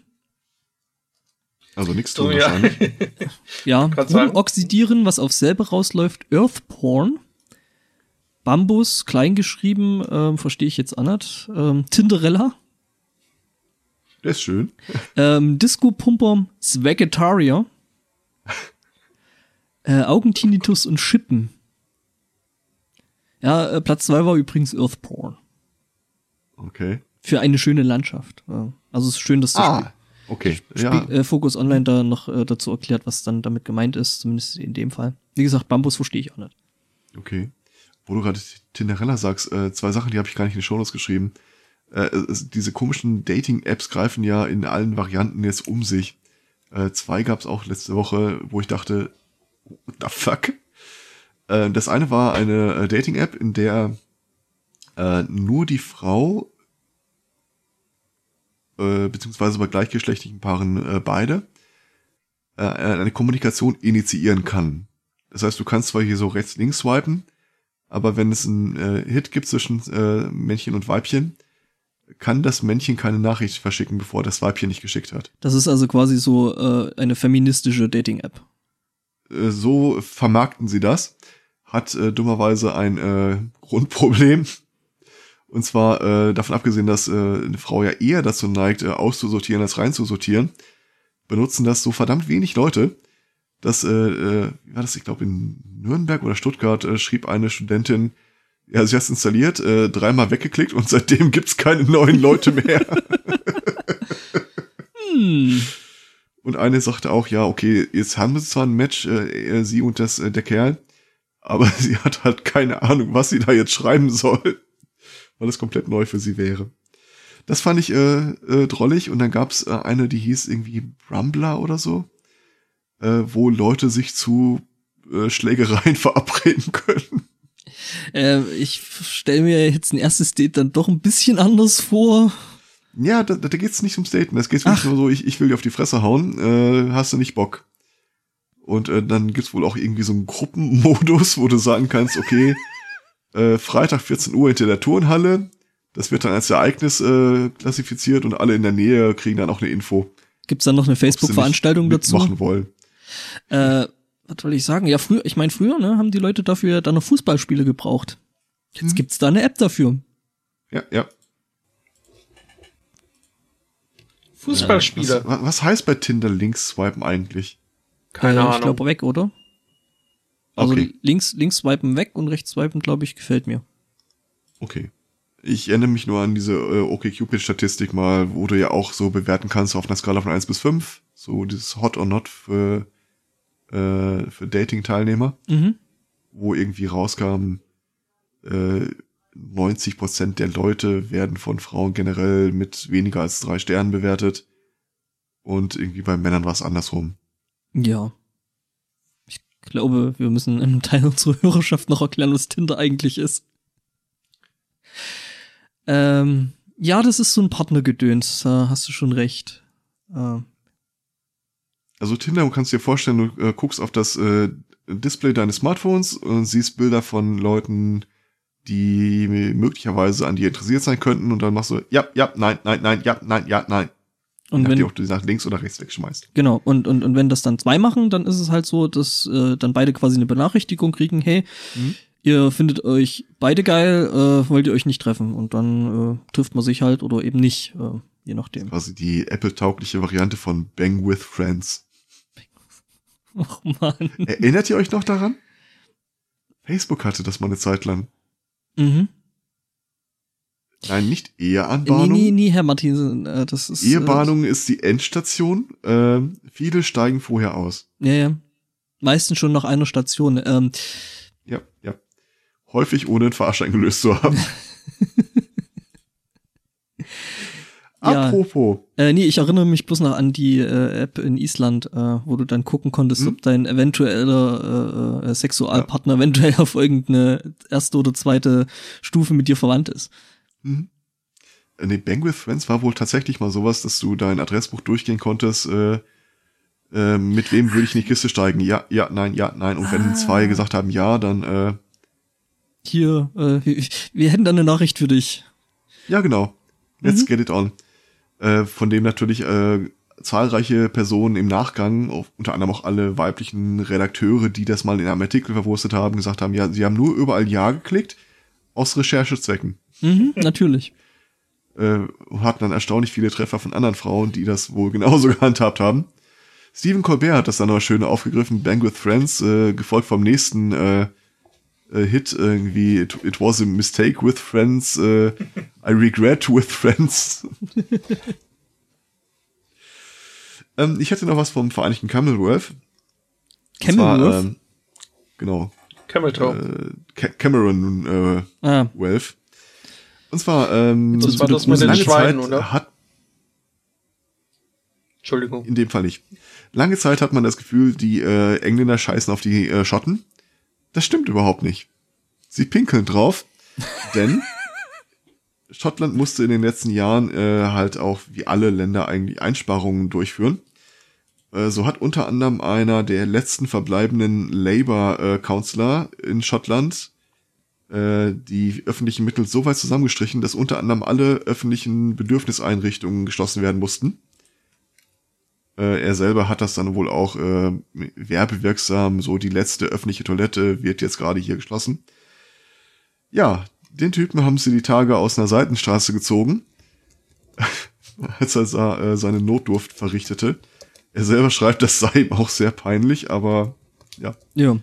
Also nichts So, tun ja. wahrscheinlich. <laughs> ja, oxidieren, was auf selber rausläuft, Earth Porn. Bambus, kleingeschrieben, ähm, verstehe ich jetzt nicht. Ähm, Tinderella. Der ist schön. Ähm, Disco-Pumper, Swagatarier. Äh, Augentinnitus und Schippen. Ja, äh, Platz zwei war übrigens Earth Porn. Okay. Für eine schöne Landschaft. Ja. Also es ist schön, dass das Ah, okay. Ja, Spiel, äh, Focus Online da noch äh, dazu erklärt, was dann damit gemeint ist, zumindest in dem Fall. Wie gesagt, Bambus verstehe ich auch nicht. Okay. Wo du gerade Tinderella sagst, äh, zwei Sachen, die habe ich gar nicht in die Shownotes geschrieben. Äh, es, diese komischen Dating-Apps greifen ja in allen Varianten jetzt um sich. Äh, zwei gab es auch letzte Woche, wo ich dachte, what the fuck? Äh, das eine war eine äh, Dating-App, in der äh, nur die Frau, äh, beziehungsweise bei gleichgeschlechtlichen Paaren äh, beide, eine Kommunikation initiieren kann. Das heißt, du kannst zwar hier so rechts-links swipen, aber wenn es einen Hit gibt zwischen Männchen und Weibchen, kann das Männchen keine Nachricht verschicken, bevor das Weibchen nicht geschickt hat. Das ist also quasi so äh, eine feministische Dating-App. Äh, so vermarkten sie das. Hat äh, dummerweise ein äh, <laughs> Grundproblem. Und zwar äh, davon abgesehen, dass äh, eine Frau ja eher dazu neigt, äh, auszusortieren als reinzusortieren, benutzen das so verdammt wenig Leute, dass, äh, äh, wie war das, ich glaube in Nürnberg oder Stuttgart äh, schrieb eine Studentin, ja, sie hat es installiert, äh, dreimal weggeklickt und seitdem gibt's keine neuen Leute mehr. <laughs> Hm. Und eine sagte auch, ja, okay, jetzt haben sie zwar ein Match, äh, äh, sie und das, äh, der Kerl, aber <laughs> sie hat halt keine Ahnung, was sie da jetzt schreiben soll, weil es komplett neu für sie wäre. Das fand ich äh, äh, drollig und dann gab's äh, eine, die hieß irgendwie Brumbler oder so, äh, wo Leute sich zu äh, Schlägereien <laughs> verabreden können. Äh, ich stelle mir jetzt ein erstes Date dann doch ein bisschen anders vor. Ja, da, da geht's nicht ums Daten, es geht wirklich nur so, ich, ich will dir auf die Fresse hauen, äh, hast du nicht Bock. Und äh, dann gibt's wohl auch irgendwie so einen Gruppenmodus, <laughs> wo du sagen kannst, okay, äh, Freitag 14 Uhr hinter der Turnhalle. Das wird dann als Ereignis äh, klassifiziert und alle in der Nähe kriegen dann auch eine Info. Gibt's dann noch eine Facebook-Veranstaltung dazu? Machen wollen. Äh, was soll ich sagen? Ja, früher, ich meine, früher ne, haben die Leute dafür dann noch Fußballspiele gebraucht. Jetzt Hm. gibt's da eine App dafür. Ja, ja. Fußballspieler. Was, was heißt bei Tinder links swipen eigentlich? Keine äh, Ahnung. Ich glaube weg, oder? Also Okay. links, links swipen weg und rechts swipen, glaube ich, gefällt mir. Okay. Ich erinnere mich nur an diese äh, OkCupid-Statistik mal, wo du ja auch so bewerten kannst auf einer Skala von 1 bis 5. So dieses Hot or Not für, äh, für Dating-Teilnehmer, Mhm. wo irgendwie rauskam, äh, 90% der Leute werden von Frauen generell mit weniger als drei Sternen bewertet. Und irgendwie bei Männern war es andersrum. Ja. Ich glaube, wir müssen einem Teil unserer Hörerschaft noch erklären, was Tinder eigentlich ist. Ähm, ja, das ist so ein Partnergedöns, da hast du schon recht. Äh, Also Tinder, du kannst dir vorstellen, du äh, guckst auf das äh, Display deines Smartphones und siehst Bilder von Leuten, die möglicherweise an dir interessiert sein könnten und dann machst du ja, ja, nein, nein, nein, ja, nein, ja, nein. und wenn, ob du sie nach links oder rechts wegschmeißt. genau, und, und, und wenn das dann zwei machen, dann ist es halt so, dass äh, dann beide quasi eine Benachrichtigung kriegen, hey, Mhm. ihr findet euch beide geil, äh, wollt ihr euch nicht treffen. Und dann äh, trifft man sich halt oder eben nicht, äh, je nachdem. Quasi die Apple-taugliche Variante von Bang with Friends. Ach man. Erinnert ihr euch noch daran? Facebook hatte das mal eine Zeit lang. Mhm. Nein, nicht Nee, Eheanbahnung. nee, nee, Herr Martin, äh, das ist. Ehebahnung ist die Endstation. Ähm, viele steigen vorher aus. Äh, ja, ja. Meistens schon nach einer Station. Ähm, Ja, ja. Häufig ohne einen Fahrschein gelöst zu haben. <laughs> Ja. Apropos. äh, nee, ich erinnere mich bloß noch an die äh, App in Island, äh, wo du dann gucken konntest, Hm? ob dein eventueller äh, äh, Sexualpartner eventuell auf irgendeine erste oder zweite Stufe mit dir verwandt ist. Mhm. Äh, Nee, Bang with Friends war wohl tatsächlich mal sowas, dass du dein Adressbuch durchgehen konntest, äh, äh, mit wem würde ich in die Kiste steigen? Ja, ja, nein, ja, nein. Und wenn Ah. zwei gesagt haben ja, dann äh, Hier, äh, wir, wir hätten da eine Nachricht für dich. ja genau. Let's Mhm. get it on. Äh, von dem natürlich äh, zahlreiche Personen im Nachgang, auf, unter anderem auch alle weiblichen Redakteure, die das mal in einem Artikel verwurstet haben, gesagt haben, ja, sie haben nur überall Ja geklickt, aus Recherchezwecken. Mhm, natürlich. äh, und hatten dann erstaunlich viele Treffer von anderen Frauen, die das wohl genauso <laughs> gehandhabt haben. Stephen Colbert hat das dann noch schön aufgegriffen, Bang with Friends, äh, gefolgt vom nächsten äh, äh, Hit irgendwie, it, it was a mistake with friends, äh, I regret with friends. <laughs> ähm, ich hätte noch was vom Vereinigten Commonwealth. Commonwealth? ähm, genau, Camel Toe. äh, Ca- Cameron äh, ah, Wealth. Und zwar, ähm, Das war das mit den lange Schweinen, Zeit oder? hat Entschuldigung. in dem Fall nicht. Lange Zeit hat man das Gefühl, die äh, Engländer scheißen auf die äh, Schotten. Das stimmt überhaupt nicht. Sie pinkeln drauf, <laughs> denn Schottland musste in den letzten Jahren äh, halt auch wie alle Länder eigentlich Einsparungen durchführen. Äh, so hat unter anderem einer der letzten verbleibenden Labour-Counselor in Schottland äh, die öffentlichen Mittel so weit zusammengestrichen, dass unter anderem alle öffentlichen Bedürfniseinrichtungen geschlossen werden mussten. Äh, er selber hat das dann wohl auch äh, werbewirksam, so die letzte öffentliche Toilette wird jetzt gerade hier geschlossen. Ja, den Typen haben sie die Tage aus einer Seitenstraße gezogen, <laughs> als er sa- äh, seine Notdurft verrichtete. Er selber schreibt, das sei ihm auch sehr peinlich, aber ja. ja.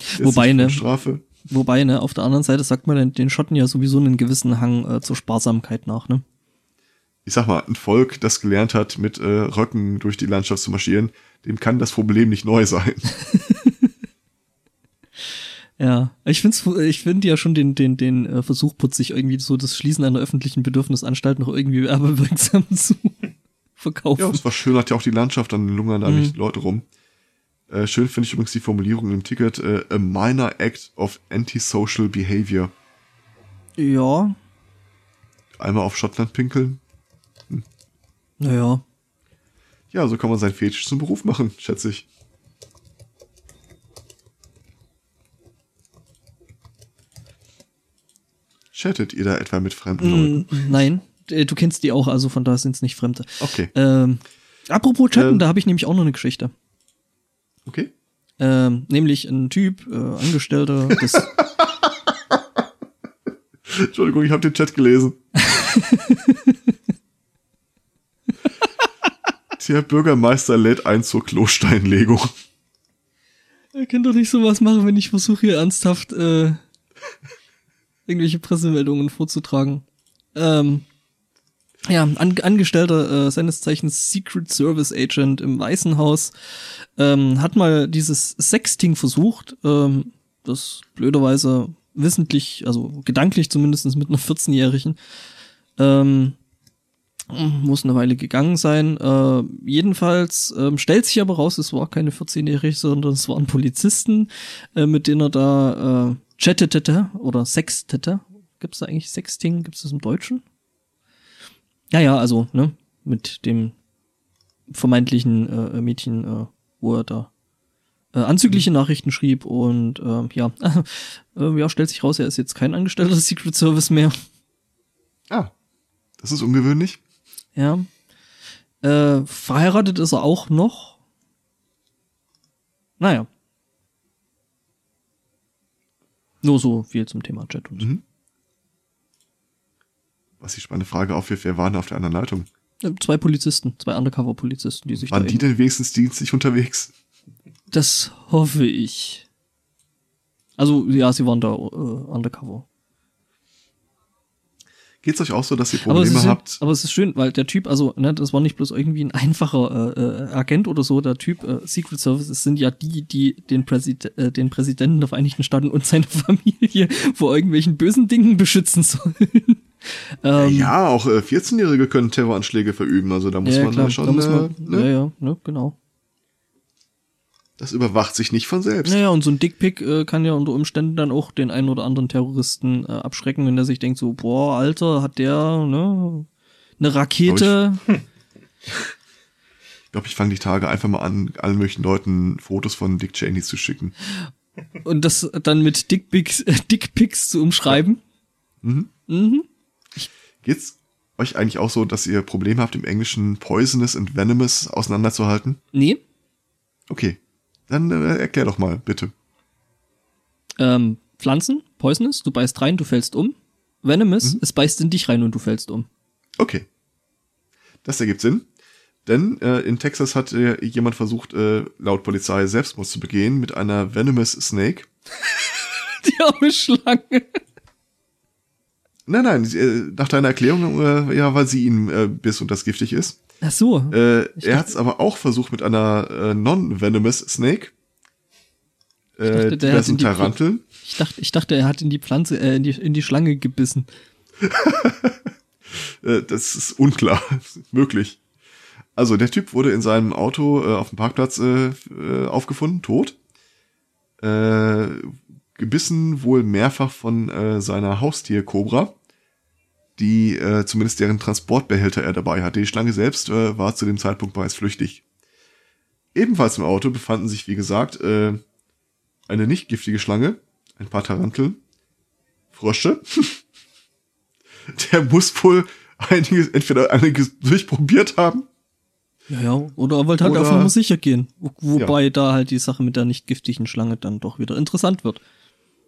jetzt Wobei, ne? Strafe. Wobei, ne, auf der anderen Seite sagt man den, den Schotten ja sowieso einen gewissen Hang äh, zur Sparsamkeit nach, ne? Ich sag mal, ein Volk, das gelernt hat, mit äh, Röcken durch die Landschaft zu marschieren, dem kann das Problem nicht neu sein. <laughs> Ja, ich find's, ich finde ja schon den, den, den äh, Versuch putzig, irgendwie so das Schließen einer öffentlichen Bedürfnisanstalt noch irgendwie werbewirksam <laughs> zu verkaufen. Ja, es war schön, hat ja auch die Landschaft, dann lungern da Mhm. nicht Leute rum. Äh, schön finde ich übrigens die Formulierung im Ticket, äh, a minor act of antisocial behavior. Ja, Einmal auf Schottland pinkeln. Naja. Ja, so kann man seinen Fetisch zum Beruf machen, schätze ich. Chattet ihr da etwa mit fremden mm, Leuten? Nein, äh, du kennst die auch, also von da sind es nicht Fremde. Okay. Ähm, apropos Chatten, ähm, da habe ich nämlich auch noch eine Geschichte. Okay. Ähm, nämlich ein Typ, äh, Angestellter des. <laughs> Entschuldigung, ich habe den Chat gelesen. <laughs> Der Bürgermeister lädt ein zur Klosteinlegung. Ihr könnt doch nicht sowas machen, wenn ich versuche hier ernsthaft äh, irgendwelche Pressemeldungen vorzutragen. Ähm, ja, an, Angestellter äh, seines Zeichens Secret Service Agent im Weißen Haus ähm, hat mal dieses Sexting versucht, ähm, das blöderweise wissentlich, also gedanklich zumindest mit einer 14-Jährigen. Ähm, muss eine Weile gegangen sein. Äh, jedenfalls ähm, stellt sich aber raus, es war keine 14-Jährige, sondern es waren Polizisten, äh, mit denen er da äh, chattete oder sextete. Gibt's da eigentlich Sexting? Gibt's das im Deutschen? Ja, ja, also, ne, mit dem vermeintlichen äh, Mädchen, äh, wo er da äh, anzügliche Nachrichten schrieb und äh, ja, <laughs> äh, ja, stellt sich raus, er ist jetzt kein Angestellter des Secret Service mehr. Ah, das ist ungewöhnlich. Ja. Äh, verheiratet ist er auch noch. Naja. Nur so viel zum Thema Chat und Mhm. Was die spannende Frage aufwirft, wer war denn auf der anderen Leitung? Zwei Polizisten, zwei Undercover-Polizisten, die sich Waren da die denn wenigstens dienstlich unterwegs? Das hoffe ich. Also, ja, sie waren da äh, undercover. Geht's euch auch so, dass ihr Aber Probleme ist, habt? aber es ist schön, weil der Typ, also, ne, das war nicht bloß irgendwie ein einfacher äh, äh, Agent oder so, der Typ äh, Secret Service, es sind ja die, die den, Präsid äh, den Präsidenten der Vereinigten Staaten und seine <laughs> Familie vor irgendwelchen bösen Dingen beschützen sollen. <laughs> ähm, ja, auch äh, 14-Jährige können Terroranschläge verüben, also da muss ja, man klar, da schon, da muss man, äh, ne? ja, ja, ne, genau. Das überwacht sich nicht von selbst. Naja, und so ein Dickpick äh, kann ja unter Umständen dann auch den einen oder anderen Terroristen äh, abschrecken, wenn der sich denkt so, boah, Alter, hat der, ne, eine Rakete. Ich glaube, ich fange die Tage einfach mal an, allen möglichen Leuten Fotos von Dick Cheney zu schicken. Und das dann mit Dickpics, äh, Dickpics zu umschreiben. Mhm. Mhm. Geht's euch eigentlich auch so, dass ihr Probleme habt, im Englischen poisonous und venomous auseinanderzuhalten? Nee. Okay. Dann äh, erklär doch mal, bitte. Ähm, Pflanzen, poisonous, du beißt rein, du fällst um. Venomous, es beißt in dich rein und du fällst um. Okay. Das ergibt Sinn. Denn äh, in Texas hat äh, jemand versucht, äh, laut Polizei Selbstmord zu begehen mit einer venomous Snake. <laughs> Die arme Schlange. Nein, nein, äh, nach deiner Erklärung, äh, ja, weil sie ihn äh, biss und das giftig ist. Ach so. Äh, er hat es aber auch versucht mit einer äh, non-venomous Snake. Äh, dachte, die das hat in sind die Taranteln. Ich dachte, ich dachte, er hat in die Pflanze, äh, in die, in die Schlange gebissen. <laughs> Äh, das ist unklar. <laughs> Möglich. Also, der Typ wurde in seinem Auto äh, auf dem Parkplatz äh, äh, aufgefunden, tot. Äh, gebissen wohl mehrfach von äh, seiner Haustier-Cobra, die äh, zumindest deren Transportbehälter er dabei hatte. Die Schlange selbst äh, war zu dem Zeitpunkt bereits flüchtig. Ebenfalls im Auto befanden sich, wie gesagt, äh, eine nicht giftige Schlange, ein paar Taranteln, Frösche. <laughs> Der muss wohl einiges, entweder einiges durchprobiert haben. Ja, ja. Oder er wollte halt Oder- einfach mal sicher gehen. Wo, wobei da halt die Sache mit der nicht giftigen Schlange dann doch wieder interessant wird.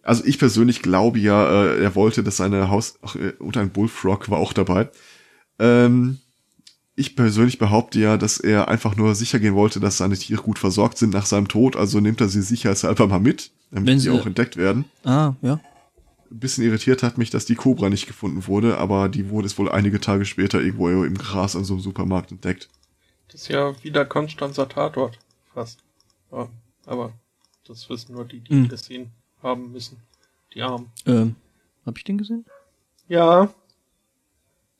Also ich persönlich glaube ja, äh, er wollte, dass seine Haus, ach, äh, und ein Bullfrog war auch dabei. Ähm, ich persönlich behaupte ja, dass er einfach nur sicher gehen wollte, dass seine Tiere gut versorgt sind nach seinem Tod, also nimmt er sie sicherheitshalber mal mit, damit Wenn sie sie- auch entdeckt werden. Ah, ja. Ein bisschen irritiert hat mich, dass die Cobra nicht gefunden wurde, aber die wurde es wohl einige Tage später irgendwo im Gras an so einem Supermarkt entdeckt. Das ist ja wieder Konstanzer Tatort. Fast. Ja, aber das wissen nur die, die ihn Hm. gesehen haben müssen. Die Armen. Ähm, hab ich den gesehen? Ja.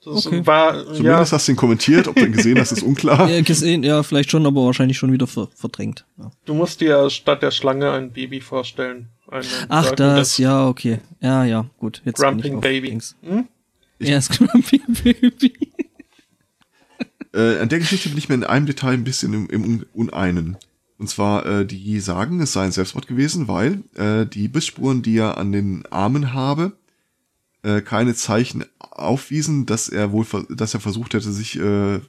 Das Okay. war, Zumindest ja, hast du ihn kommentiert, ob du ihn gesehen hast, ist unklar. <laughs> Ja, gesehen, ja, vielleicht schon, aber wahrscheinlich schon wieder ver verdrängt. Ja. du musst dir statt der Schlange ein Baby vorstellen. Ein, ein Ach, säugendes das, ja, okay. Ja, ja, gut. Jetzt bin ich Grumping Baby. Hm? Ich- Ja, das Grumpy Baby. Äh, an der Geschichte bin ich mir in einem Detail ein bisschen im, im Un- Uneinen. Und zwar, äh, die sagen, es sei ein Selbstmord gewesen, weil äh, die Bissspuren, die er an den Armen habe, äh, keine Zeichen aufwiesen, dass er wohl, dass er versucht hätte, sich äh,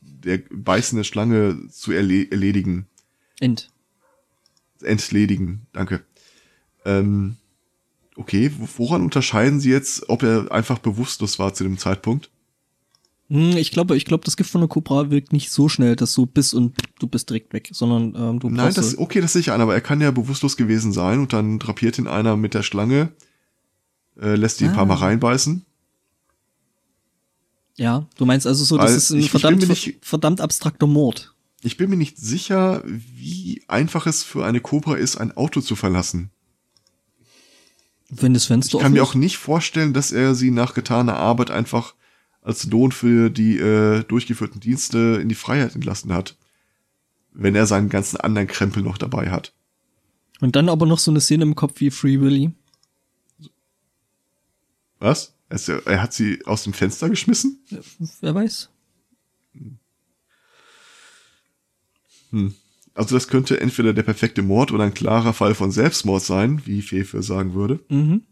der beißende Schlange zu erle erledigen. End. Entledigen, danke. Ähm, okay, wo- woran unterscheiden Sie jetzt, ob er einfach bewusstlos war zu dem Zeitpunkt? Hm, ich glaube, ich glaube, das Gift von der Cobra wirkt nicht so schnell, dass du bist und du bist direkt weg, sondern ähm, du Nein, das, okay, das sehe ich ein, aber er kann ja bewusstlos gewesen sein und dann drapiert ihn einer mit der Schlange, äh, lässt die ein paar Ah. Mal reinbeißen. ja, du meinst also so, das ist ein ich- ich verdammt, mir nicht- verdammt abstrakter Mord. Ich bin mir nicht sicher, wie einfach es für eine Cobra ist, ein Auto zu verlassen. Wenn das Fenster Ich kann mir auch nicht vorstellen, dass er sie nach getaner Arbeit einfach als Lohn für die äh, durchgeführten Dienste in die Freiheit entlassen hat. Wenn er seinen ganzen anderen Krempel noch dabei hat. Und dann aber noch so eine Szene im Kopf wie Free Willy. Was? Er, er hat sie aus dem Fenster geschmissen? Wer weiß. Also das könnte entweder der perfekte Mord oder ein klarer Fall von Selbstmord sein, wie Fefe sagen würde. Mhm.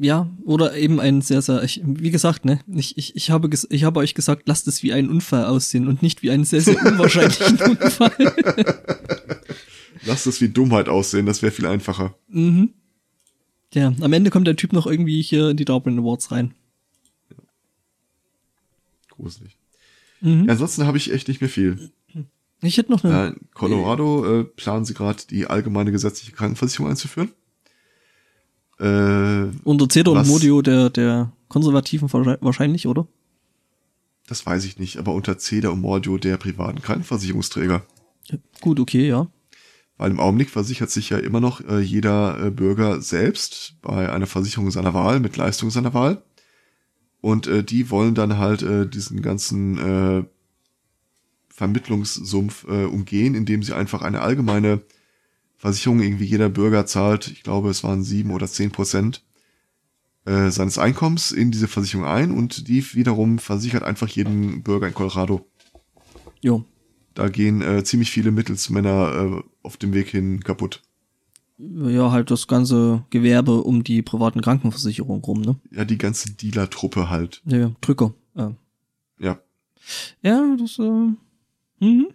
Ja, oder eben ein sehr, sehr, ich, wie gesagt, ne, ich, ich, ich, habe ges ich habe euch gesagt, lasst es wie ein Unfall aussehen und nicht wie einen sehr, sehr unwahrscheinlichen <laughs> Unfall. Lasst es wie Dummheit aussehen, das wäre viel einfacher. mhm. Ja, am Ende kommt der Typ noch irgendwie hier in die Darwin Awards rein. Gruselig. Mhm. Ja, ansonsten habe ich echt nicht mehr viel. Ich hätte noch eine, Ja, in Colorado äh, planen sie gerade die allgemeine gesetzliche Krankenversicherung einzuführen. Äh, unter Cedar und Modio der, der Konservativen wahrscheinlich- oder? das weiß ich nicht, aber unter CEDA und Mordio der privaten Krankenversicherungsträger. Gut, okay, ja. Weil im Augenblick versichert sich ja immer noch äh, jeder äh, Bürger selbst bei einer Versicherung seiner Wahl mit Leistung seiner Wahl. Und äh, die wollen dann halt äh, diesen ganzen äh, Vermittlungssumpf äh, umgehen, indem sie einfach eine allgemeine Versicherung irgendwie jeder Bürger zahlt, ich glaube es waren sieben oder zehn Prozent äh, seines Einkommens in diese Versicherung ein und die wiederum versichert einfach jeden Bürger in Colorado. Jo. Da gehen äh, ziemlich viele Mittelsmänner äh, auf dem Weg hin kaputt. Ja, halt das ganze Gewerbe um die privaten Krankenversicherungen rum, ne? Ja, die ganze Dealer-Truppe halt. Ja, ja, Drücker. Äh. Ja. Ja, das, äh, mhm.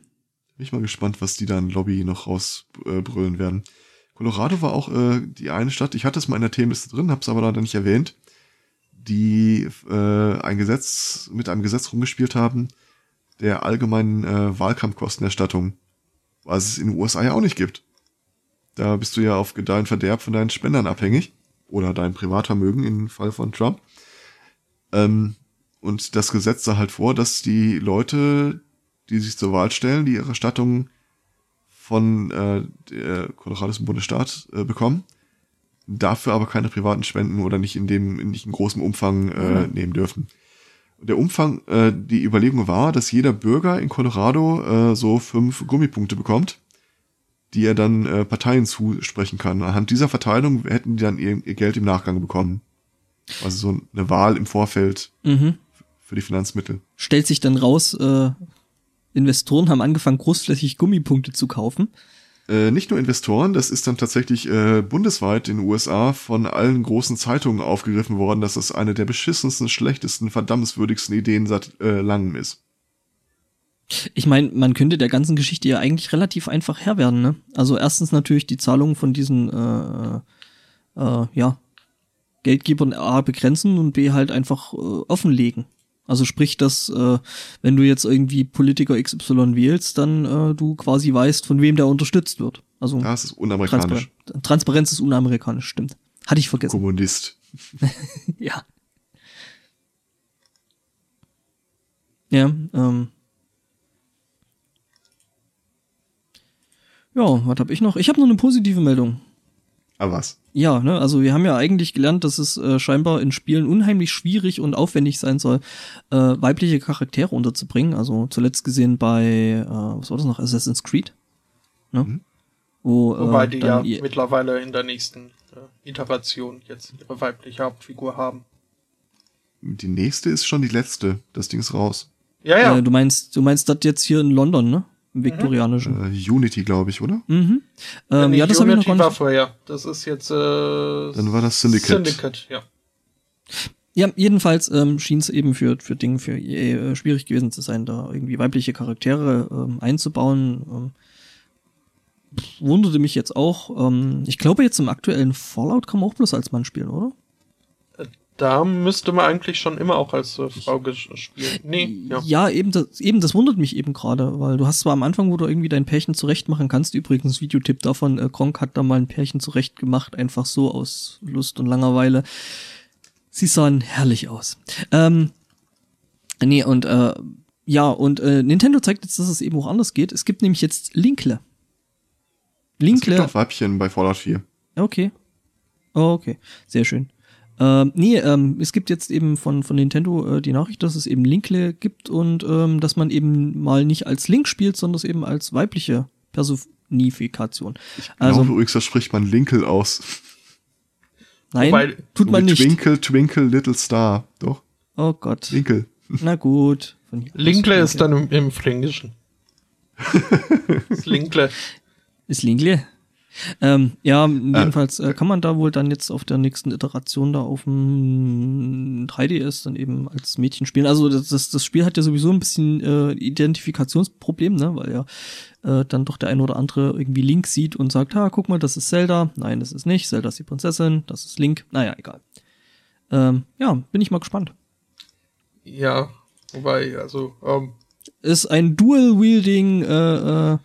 Bin ich mal gespannt, was die da in Lobby noch rausbrüllen werden. Colorado war auch äh, die eine Stadt, ich hatte es mal in der Themenliste drin, hab's aber leider nicht erwähnt, die äh, ein Gesetz, mit einem Gesetz rumgespielt haben, der allgemeinen äh, Wahlkampfkostenerstattung, was es in den USA ja auch nicht gibt. Da bist du ja auf Gedeih Verderb von deinen Spendern abhängig oder deinem Privatvermögen im Fall von Trump. Ähm, und das Gesetz sah halt vor, dass die Leute, die sich zur Wahl stellen, die ihre Erstattung von äh, der Colorados Bundesstaat äh, bekommen, dafür aber keine privaten Spenden oder nicht in dem nicht in großem Umfang äh, nehmen dürfen. Der Umfang, äh, die Überlegung war, dass jeder Bürger in Colorado äh, so fünf Gummipunkte bekommt, die er dann äh, Parteien zusprechen kann. Anhand dieser Verteilung hätten die dann ihr, ihr Geld im Nachgang bekommen. Also so eine Wahl im Vorfeld Mhm. für die Finanzmittel. Stellt sich dann raus, äh, Investoren haben angefangen, großflächig Gummipunkte zu kaufen. Äh, nicht nur Investoren, das ist dann tatsächlich äh, bundesweit in den USA von allen großen Zeitungen aufgegriffen worden, dass das eine der beschissensten, schlechtesten, verdammenswürdigsten Ideen seit äh, langem ist. Ich meine, man könnte der ganzen Geschichte ja eigentlich relativ einfach Herr werden, ne? Also erstens natürlich die Zahlung von diesen, äh, äh, ja, Geldgebern A begrenzen und B halt einfach äh, offenlegen. Also sprich, dass äh, wenn du jetzt irgendwie Politiker XY wählst, dann äh, du quasi weißt, von wem der unterstützt wird. Also Das ist unamerikanisch. Transpar Transparenz ist unamerikanisch, stimmt. Hatte ich vergessen. Kommunist. <laughs> Ja. Ja, ähm. Ja, was habe ich noch? Ich habe noch eine positive Meldung. Aber was? Ja, ne, also wir haben ja eigentlich gelernt, dass es äh, scheinbar in Spielen unheimlich schwierig und aufwendig sein soll, äh, weibliche Charaktere unterzubringen. Also zuletzt gesehen bei, äh, was war das noch, Assassin's Creed? Ne? Mhm. Wo, Wobei äh, die dann ja mittlerweile in der nächsten äh, Iteration jetzt ihre weibliche Hauptfigur haben. Die nächste ist schon die letzte. Das Ding ist raus. Ja, ja. Äh, du meinst, du meinst das jetzt hier in London, ne? Im viktorianischen. Äh, Unity, glaube ich, oder? Mhm. Ähm, Nee, ja, das habe ich noch Unity gar war nicht. vorher. Das ist jetzt äh, Dann war das Syndicate. Syndicate, ja. Ja, jedenfalls ähm, schien es eben für, für Dinge für EA äh, schwierig gewesen zu sein, da irgendwie weibliche Charaktere ähm, einzubauen. Ähm, wunderte mich jetzt auch. Ähm, ich glaube, jetzt im aktuellen Fallout kann man auch bloß als Mann spielen, oder? Da müsste man eigentlich schon immer auch als äh, Frau ges- spielen. Nee, ja. Ja, eben das, eben das wundert mich eben gerade, weil du hast zwar am Anfang, wo du irgendwie dein Pärchen zurecht machen kannst, übrigens Videotipp davon, äh, Gronk hat da mal ein Pärchen zurecht gemacht, einfach so aus Lust und Langeweile. Sie sahen herrlich aus. Ähm, nee, und äh, ja, und äh, Nintendo zeigt jetzt, dass es eben auch anders geht. Es gibt nämlich jetzt Linkle. Es gibt Linkle. auch Weibchen bei Fallout 4. Okay. Oh, okay. Sehr schön. Ähm, nee, ähm, es gibt jetzt eben von, von Nintendo äh, die Nachricht, dass es eben Linkle gibt und ähm, dass man eben mal nicht als Link spielt, sondern es eben als weibliche Personifikation. Ich Also- glaube übrigens, das spricht man Linkel aus. Nein, Wobei- tut man nicht. Twinkle, Twinkle, Little Star. Doch, Oh Gott. Linkel. Na gut. Von hier aus Linkle ist dann im, im Fränkischen. das <laughs> Linkle. Ist Linkle. Ähm, ja, jedenfalls äh, kann man da wohl dann jetzt auf der nächsten Iteration da auf dem 3DS dann eben als Mädchen spielen. Also das, das, das Spiel hat ja sowieso ein bisschen äh, Identifikationsproblem, ne, weil ja äh, dann doch der ein oder andere irgendwie Link sieht und sagt, ha, guck mal, das ist Zelda. Nein, das ist nicht. Zelda ist die Prinzessin, das ist Link. Naja, egal. Ähm, ja, bin ich mal gespannt. Ja, wobei, also, ähm, ist ein Dual-Wielding, äh, äh,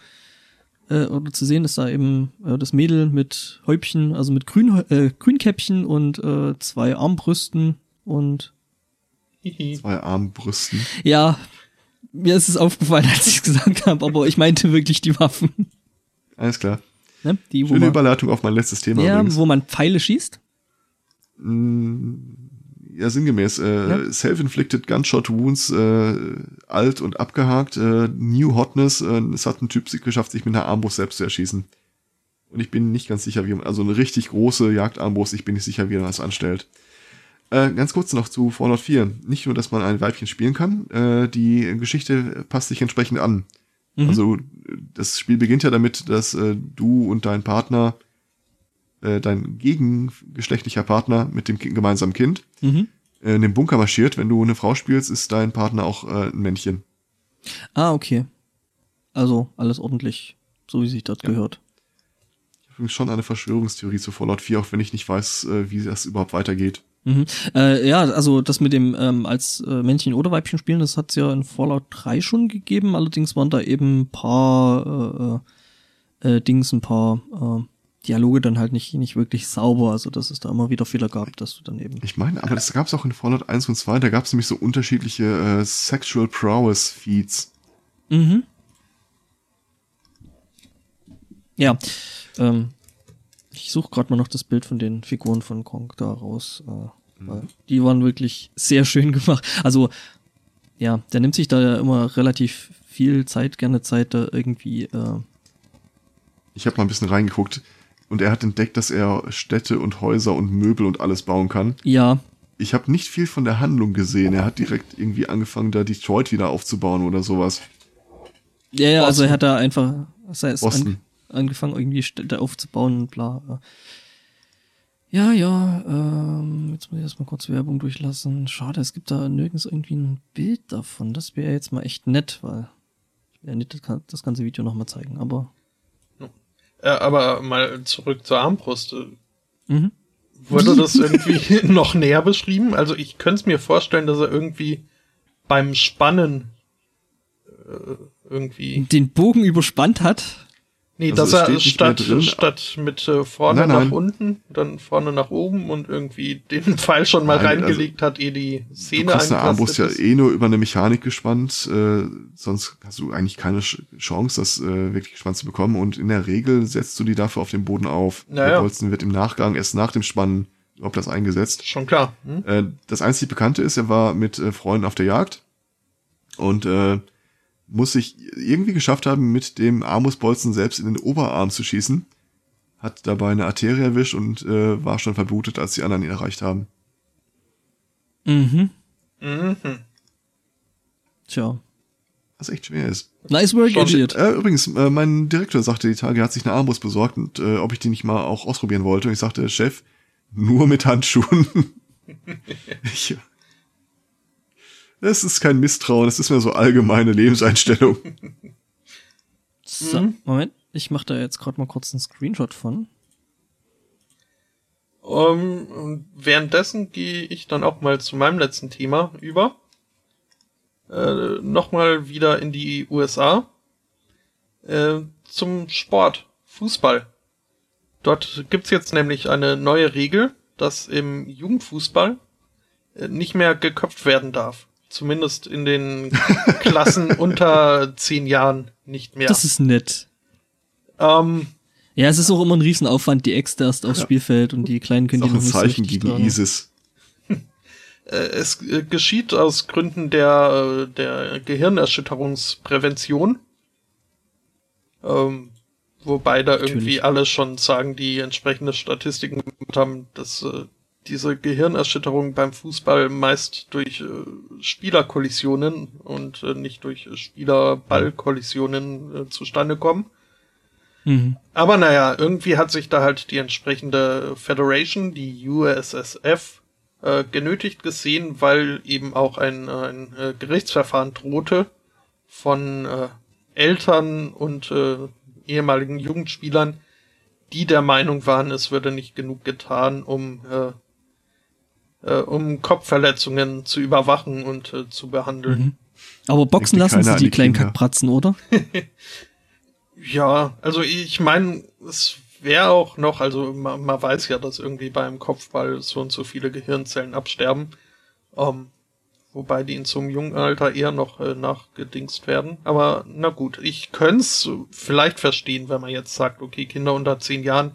äh, oder zu sehen ist da eben äh, das Mädel mit Häubchen, also mit Grün, äh, Grünkäppchen und äh, zwei Armbrüsten und. <laughs> Zwei Armbrüsten. ja, mir ist es aufgefallen, <laughs> als ich es gesagt habe, aber ich meinte wirklich die Waffen. Alles klar. Ne? Die, Schöne man, Überleitung auf mein letztes Thema ja, übrigens. wo man Pfeile schießt. Mm, Ja, sinngemäß. Äh, Ja. Self-inflicted Gunshot Wounds, äh, alt und abgehakt. Äh, New Hotness. Äh, es hat ein Typ geschafft, sich mit einer Armbrust selbst zu erschießen. Und ich bin nicht ganz sicher, wie man, also eine richtig große Jagdarmbrust, ich bin nicht sicher, wie man das anstellt. Äh, ganz kurz noch zu Fallout 4. Nicht nur, dass man ein Weibchen spielen kann, äh, die Geschichte passt sich entsprechend an. Mhm. Also das Spiel beginnt ja damit, dass äh, du und dein Partner, äh, dein gegengeschlechtlicher Partner mit dem gemeinsamen Kind Mhm. äh, in den Bunker marschiert. Wenn du eine Frau spielst, ist dein Partner auch äh, ein Männchen. Ah, okay. Also alles ordentlich, so wie sich das gehört. Ich habe übrigens schon eine Verschwörungstheorie zu Fallout 4, auch wenn ich nicht weiß, äh, wie das überhaupt weitergeht. Mhm. Äh, ja, also das mit dem ähm, als äh, Männchen oder Weibchen spielen, das hat's ja in Fallout 3 schon gegeben. Allerdings waren da eben ein paar äh, äh, Dings, ein paar äh, Dialoge dann halt nicht nicht wirklich sauber. Also dass es da immer wieder Fehler gab, dass du dann eben. Ich meine, aber das gab es auch in Fallout 1 und 2, da gab es nämlich so unterschiedliche äh, Sexual Prowess Feeds. Mhm. Ja. Ähm, ich suche gerade mal noch das Bild von den Figuren von Kong da raus. Äh, weil die waren wirklich sehr schön <laughs> gemacht. Also, ja, der nimmt sich da ja immer relativ viel Zeit, gerne Zeit, da irgendwie. Äh, Ich habe mal ein bisschen reingeguckt und er hat entdeckt, dass er Städte und Häuser und Möbel und alles bauen kann. ja, Ich habe nicht viel von der Handlung gesehen. Er hat direkt irgendwie angefangen, da Detroit wieder aufzubauen oder sowas. ja, ja, also er hat da einfach das heißt, Boston. an, angefangen, irgendwie Städte aufzubauen und bla. Ja, ja, ähm, jetzt muss ich erstmal kurz Werbung durchlassen. Schade, es gibt da nirgends irgendwie ein Bild davon. Das wäre jetzt mal echt nett, weil ich will ja nicht das, das ganze Video nochmal zeigen, aber. Äh, aber mal zurück zur Armbrust. Mhm. Wurde das irgendwie <laughs> noch näher beschrieben? Also ich könnte es mir vorstellen, dass er irgendwie beim Spannen äh, irgendwie. Den Bogen überspannt hat. Nee, Also dass er statt, statt mit äh, vorne Nein, nein. nach unten, dann vorne nach oben und irgendwie den <laughs> Pfeil schon mal Nein, reingelegt hat, ehe die Du Szene kriegst eine Armbrust ja eh nur über eine Mechanik gespannt, äh, sonst hast du eigentlich keine Chance, das äh, wirklich gespannt zu bekommen. Und in der Regel setzt du die dafür auf den Boden auf. Naja. Der Bolzen wird im Nachgang erst nach dem Spannen überhaupt das eingesetzt. Schon klar. Hm? Äh, das einzig Bekannte ist, er war mit äh, Freunden auf der Jagd und äh, muss sich irgendwie geschafft haben, mit dem Armusbolzen selbst in den Oberarm zu schießen. Hat dabei eine Arterie erwischt und äh, war schon verblutet, als die anderen ihn erreicht haben. Mhm. Mhm. Tja. was echt schwer ist. Nice work, Schon- Idiot. Äh, übrigens, äh, mein Direktor sagte die Tage, er hat sich eine Armbrust besorgt und äh, ob ich die nicht mal auch ausprobieren wollte. Und ich sagte, Chef, nur mit Handschuhen. <laughs> ich, das ist kein Misstrauen, das ist mir so allgemeine Lebenseinstellung. So, Moment. Ich mache da jetzt gerade mal kurz einen Screenshot von. Ähm, und währenddessen gehe ich dann auch mal zu meinem letzten Thema über. Äh, Nochmal wieder in die USA. Äh, zum Sport, Fußball. Dort gibt's jetzt nämlich eine neue Regel, dass im Jugendfußball äh, nicht mehr geköpft werden darf. Zumindest in den <laughs> Klassen unter zehn Jahren nicht mehr. Das ist nett. ähm, Ja, es ist auch immer ein Riesenaufwand, die Ex erst aufs Spielfeld und die Kleinen können Ist auch die ein noch nicht so Zeichen gegen tragen. ISIS. <laughs> Äh, Es äh, geschieht aus Gründen der, äh, der Gehirnerschütterungsprävention. Ähm, wobei da irgendwie Natürlich. alle schon sagen, die entsprechende Statistiken gemacht haben, dass äh, diese Gehirnerschütterung beim Fußball meist durch äh, Spielerkollisionen und äh, nicht durch äh, Spieler-Ball-Kollisionen äh, zustande kommen. Mhm. Aber naja, irgendwie hat sich da halt die entsprechende Federation, die USSF, äh, genötigt gesehen, weil eben auch ein, ein äh, Gerichtsverfahren drohte von äh, Eltern und äh, ehemaligen Jugendspielern, die der Meinung waren, es würde nicht genug getan, um, äh, äh, um Kopfverletzungen zu überwachen und äh, zu behandeln. Mhm. Aber boxen Denkt lassen sie die die kleinen Kinder. Kackpratzen, oder? <laughs> Ja, also ich meine, es wäre auch noch, also man, man weiß ja, dass irgendwie beim Kopfball so und so viele Gehirnzellen absterben. Ähm, wobei die in so einem jungen Alter eher noch äh, nachgedingst werden. Aber na gut, ich könnte es vielleicht verstehen, wenn man jetzt sagt, okay, Kinder unter zehn Jahren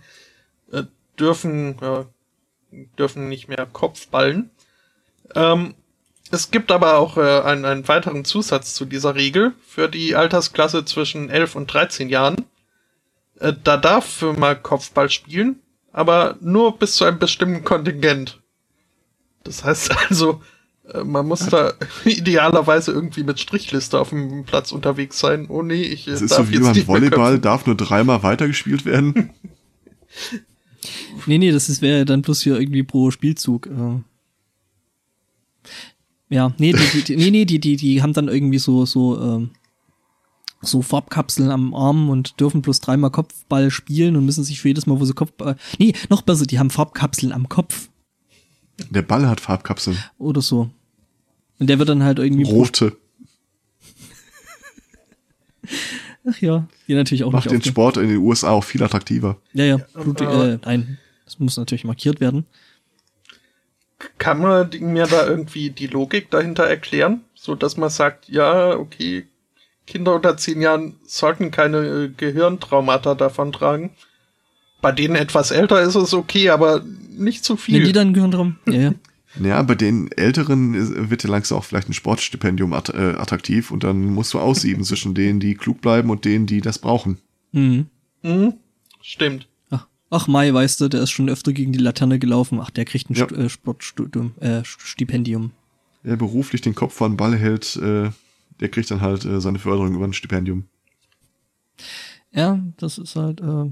äh, dürfen, äh, dürfen nicht mehr Kopfballen. Ähm, es gibt aber auch äh, einen, einen weiteren Zusatz zu dieser Regel für die Altersklasse zwischen 11 und 13 Jahren. Äh, da darf mal Kopfball spielen, aber nur bis zu einem bestimmten Kontingent. Das heißt <laughs> also, äh, man muss da <laughs> idealerweise irgendwie mit Strichliste auf dem Platz unterwegs sein. Oh nee, ich äh, Das ist darf so wie jetzt beim Volleyball, darf nur dreimal weitergespielt werden. <laughs> Nee, nee, das wäre dann bloß hier irgendwie pro Spielzug. Äh. Ja, nee, die, die, nee, nee, die, die, die haben dann irgendwie so, so, ähm, so Farbkapseln am Arm und dürfen bloß dreimal Kopfball spielen und müssen sich für jedes Mal, wo sie Kopfball. Nee, noch besser, die haben Farbkapseln am Kopf Der Ball hat Farbkapseln. oder so. Und der wird dann halt irgendwie. Rote. <laughs> Ach ja, die natürlich auch Macht nicht den aufgehen. Sport in den USA auch viel attraktiver. Ja, ja, Blut, äh, nein, das muss natürlich markiert werden. Kann man mir da irgendwie die Logik dahinter erklären, so dass man sagt, ja, okay, Kinder unter zehn Jahren sollten keine äh, Gehirntraumata davon tragen. Bei denen etwas älter ist es okay, aber nicht zu Wenn viel. die dann gehören drum. Ja, ja. Ja, bei den Älteren wird ja langsam auch vielleicht ein Sportstipendium att äh, attraktiv und dann musst du aussieben zwischen denen, die klug bleiben und denen, die das brauchen. Mhm. Mhm. Stimmt. Ach, ach, Mai, weißt du, der ist schon öfter gegen die Laterne gelaufen. Ach, der kriegt ein Ja. St äh, Sportstudium, äh, Stipendium. Wer beruflich den Kopf vor den Ball hält, äh, der kriegt dann halt äh, seine Förderung über ein Stipendium. Ja, das ist halt. Äh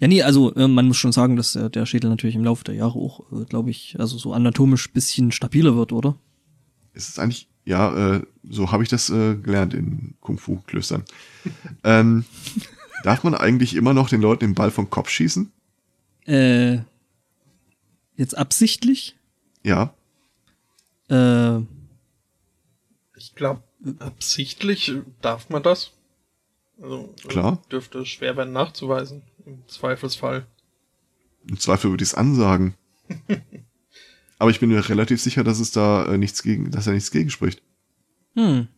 ja, nee, also äh, man muss schon sagen, dass äh, der Schädel natürlich im Laufe der Jahre auch, äh, glaube ich, also so anatomisch bisschen stabiler wird, oder? Es ist eigentlich, ja, äh, so habe ich das äh, gelernt in Kung-Fu-Klöstern. ähm, <laughs> darf man eigentlich immer noch den Leuten den Ball vom Kopf schießen? Äh, jetzt absichtlich? Ja. Äh, Ich glaube, absichtlich darf man das. Also, Klar. Dürfte schwer werden nachzuweisen, im Zweifelsfall. Im Zweifel würde ich es ansagen. <laughs> Aber ich bin mir relativ sicher, dass es da äh, nichts gegen, dass er nichts gegen spricht. hm,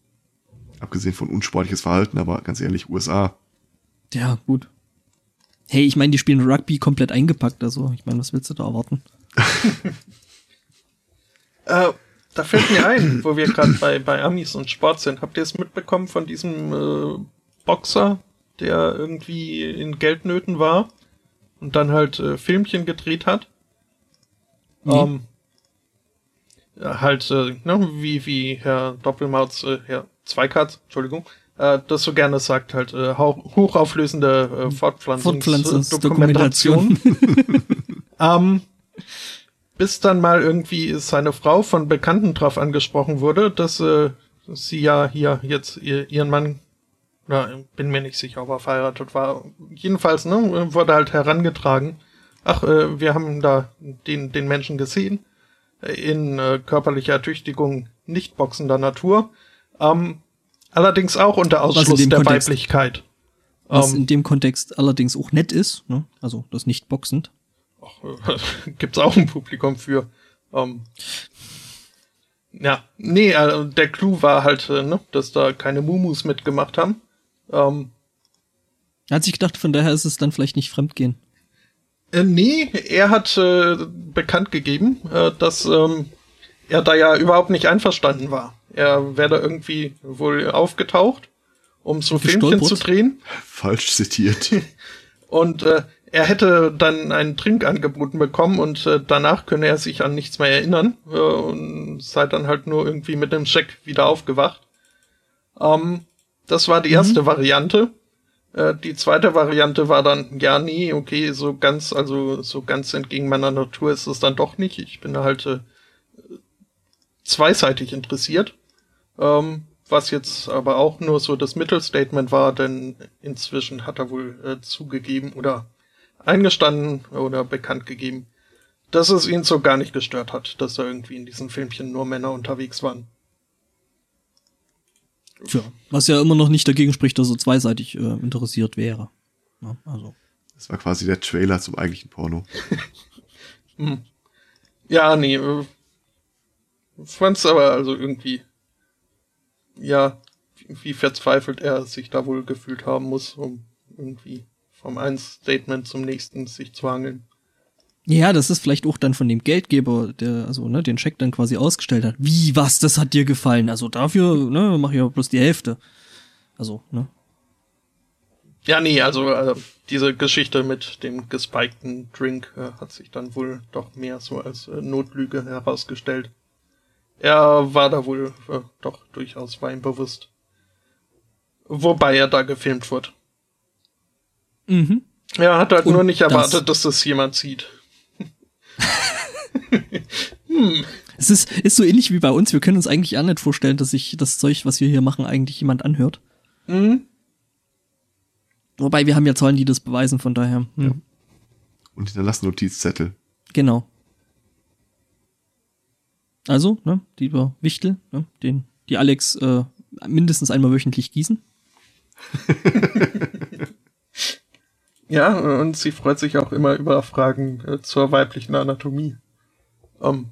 Abgesehen von unsportliches Verhalten, aber ganz ehrlich, USA. ja, gut. Hey, ich meine, die spielen Rugby komplett eingepackt, also ich meine, was willst du da erwarten? <laughs> Äh, da fällt mir ein, wo wir gerade bei, bei Amis und Sport sind. Habt ihr es mitbekommen von diesem äh, Boxer, der irgendwie in Geldnöten war und dann halt äh, Filmchen gedreht hat? Nee. Ähm, ja, halt, äh, ne, wie, wie Herr Doppelmaus, äh, Herr Zweikarts, Entschuldigung, äh, das so gerne sagt, halt äh, hochauflösende äh, Fortpflanzungsdokumentation. <laughs> ähm, bis dann mal irgendwie seine Frau von Bekannten drauf angesprochen wurde, dass äh, sie ja hier jetzt ihr, ihren Mann, na, bin mir nicht sicher, ob er verheiratet war. Jedenfalls, ne, wurde halt herangetragen. Ach, äh, wir haben da den, den Menschen gesehen in äh, körperlicher Ertüchtigung nicht boxender Natur. Ähm, allerdings auch unter Ausschluss der Kontext, Weiblichkeit. Was ähm, in dem Kontext allerdings auch nett ist, ne? also das nicht boxend. Ach, äh, <laughs> gibt's auch ein Publikum für. Ähm, ja, nee, äh, der Clou war halt, äh, ne, dass da keine Mumus mitgemacht haben. Ähm, er hat sich gedacht, von daher ist es dann vielleicht nicht Fremdgehen. Äh, nee, er hat äh, bekannt gegeben, äh, dass ähm, er da ja überhaupt nicht einverstanden war. Er wäre da irgendwie wohl aufgetaucht, um so Filmchen zu drehen. Falsch zitiert. <laughs> Und äh, er hätte dann einen Trink angeboten bekommen und äh, danach könne er sich an nichts mehr erinnern äh, und sei dann halt nur irgendwie mit dem Scheck wieder aufgewacht. Ähm, das war die erste mhm. Variante. Äh, die zweite Variante war dann, ja, nee, okay, so ganz, also so ganz entgegen meiner Natur ist es dann doch nicht. Ich bin halt äh, zweiseitig interessiert. Ähm, was jetzt aber auch nur so das Mittelstatement war, denn inzwischen hat er wohl äh, zugegeben oder eingestanden oder bekannt gegeben, dass es ihn so gar nicht gestört hat, dass da irgendwie in diesen Filmchen nur Männer unterwegs waren. Tja, was ja immer noch nicht dagegen spricht, dass er zweiseitig äh, interessiert wäre. Ja, also. Das war quasi der Trailer zum eigentlichen Porno. <laughs> hm. Ja, nee. Äh, fand's aber also irgendwie. Ja, wie verzweifelt er sich da wohl gefühlt haben muss, um irgendwie vom einen Statement zum nächsten sich zu hangeln. Ja, das ist vielleicht auch dann von dem Geldgeber, der also ne, den Scheck dann quasi ausgestellt hat. Wie, was, das hat dir gefallen? Also dafür, ne, mach ich ja bloß die Hälfte. Also, ne. Ja, nee, also äh, diese Geschichte mit dem gespikten Drink äh, hat sich dann wohl doch mehr so als äh, Notlüge herausgestellt. Er war da wohl äh, doch durchaus weinbewusst. Wobei er da gefilmt wird. Mhm. Er hat halt Und nur nicht erwartet, das dass das jemand sieht. Hm. <laughs> Es ist, ist so ähnlich wie bei uns. Wir können uns eigentlich auch nicht vorstellen, dass sich das Zeug, was wir hier machen, eigentlich jemand anhört. Mhm. Wobei wir haben ja Zahlen, die das beweisen, von daher. Hm. Ja. Und hinterlassen Notizzettel. Genau. Also, ne, lieber Wichtel, ne, den, die Alex äh, mindestens einmal wöchentlich gießen. <laughs> Ja, und sie freut sich auch immer über Fragen äh, zur weiblichen Anatomie. Um.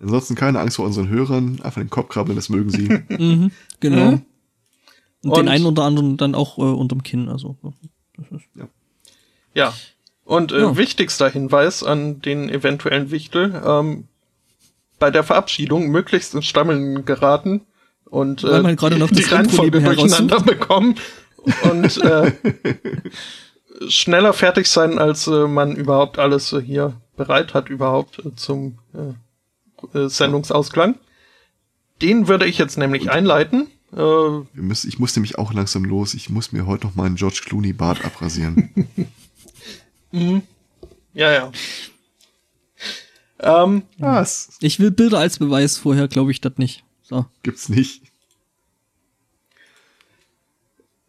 Ansonsten keine Angst vor unseren Hörern, einfach den Kopf krabbeln, das mögen sie. <laughs> mhm, genau. Mhm. Und, und, den einen oder anderen dann auch äh, unterm Kinn, also. ja. ja. Und äh, ja. wichtigster Hinweis an den eventuellen Wichtel, ähm, bei der Verabschiedung möglichst ins Stammeln geraten und äh, die, die Reihenfolge durcheinander bekommen und äh, schneller fertig sein, als äh, man überhaupt alles äh, hier bereit hat, überhaupt äh, zum äh, äh, Sendungsausklang. Den würde ich jetzt nämlich und einleiten. Äh, müssen, ich muss nämlich auch langsam los. Ich muss mir heute noch meinen George Clooney Bart abrasieren. <laughs> mhm. Ja, ja. Ähm, Was? Ich will Bilder als Beweis, vorher glaube ich das nicht. So. Gibt's nicht.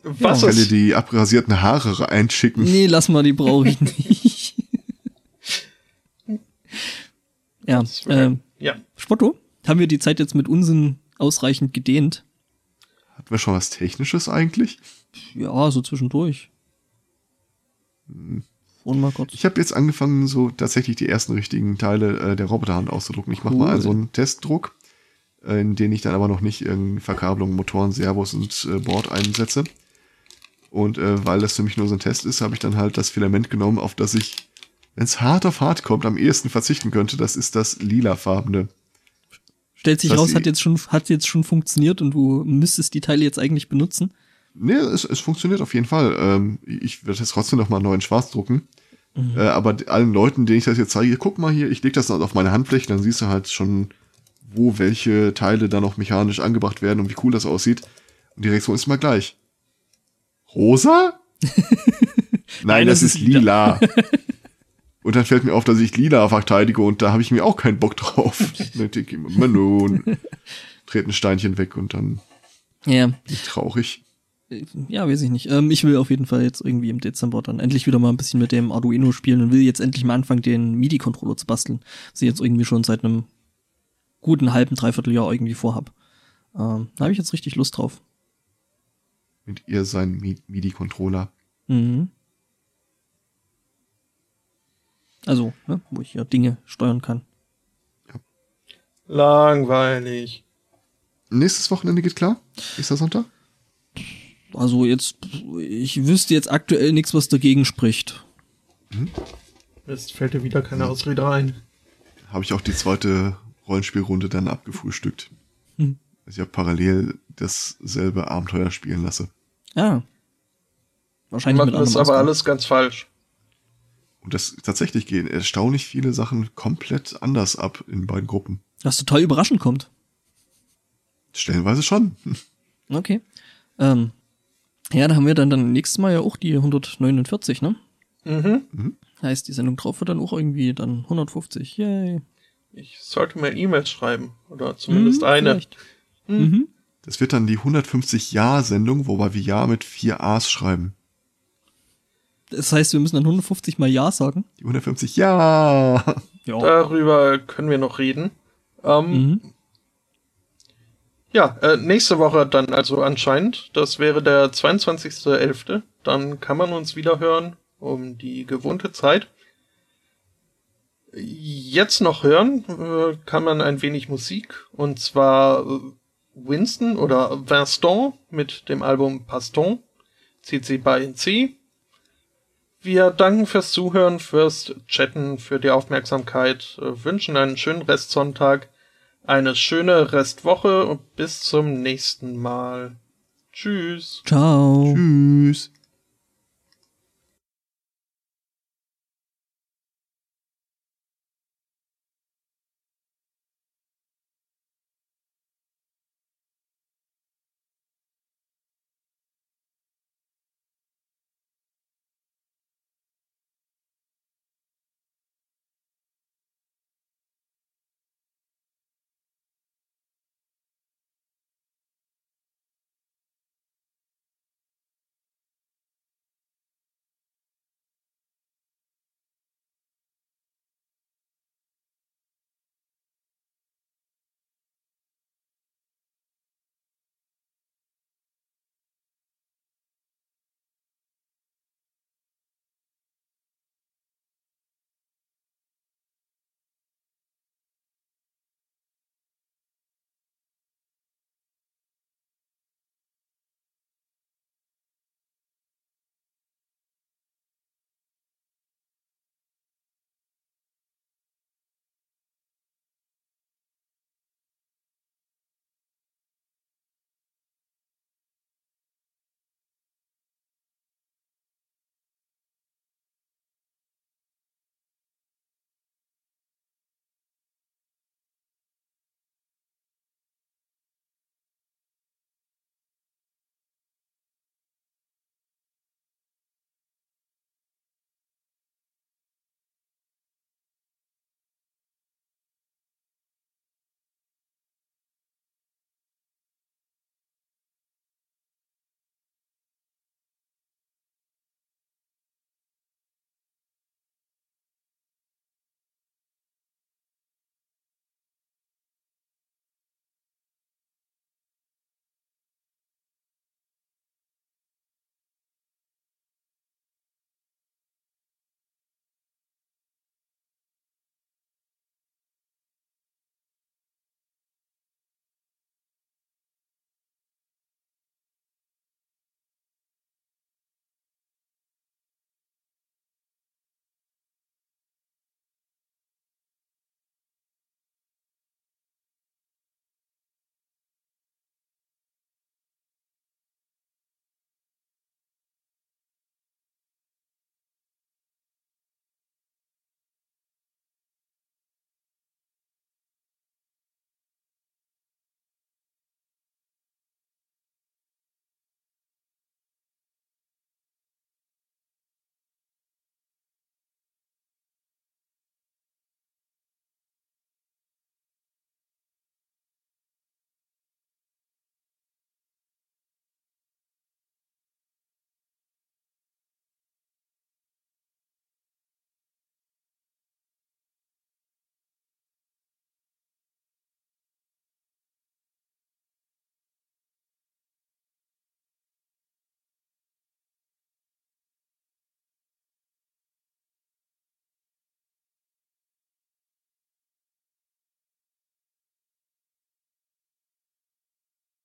Was ja. kann dir die abrasierten Haare einschicken? Nee, lass mal, die brauche ich nicht. ja, ähm, ja. Spotto, haben wir die Zeit jetzt mit Unsinn ausreichend gedehnt? Hatten wir schon was Technisches eigentlich? Ja, so zwischendurch. Hm. mal kurz. Ich habe jetzt angefangen, so tatsächlich die ersten richtigen Teile äh, der Roboterhand auszudrucken. Ich mache cool. mal also einen Testdruck, äh, in den ich dann aber noch nicht irgendeine Verkabelung, Motoren, Servos und äh, Board einsetze. Und äh, weil das für mich nur so ein Test ist, habe ich dann halt das Filament genommen, auf das ich, wenn es hart auf hart kommt, am ehesten verzichten könnte. Das ist das lilafarbene. Stellt sich raus, hat jetzt schon, hat jetzt schon funktioniert und du müsstest die Teile jetzt eigentlich benutzen. Nee, es, es funktioniert auf jeden Fall. Ähm, ich werde jetzt trotzdem noch mal neu in Schwarz drucken. Mhm. Äh, aber allen Leuten, denen ich das jetzt zeige, guck mal hier, ich leg das auf meine Handfläche, dann siehst du halt schon, wo welche Teile da noch mechanisch angebracht werden und wie cool das aussieht. Und die Reaktion ist immer gleich. Rosa? <laughs> Nein, das, ist lila. <laughs> und dann fällt mir auf, dass ich lila verteidige und da habe ich mir auch keinen Bock drauf. <laughs> Immer, Melon. Treten ein Steinchen weg und dann Ja, bin ich traurig. ja, weiß ich nicht. Ähm, ich will auf jeden Fall jetzt irgendwie im Dezember dann endlich wieder mal ein bisschen mit dem Arduino spielen und will jetzt endlich mal anfangen, den MIDI-Controller zu basteln. Was ich jetzt irgendwie schon seit einem guten halben, dreiviertel Jahr irgendwie vorhab. Ähm, da habe ich jetzt richtig Lust drauf. Mit ihr sein Mi- MIDI-Controller. Mhm. Also, ne, wo ich ja Dinge steuern kann. Langweilig. Nächstes Wochenende geht klar? Nächster Sonntag? Also jetzt, ich wüsste jetzt aktuell nichts, was dagegen spricht. Jetzt fällt dir wieder keine Ausrede ein. Habe ich auch die zweite Rollenspielrunde dann abgefrühstückt. Also ich habe parallel dasselbe Abenteuer spielen lasse. Ja. Wahrscheinlich Machen mit das anderem aber Ausgang. alles ganz falsch. Und das tatsächlich gehen erstaunlich viele Sachen komplett anders ab in beiden Gruppen. Was total überraschend kommt. Stellenweise schon. <laughs> Okay. Ähm, ja, da haben wir dann, dann nächstes Mal ja auch die 149, ne? Mhm. Heißt, die Sendung drauf wird dann auch irgendwie dann 150. Yay. Ich sollte mir E-Mails schreiben. Oder zumindest Hm, eine. vielleicht. Mhm. Das wird dann die 150 Ja-Sendung, wobei wir Ja mit vier A's schreiben. Das heißt, wir müssen dann 150 mal Ja sagen. Die 150 Ja. Ja. Darüber können wir noch reden. Ähm, Mhm. Ja, äh, nächste Woche dann also anscheinend. Das wäre der 22.11. Dann kann man uns wieder hören um die gewohnte Zeit. Jetzt noch hören äh, kann man ein wenig Musik und zwar äh, Winston oder Vincent mit dem Album Paston, CC by C. Wir danken fürs Zuhören, fürs Chatten, für die Aufmerksamkeit, äh, wünschen einen schönen Restsonntag eine schöne Restwoche und bis zum nächsten Mal. Tschüss. Ciao. Tschüss.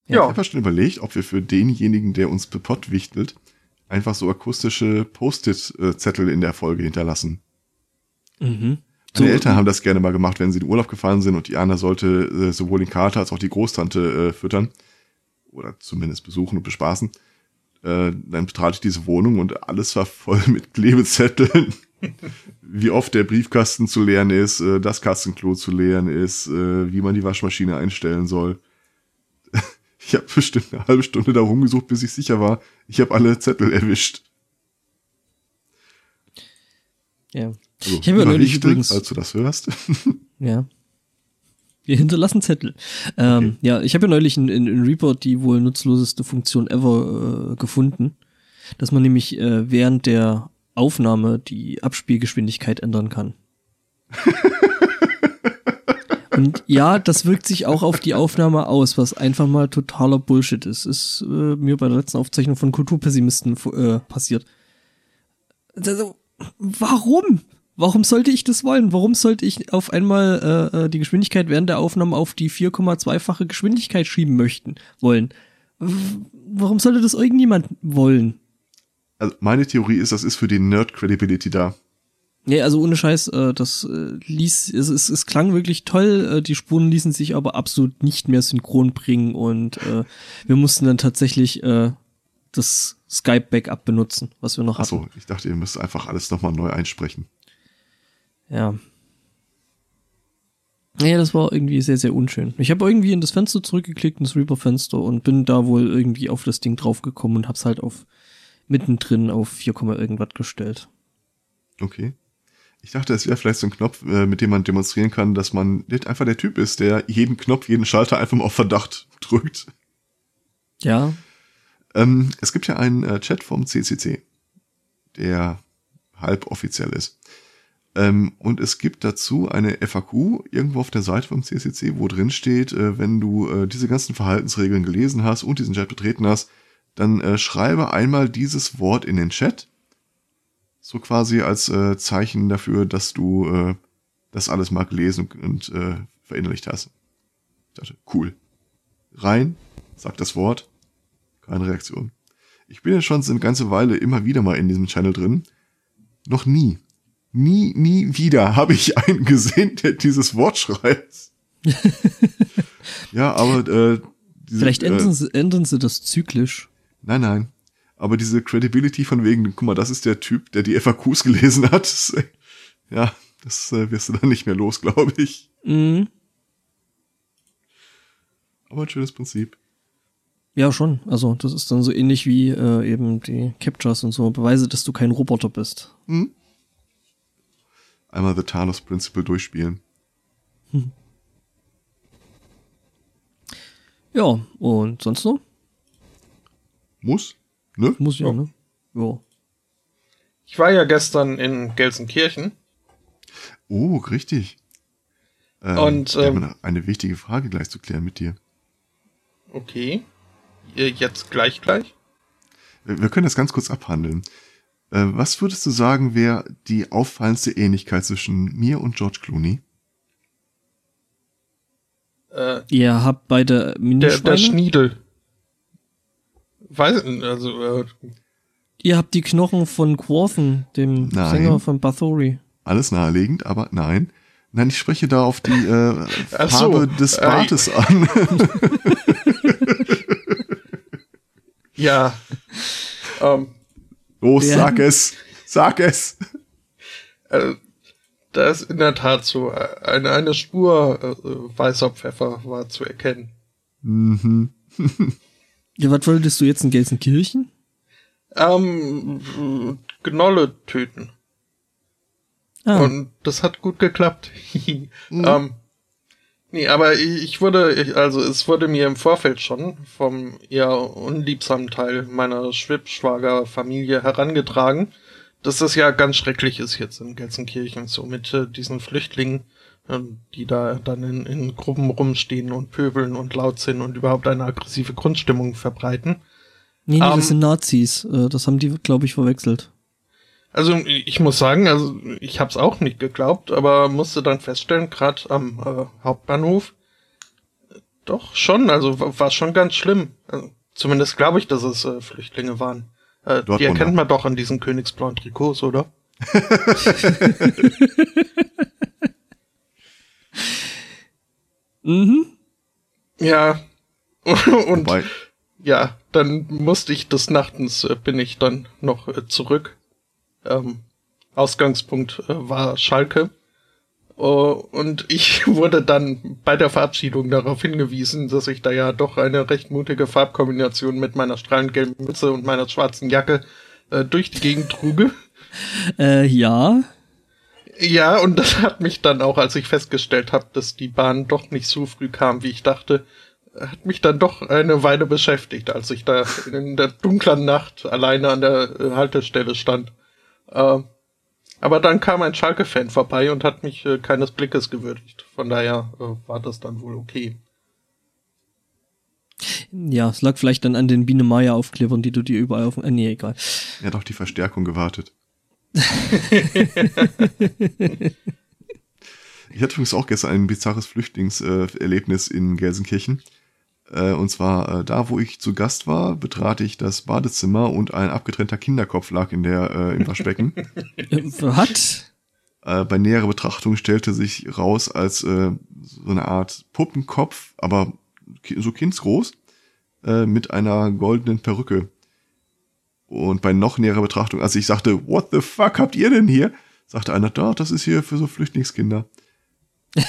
Ja. Ich habe schon überlegt, ob wir für denjenigen, der uns bepottwichtelt, einfach so akustische Post-it-Zettel in der Folge hinterlassen. Mhm. Meine so, Eltern haben das gerne mal gemacht, wenn sie in Urlaub gefahren sind und die Anna sollte äh, sowohl den Kater als auch die Großtante äh, füttern. Oder zumindest besuchen und bespaßen. Äh, dann betrat ich diese Wohnung und alles war voll <laughs> mit Klebezetteln. wie oft der Briefkasten zu leeren ist, äh, das Katzenklo zu leeren ist, äh, wie man die Waschmaschine einstellen soll. Ich habe bestimmt eine halbe Stunde da rumgesucht, bis ich sicher war, ich habe alle Zettel erwischt. Ja. Also, ich habe ja neulich übrigens, als du das hörst. <laughs> Ja. Wir hinterlassen Zettel. Ähm, okay. Ja, ich habe ja neulich in, in, in, Report die wohl nutzloseste Funktion ever äh, gefunden, dass man nämlich äh, während der Aufnahme die Abspielgeschwindigkeit ändern kann. <laughs> Und ja, das wirkt sich auch auf die Aufnahme aus, was einfach mal totaler Bullshit ist. Ist äh, mir bei der letzten Aufzeichnung von Kulturpessimisten äh, passiert. Also, warum? Warum sollte ich das wollen? Warum sollte ich auf einmal äh, äh die Geschwindigkeit während der Aufnahme auf die 4,2-fache Geschwindigkeit schieben möchten wollen? Warum sollte das irgendjemand wollen? Also meine Theorie ist, das ist für die Nerd-Credibility da. Nee, also ohne Scheiß, äh, das äh, ließ, es, es, es klang wirklich toll, äh, die Spuren ließen sich aber absolut nicht mehr synchron bringen und äh, wir mussten dann tatsächlich äh, das Skype-Backup benutzen, was wir noch hatten. Achso, ich dachte, ihr müsst einfach alles nochmal neu einsprechen. Ja. Ja, das war irgendwie sehr, sehr unschön. Ich habe irgendwie in das Fenster zurückgeklickt, ins Reaper-Fenster und bin da wohl irgendwie auf das Ding draufgekommen und hab's halt auf mittendrin auf 4, irgendwas gestellt. Okay. Ich dachte, es wäre vielleicht so ein Knopf, äh, mit dem man demonstrieren kann, dass man nicht einfach der Typ ist, der jeden Knopf, jeden Schalter einfach mal auf Verdacht drückt. Ja. Ähm, es gibt ja einen äh, Chat vom CCC, der halb offiziell ist. Ähm, und es gibt dazu eine FAQ irgendwo auf der Seite vom CCC, wo drin steht, äh, wenn du äh, diese ganzen Verhaltensregeln gelesen hast und diesen Chat betreten hast, dann äh, schreibe einmal dieses Wort in den Chat so quasi als äh, Zeichen dafür, dass du äh, das alles mal gelesen und, äh, verinnerlicht hast. Ich dachte, cool. Rein, sag das Wort, keine Reaktion. Ich bin ja schon eine ganze Weile immer wieder mal in diesem Channel drin. Noch nie, nie, nie wieder habe ich <laughs> einen gesehen, der dieses Wort schreibt. <laughs> ja, aber äh, diese, Vielleicht ändern, äh, sie, ändern sie das zyklisch. Nein, nein aber diese Credibility von wegen, guck mal, das ist der Typ, der die FAQs gelesen hat, <laughs> das, ja, das äh, wirst du dann nicht mehr los, <laughs> glaube ich. Mhm. Aber ein schönes Prinzip. Ja, schon. Also, das ist dann so ähnlich wie äh, eben die Captures und so. Beweise, dass du kein Roboter bist. Mhm. Einmal The Talos Principle durchspielen. Hm. Ja, und sonst noch? Muss. Ne? Muss ja, oh. ne? Ja. Ich war ja gestern in Gelsenkirchen. Oh, richtig. Ähm, Und ähm, eine wichtige Frage gleich zu klären mit dir. Okay. Jetzt gleich gleich? Wir können das ganz kurz abhandeln. Äh, was würdest du sagen, wäre die auffallendste Ähnlichkeit zwischen mir und George Clooney? Äh, Ihr habt beide Minischweine? Der, der Schniedel. Weiß, also, äh, Ihr habt die Knochen von Quorthen, dem nein. Sänger von Bathory. Alles naheliegend, aber nein. Nein, ich spreche da auf die äh, <laughs> Farbe so, des äh, Bartes äh, an. <laughs> ja. Ähm, Los, sag es. Sag es. Also, da ist in der Tat so eine, eine Spur äh, weißer Pfeffer war zu erkennen. Mhm. <laughs> Ja, was wolltest du jetzt in Gelsenkirchen? Ähm, Gnolle töten. Ah. Und das hat gut geklappt. <laughs> mhm. ähm, nee, aber ich wurde, also es wurde mir im Vorfeld schon vom eher unliebsamen Teil meiner Schwibschwager-Familie herangetragen, dass das ja ganz schrecklich ist jetzt in Gelsenkirchen, so mit äh, diesen Flüchtlingen, die da dann in, in Gruppen rumstehen und pöbeln und laut sind und überhaupt eine aggressive Grundstimmung verbreiten. Nee, nee, um, das ähm, sind Nazis. Äh, das haben die, glaube ich, verwechselt. Also ich muss sagen, also ich habe es auch nicht geglaubt, aber musste dann feststellen, gerade am äh, Hauptbahnhof, Doch, schon, also war schon ganz schlimm. Also, zumindest glaube ich, dass es äh, Flüchtlinge waren. Äh, die erkennt man doch an diesen königsblauen Trikots, oder? <laughs> mhm. Ja. <laughs> Und Wobei, ja, dann musste ich des Nachtens, äh, bin ich dann noch äh, zurück. Ähm, Ausgangspunkt äh, war Schalke. Oh, und ich <laughs> wurde dann bei der Verabschiedung darauf hingewiesen, dass ich da ja doch eine recht mutige Farbkombination mit meiner strahlend gelben Mütze und meiner schwarzen Jacke äh, durch die Gegend truge. Äh, ja. Ja, und das hat mich dann auch, als ich festgestellt habe, dass die Bahn doch nicht so früh kam, wie ich dachte, hat mich dann doch eine Weile beschäftigt, als ich da in der dunklen Nacht alleine an der äh, Haltestelle stand. Äh, aber dann kam ein Schalke-Fan vorbei und hat mich äh, keines Blickes gewürdigt. Von daher äh, war das dann wohl okay. Ja, es lag vielleicht dann an den Biene Maya Aufklebern, die du dir überall auf. Äh, nee, egal. er hat doch die Verstärkung gewartet. Ich hatte übrigens auch gestern ein bizarres Flüchtlingserlebnis in Gelsenkirchen. Äh, Und zwar äh, da, wo ich zu Gast war, betrat ich das Badezimmer und ein abgetrennter Kinderkopf lag in der, äh, im Waschbecken. <laughs> Hat? äh, bei näherer Betrachtung stellte sich raus als äh, so eine Art Puppenkopf, aber so kindsgroß, äh, mit einer goldenen Perücke. Und bei noch näherer Betrachtung, als ich sagte, what the fuck habt ihr denn hier? Sagte einer, da, das ist hier für so Flüchtlingskinder. <laughs>